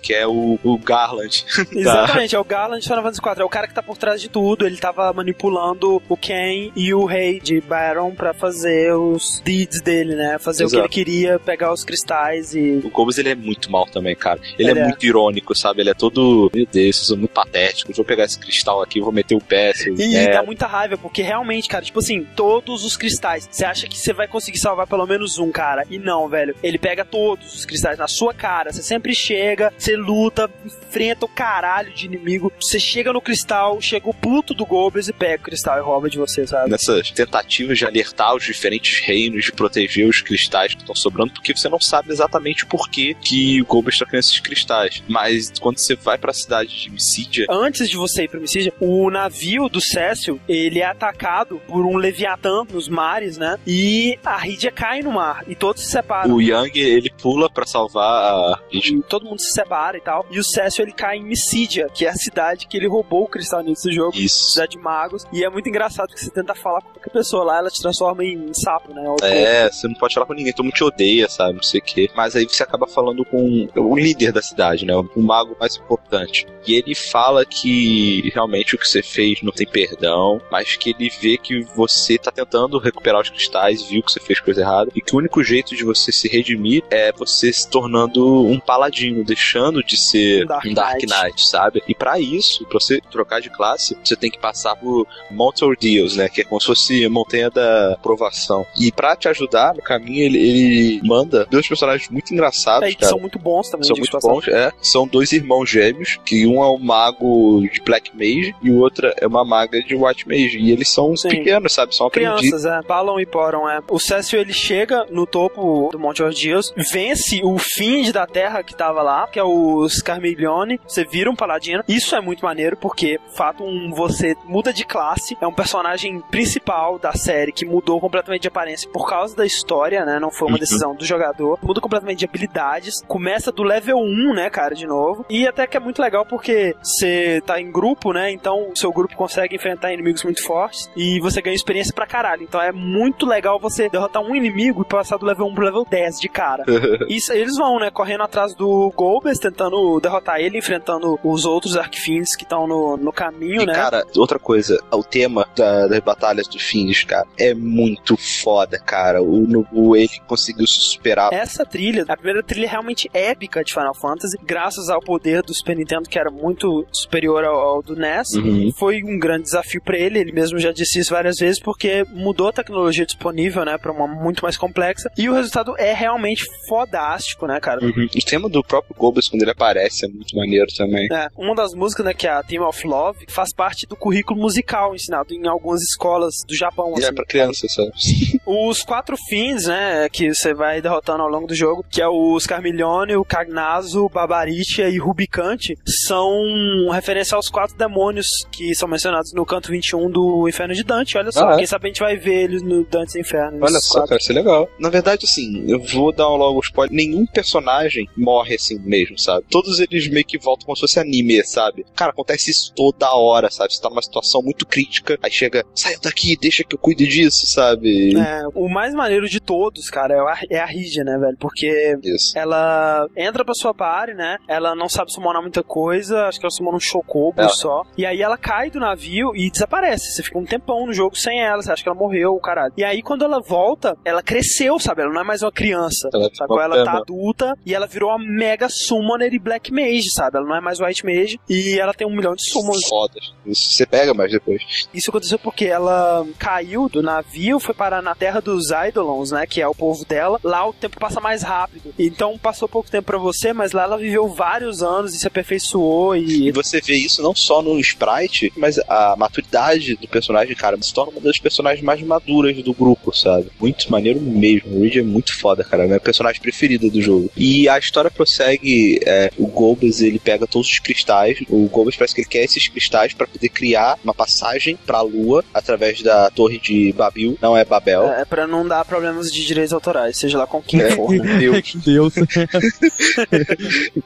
Que é o, o Garland. Exatamente, é o Garland de Final Fantasy IV. É o cara que tá por trás de tudo. Ele tava manipulando o Ken e o rei de Baron pra fazer os deeds dele, né? Fazer o Exato. que ele queria, pegar os cristais e. O Cobus, ele é muito mal também, cara. Ele, Ele é, é. muito irônico, sabe? Ele é todo, meu Deus, vocês são muito patéticos. Vou pegar esse cristal aqui, vou meter o pé, seu E merda. dá muita raiva, porque realmente, cara, tipo assim, todos os cristais. Você acha que você vai conseguir salvar pelo menos um, cara. E não, velho. Ele pega todos os cristais na sua cara. Você sempre chega, você luta, enfrenta o caralho de inimigo. Você chega no cristal, chega o puto do Goebbels e pega o cristal e rouba de você, sabe? nessas tentativas de alertar os diferentes reinos, de proteger os cristais que estão sobrando, porque você não sabe exatamente o porquê que o Goebbels está criando esses cristais. Mas quando você vai para a cidade de Mysidia, antes de você ir pra Mysidia, o navio do Cécio, ele é atacado por um Leviatã nos mares, né? E a Rydia cai no mar e todos se separam. O Yang, ele pula pra salvar a E todo mundo se separa e tal. E o Cécio ele cai em Missídia, que é a cidade que ele roubou o cristal nisso do jogo. Isso. Cidade de magos. E é muito engraçado que você tenta falar com qualquer pessoa lá, ela te transforma em sapo, né? Ou- É, você não pode falar com ninguém, todo mundo te odeia, sabe? Não sei o quê. Mas aí você acaba falando com o líder da cidade, né? O mago mais importante. E ele fala que realmente o que você fez não tem perdão, mas que ele vê que você tá tentando recuperar os cristais, viu que você fez coisa errada, e que o único jeito de você se redimir é você se tornando um paladino, deixando de ser Um Dark um Dark Knight. Knight, sabe? E pra isso, pra você trocar de classe, você tem que passar por Mount Ordeals, né? Que é como se fosse montanha da aprovação. E pra te ajudar no caminho, ele, ele manda dois personagens muito engraçados, É, e que cara. são muito bons também. São muito bons, é. São dois irmãos gêmeos, que um é um mago de Black Mage e o outro é uma maga de White Mage. E eles são Sim. pequenos, sabe? São aprendidos. Crianças, é. Balon e Poron, é. O Cécio, ele chega no topo do Monte Ordeals, vence o Find da Terra que tava lá, que é o Scarmiglione. Você vira um paladino. Isso é muito maneiro, porque, fato, um, você muda de classe. É um personagem principal da série que mudou completamente de aparência por causa da história, né? Não foi uma Uhum. decisão do jogador. Muda completamente de habilidades. Começa do level 1, né, cara, de novo. E até que é muito legal porque você tá em grupo, né? Então o seu grupo consegue enfrentar inimigos muito fortes e você ganha experiência pra caralho. Então é muito legal você derrotar um inimigo e passar do level 1 pro level 10 de cara. Isso, eles vão, né, correndo atrás do Tentando derrotar ele, enfrentando os outros Arcfiends que estão no, no caminho, E, né? cara, outra coisa, o tema da- das batalhas do Fins, cara, é muito foda, cara. O Nobu, ele conseguiu se superar. Essa trilha, a primeira trilha realmente épica de Final Fantasy, graças ao poder do Super Nintendo, que era muito superior ao, ao do NES, Uhum. foi um grande desafio pra ele. Ele mesmo já disse isso várias vezes, porque mudou a tecnologia disponível, né, pra uma muito mais complexa. E o resultado é realmente fodástico, né, cara? Uhum. O tema do próprio Quando ele aparece, é muito maneiro também. É, uma das músicas, né, que é a Theme of Love, faz parte do currículo musical ensinado em algumas escolas do Japão. E é assim. pra criança, sabe? Os quatro fins, né, que você vai derrotando ao longo do jogo, que é o Scarmiglione, o Cagnazo, o Babaritia e Rubicante, são referência aos quatro demônios que são mencionados no canto 21 do Inferno de Dante. Olha só, Ah, é? quem sabe a gente vai ver eles no Dante's Inferno. Olha só, quatro. cara, isso é legal. Na verdade, assim, eu vou dar um logo spoiler. Nenhum personagem morre assim mesmo, sabe? Todos eles meio que voltam como se fosse anime, sabe? Cara, acontece isso toda hora, sabe? Você tá numa situação muito crítica, aí chega, saiam daqui, deixa que eu cuide disso, sabe? É, o mais maneiro de todos, cara, é a, é a Rígia, né, velho? Porque Isso. ela entra pra sua party, né? Ela não sabe summonar muita coisa, acho que ela summona um chocobo É. só. E aí ela cai do navio e desaparece. Você fica um tempão no jogo sem ela, você acha que ela morreu, o caralho. E aí quando ela volta, ela cresceu, sabe? Ela não é mais uma criança. Ela Sabe? ficou Ela tá adulta e ela virou uma mega summoner e black mage, sabe? Ela não é mais white mage e ela tem um milhão de summons. Fodas. Isso você pega mais depois. Isso aconteceu porque ela caiu do navio, foi parar na terra dos Eidolons, né? Que é o povo dela. Lá o tempo passa mais rápido. Então passou pouco tempo pra você, mas lá ela viveu vários anos e se aperfeiçoou E e. você vê isso não só no sprite, mas a maturidade do personagem, cara, se torna uma das personagens mais maduras do grupo, sabe? Muito maneiro mesmo. O Reed é muito foda, cara. É minha personagem preferida do jogo. E a história prossegue. É, o Golbez, ele pega todos os cristais. O Golbez parece que ele quer esses cristais pra poder criar uma passagem pra lua através da torre de Babil. Não é Babel. É pra não dar problemas de direitos autorais, seja lá com quem É, for. com Deus. Deus.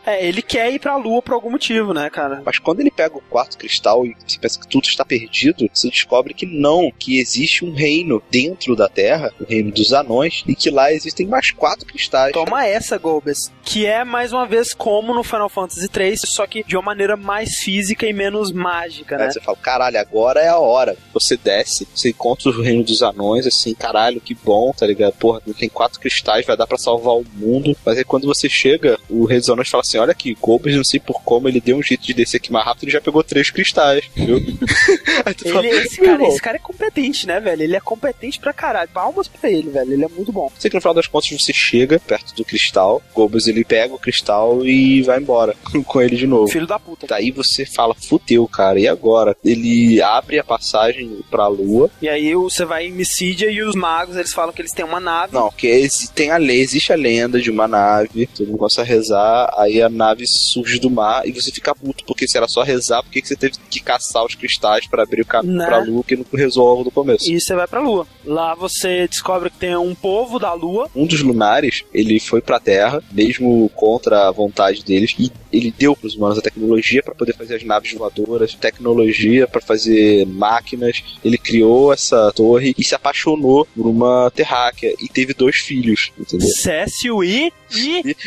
É, ele quer ir pra lua por algum motivo, né, cara? Mas quando ele pega o quarto cristal e você pensa que tudo está perdido, você descobre que não, que existe um reino dentro da Terra, o reino dos anões, e que lá existem mais quatro cristais. Toma essa, Golbez. Que é, mais uma vez, como no Final Fantasy III, só que de uma maneira mais física e menos mágica, né? Aí você fala, caralho, agora é a hora. Você desce, você encontra o reino dos anões, assim, caralho, que bom, tá ligado? Porra, tem quatro cristais, vai dar pra salvar o mundo. Mas aí quando você chega, o rei dos anões fala assim: olha aqui, Golbez, não sei por como, ele deu um jeito de descer aqui mais rápido e já pegou três cristais, viu? aí tu fala, Ele, esse, "Meu cara, esse cara é competente, né, velho? Ele é competente pra caralho. Palmas pra ele, velho. Ele é muito bom. Sei que no final das contas você chega perto do cristal, Golbez ele pega o cristal e vai embora com ele de novo. Filho da puta. Daí você fala, fudeu, cara, e agora? Ele abre a passagem pra lua, E aí você vai em Missidia e os magos eles falam que eles têm uma nave. Não, que tem a lei, existe a lenda de uma nave, todo mundo começa a rezar, aí a nave surge do mar e você fica puto, porque se era só rezar, por que você teve que caçar os cristais pra abrir o caminho Né? pra lua que não resolve no começo? E você vai pra lua. Lá você descobre que tem um povo da lua. Um dos lunares, ele foi pra Terra, mesmo contra a vontade deles, e ele deu pros humanos a tecnologia pra poder fazer as naves voadoras, tecnologia pra fazer máquinas. Ele criou essa torre e se apaixonou por uma terráquea e teve dois filhos, entendeu? Cécio e. E.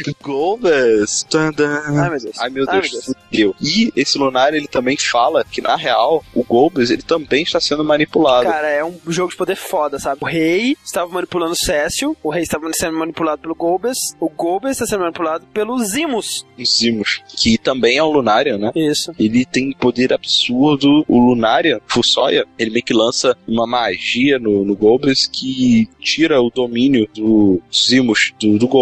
Tan. Ai meu Deus. Ai meu Deus, fudeu. E esse lunar ele também fala que na real o Golbas ele também está sendo manipulado. Cara, é um jogo de poder foda, sabe? O rei estava manipulando o Cécio, o rei estava sendo manipulado pelo Golbes, o Golbes está sendo manipulado pelo Zimos, que também é um Lunarian, né? Isso. Ele tem poder absurdo. O Lunarian, Fussoya, ele meio que lança uma magia no, no que tira o domínio do Zimos, do, do.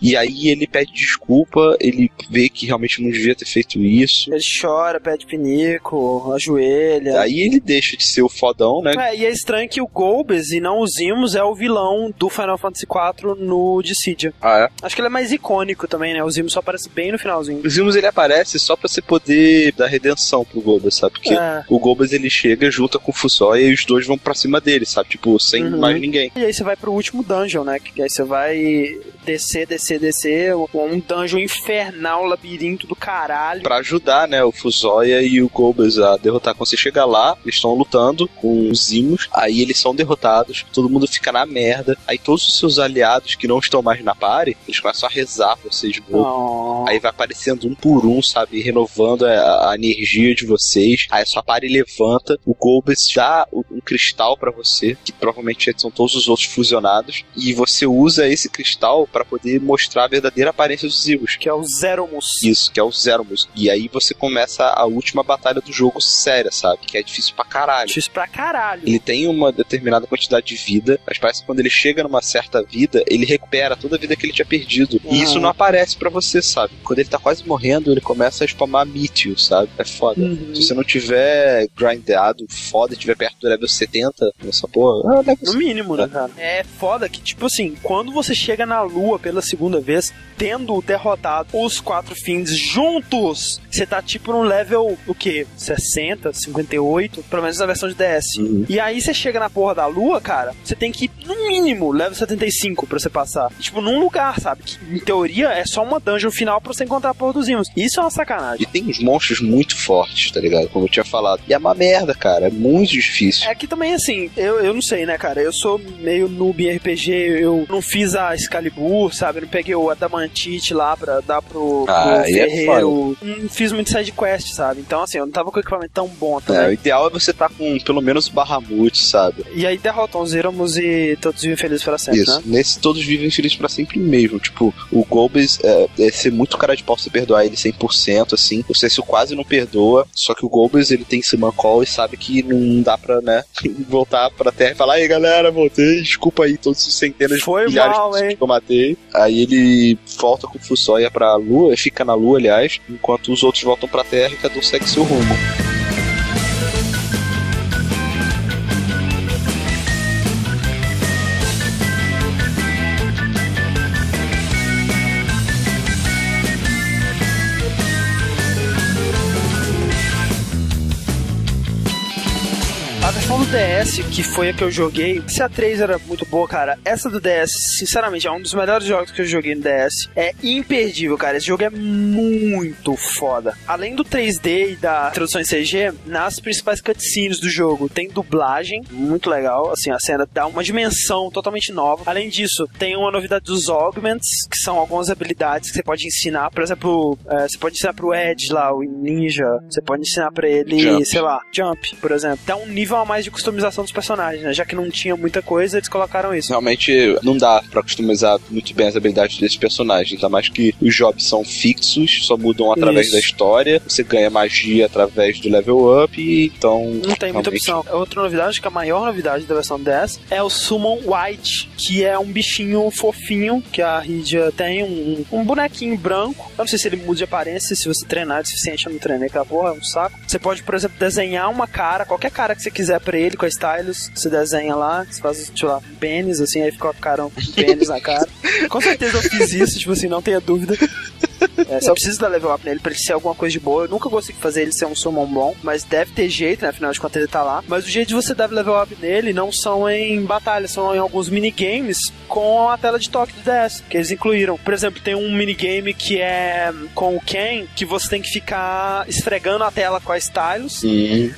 E aí ele pede desculpa, ele vê que realmente não devia ter feito isso. Ele chora, pede pinico, ajoelha. Aí ele deixa de ser o fodão, né? É, e é estranho que o Golbes e não o Zimus é o vilão do Final Fantasy IV no Dissidia. Ah, é? Acho que ele é mais icônico também, né? O Zimus só aparece bem no finalzinho. O Zimos ele aparece só pra você poder dar redenção pro Golbas, sabe? Porque É. o Golbas ele chega, junta com o Fussoya e os dois vão pra cima dele, sabe? Tipo, sem Uhum. mais ninguém. E aí você vai pro último dungeon, né? Que aí você vai descer, descer, descer. Um dungeon infernal, labirinto do caralho. Pra ajudar, né, o Fusóia e o Golbas a derrotar. Quando você chega lá, eles estão lutando com os Zimos, aí eles são derrotados, todo mundo fica na merda, aí todos os seus aliados que não estão mais na party, eles começam a rezar pra vocês de novo. Oh. Aí vai aparecendo um por um, sabe? Renovando a, a energia de vocês. Aí a sua party levanta, o Golbas dá um cristal pra você, que provavelmente são todos os outros fusionados, e você usa esse cristal pra poder mostrar a verdadeira aparência dos Zimos. Que é o Zeromus. Isso, que é o Zermus. E aí você começa a última batalha do jogo séria, sabe? Que é difícil pra caralho. Difícil pra caralho. Ele tem uma determinada quantidade de vida, mas parece que quando ele chega numa certa vida, ele recupera toda a vida que ele tinha perdido. E Ah. isso não aparece pra você, sabe? Quando ele tá quase morrendo, ele começa a spamar Mitio, sabe? É foda. Uhum. Se você não tiver grindado foda, tiver perto do level 70 nessa porra, ah, No mínimo, né, cara? É foda que, tipo assim, quando você chega na lua pela segunda vez, tendo derrotado os quatro fins juntos, você tá tipo no level, o quê? 60, 58? Pelo menos na versão de DS. Uhum. E aí você chega na porra da lua, cara, você tem que ir no mínimo level 75 pra você passar. Tipo, num lugar, sabe? Que em teoria é só uma dungeon final pra você encontrar a porra dos imãs. Isso é uma sacanagem. E tem uns monstros muito fortes, tá ligado? Como eu tinha falado. E é uma merda, cara. É muito difícil. É que também, assim, eu, eu não sei, né, cara? Eu sou meio noob em RPG, eu não fiz a Excalibur, sabe? Eu não peguei o Adamantite lá pra dar pro, pro Ah, aí é ferreiro. não fiz muito side quest, sabe? Então, assim, eu não tava com equipamento tão bom É, o também. ideal é você estar com pelo menos o Bahamut, sabe? E aí derrotam os Iramos e todos vivem felizes para sempre, Isso. né? Nesse todos vivem felizes pra sempre mesmo. Tipo, o Golbez é, é ser muito cara de pau você perdoar ele 100%, assim. O Cecil quase não perdoa. Só que o Golbez, ele tem Siman Call e sabe que não dá pra, né, voltar pra terra e falar: Ei galera, voltei, desculpa aí todos os centenas Foi de milhares mal, de pessoas hein?" que eu matei. Aí ele volta com o Fusóia pra lua, fica na lua, aliás, enquanto os outros voltam pra terra e cada um segue seu rumo. DS, que foi a que eu joguei, se a 3 era muito boa, cara, essa do DS, sinceramente, é um dos melhores jogos que eu joguei no DS. É imperdível, cara. Esse jogo é muito foda. Além do 3D e da tradução em CG, nas principais cutscenes do jogo tem dublagem, muito legal. Assim, a cena dá uma dimensão totalmente nova. Além disso, tem uma novidade dos Augments, que são algumas habilidades que você pode ensinar. Por exemplo, é, você pode ensinar pro Ed lá, o Ninja. Você pode ensinar pra ele, Jump. sei lá, Jump, por exemplo. Dá um nível a mais de customização dos personagens, né? Já que não tinha muita coisa, eles colocaram isso. Realmente não dá pra customizar muito bem as habilidades desses personagens, ainda mais que os jobs são fixos, só mudam através Isso. da história, você ganha magia através do level up, e então. Não tem muita realmente- opção. Outra novidade, acho que a maior novidade da versão 10 é o Summon White, que é um bichinho fofinho que a Rydia tem, um, um bonequinho branco. Eu não sei se ele muda de aparência, se você treinar é o suficiente, eu não treinei aquela porra, é um saco. Você pode, por exemplo, desenhar uma cara, qualquer cara que você quiser pra ele com a Stylus, você desenha lá, você faz, sei lá, um pênis, assim, aí fica o com um pênis na cara. Com certeza eu fiz isso, tipo assim, não tenha dúvida. É, só preciso dar level up nele pra ele ser alguma coisa de boa. Eu nunca consegui fazer ele ser um summon bom, mas deve ter jeito, né? Afinal de contas ele tá lá. Mas o jeito de você dar level up nele não são em batalha, são em alguns minigames com a tela de toque do DS, que eles incluíram. Por exemplo, tem um minigame que é com o Ken, que você tem que ficar esfregando a tela com a Stylus.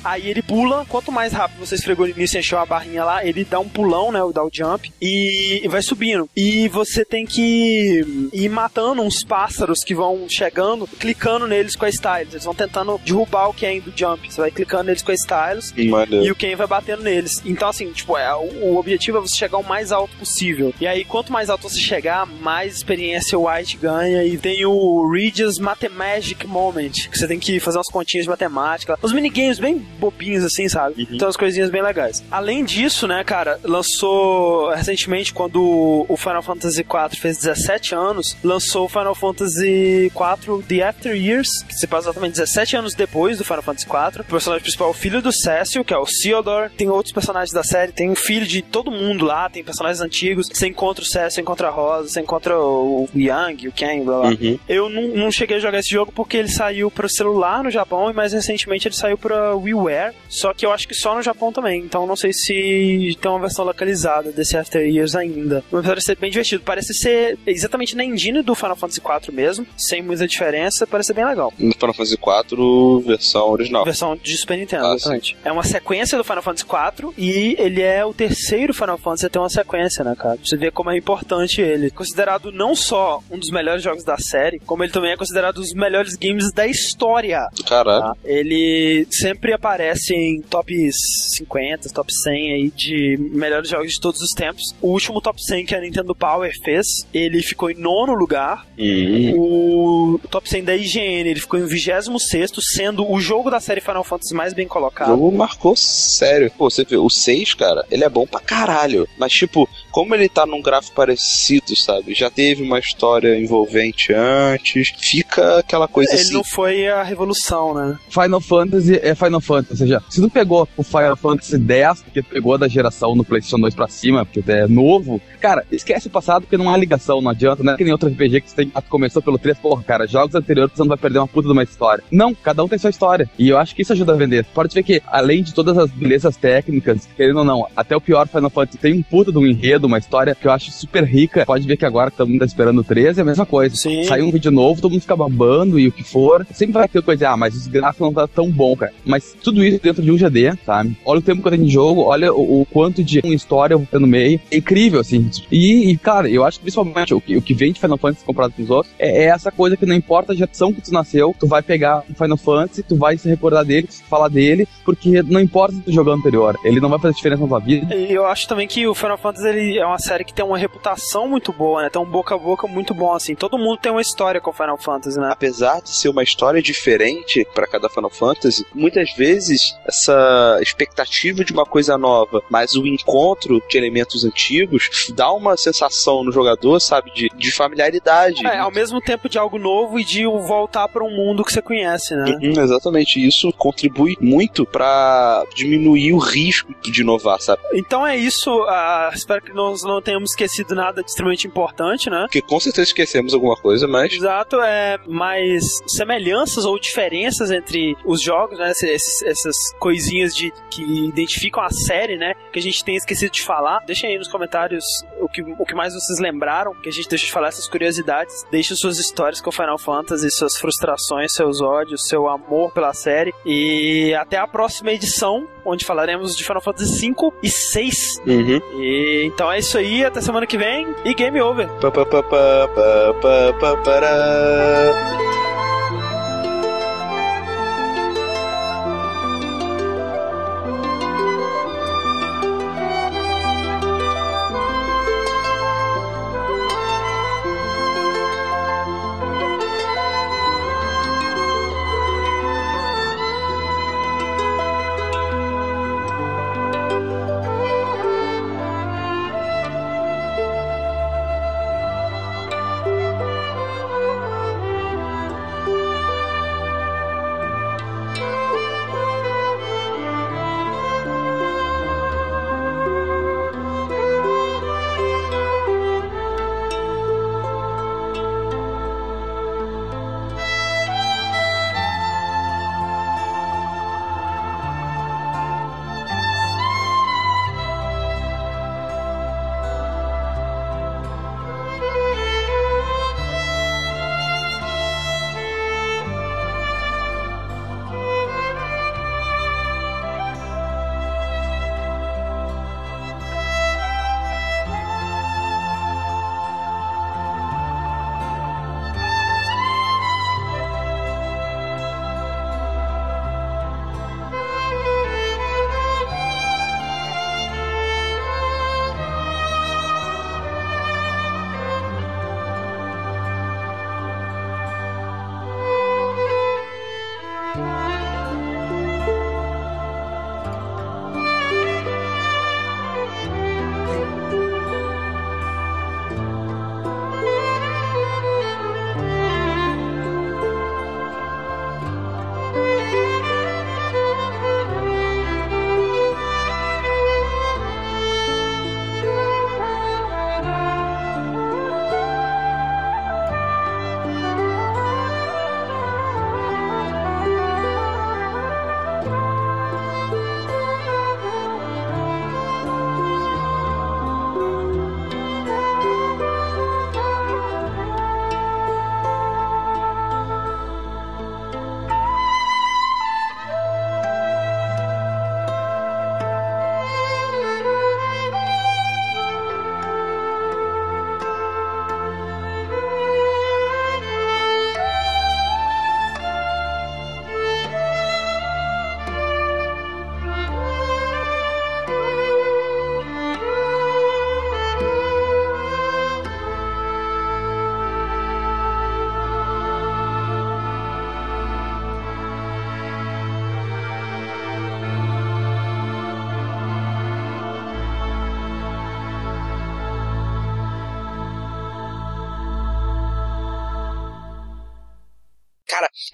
Aí ele pula, quanto mais rápido você esfregou no início e encheu a barrinha lá, ele dá um pulão, né? Dá o jump e vai subindo. E você tem que ir matando uns pássaros que vão chegando, clicando neles com a Stylus. Eles vão tentando derrubar o Ken do jump. Você vai clicando neles com a Stylus Maneiro. e o Ken vai batendo neles. Então, assim, tipo, é, o, objetivo é você chegar o mais alto possível. E aí, quanto mais alto você chegar, mais experiência o White ganha. E tem o Regis Mathemagic Moment, que você tem que fazer umas continhas de matemática. Uns minigames bem bobinhos, assim, sabe? Então, as coisinhas bem legais. Além disso, né, cara, lançou recentemente, quando o Final Fantasy IV fez 17 anos, lançou o Final Fantasy IV The After Years, que se passa exatamente 17 anos depois do Final Fantasy IV. O personagem principal é o filho do Cecil, que é o Theodore. Tem outros personagens da série, tem um filho de todo mundo lá, tem personagens antigos. Você encontra o Cecil, encontra a Rosa, você encontra o Yang, o Ken, blá blá. Uhum. Eu não, não cheguei a jogar esse jogo porque ele saiu pro celular no Japão e mais recentemente ele saiu pra WiiWare. Só que eu acho que só no Japão também. Então não sei se tem uma versão localizada desse After Years ainda. Mas parece ser bem divertido. Parece ser exatamente na engine do Final Fantasy IV mesmo, sem muita diferença. Parece ser bem legal. No Final Fantasy IV, versão original. Versão de Super Nintendo, Ah, exatamente. É uma sequência do Final Fantasy IV e ele é o terceiro Final Fantasy a ter uma sequência, né, cara? Você vê como é importante ele. Considerado não só um dos melhores jogos da série, como ele também é considerado um dos melhores games da história. Caralho. tá? Ele sempre aparece em top 50, top 100 aí de melhores jogos de todos os tempos. O último top 100 que a Nintendo Power fez, ele ficou em nono lugar. Hum. O top 100 da IGN, ele ficou em 26 sendo o jogo da série Final Fantasy mais bem O colocado. jogo marcou sério. Pô, você vê, o 6, cara, ele é bom pra caralho. Mas, tipo, como ele tá num gráfico parecido, sabe? Já teve uma história envolvente antes. Fica aquela coisa Ele assim. não foi a revolução, né? Final Fantasy é Final Fantasy. Ou seja, se tu pegou o Final Fantasy X, porque tu pegou da geração no PlayStation 2 pra cima, porque é novo, cara, esquece o passado porque não há ligação, não adianta, né? Que nem outro RPG que você tem, ah, começou pelo 3, porra, cara, jogos anteriores você não vai perder uma puta de uma história. Não, cada um tem sua história. E eu acho que isso ajuda a vender. Pode ver que, além de todas as belezas técnicas, querendo ou não, até o pior Final Fantasy tem um puta de um enredo, uma história que eu acho super rica. Pode ver que agora que todo mundo tá esperando o 13 é a mesma coisa. Sim. Sai um vídeo novo, todo mundo fica babando e o que for. Sempre vai ter coisa, ah, mas os gráficos não tá tão bom, cara. Mas tudo isso dentro de um GD, sabe? Olha o tempo que eu tenho de jogo, olha o, o quanto de uma história no meio. É incrível, assim. E, e, cara, eu acho que principalmente o que, o que vem de Final Fantasy comparado com os outros é, é essa coisa que não importa a geração que tu nasceu, tu vai pegar um Final Fantasy, tu vai se recordar dele, falar dele, porque não importa se tu jogou anterior, ele não vai fazer diferença na tua vida. E eu acho também que o Final Fantasy ele é uma série que tem uma reputação muito boa, né? Tem um boca a boca muito bom, assim. Todo mundo tem uma história com o Final Fantasy, né? Apesar de ser uma história diferente pra cada Final Fantasy, muitas vezes essa expectativa de uma coisa nova, mas o encontro de elementos antigos dá uma sensação no jogador, sabe, de, de familiaridade. É, ao mesmo tempo de algo novo e de voltar para um mundo que você conhece, né? Uhum, exatamente, isso contribui muito pra diminuir o risco de inovar, sabe? Então é isso. ah, espero que nós não tenhamos esquecido nada de extremamente importante, né? Porque com certeza esquecemos alguma coisa, mas Exato, é mais semelhanças ou diferenças entre os jogos, né? Esses- essas coisinhas de que identificam a série, né? Que a gente tem esquecido de falar. Deixem aí nos comentários o que, o que mais vocês lembraram, que a gente deixa de falar essas curiosidades. Deixem suas histórias com o Final Fantasy, suas frustrações, seus ódios, seu amor pela série. E até a próxima edição, onde falaremos de Final Fantasy 5 e 6. Uhum. E, então é isso aí, até semana que vem e game over. Pa, pa, pa,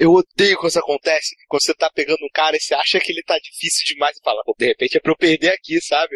eu odeio quando isso acontece. Quando você tá pegando um cara e você acha que ele tá difícil demais e fala, de repente é pra eu perder aqui, sabe?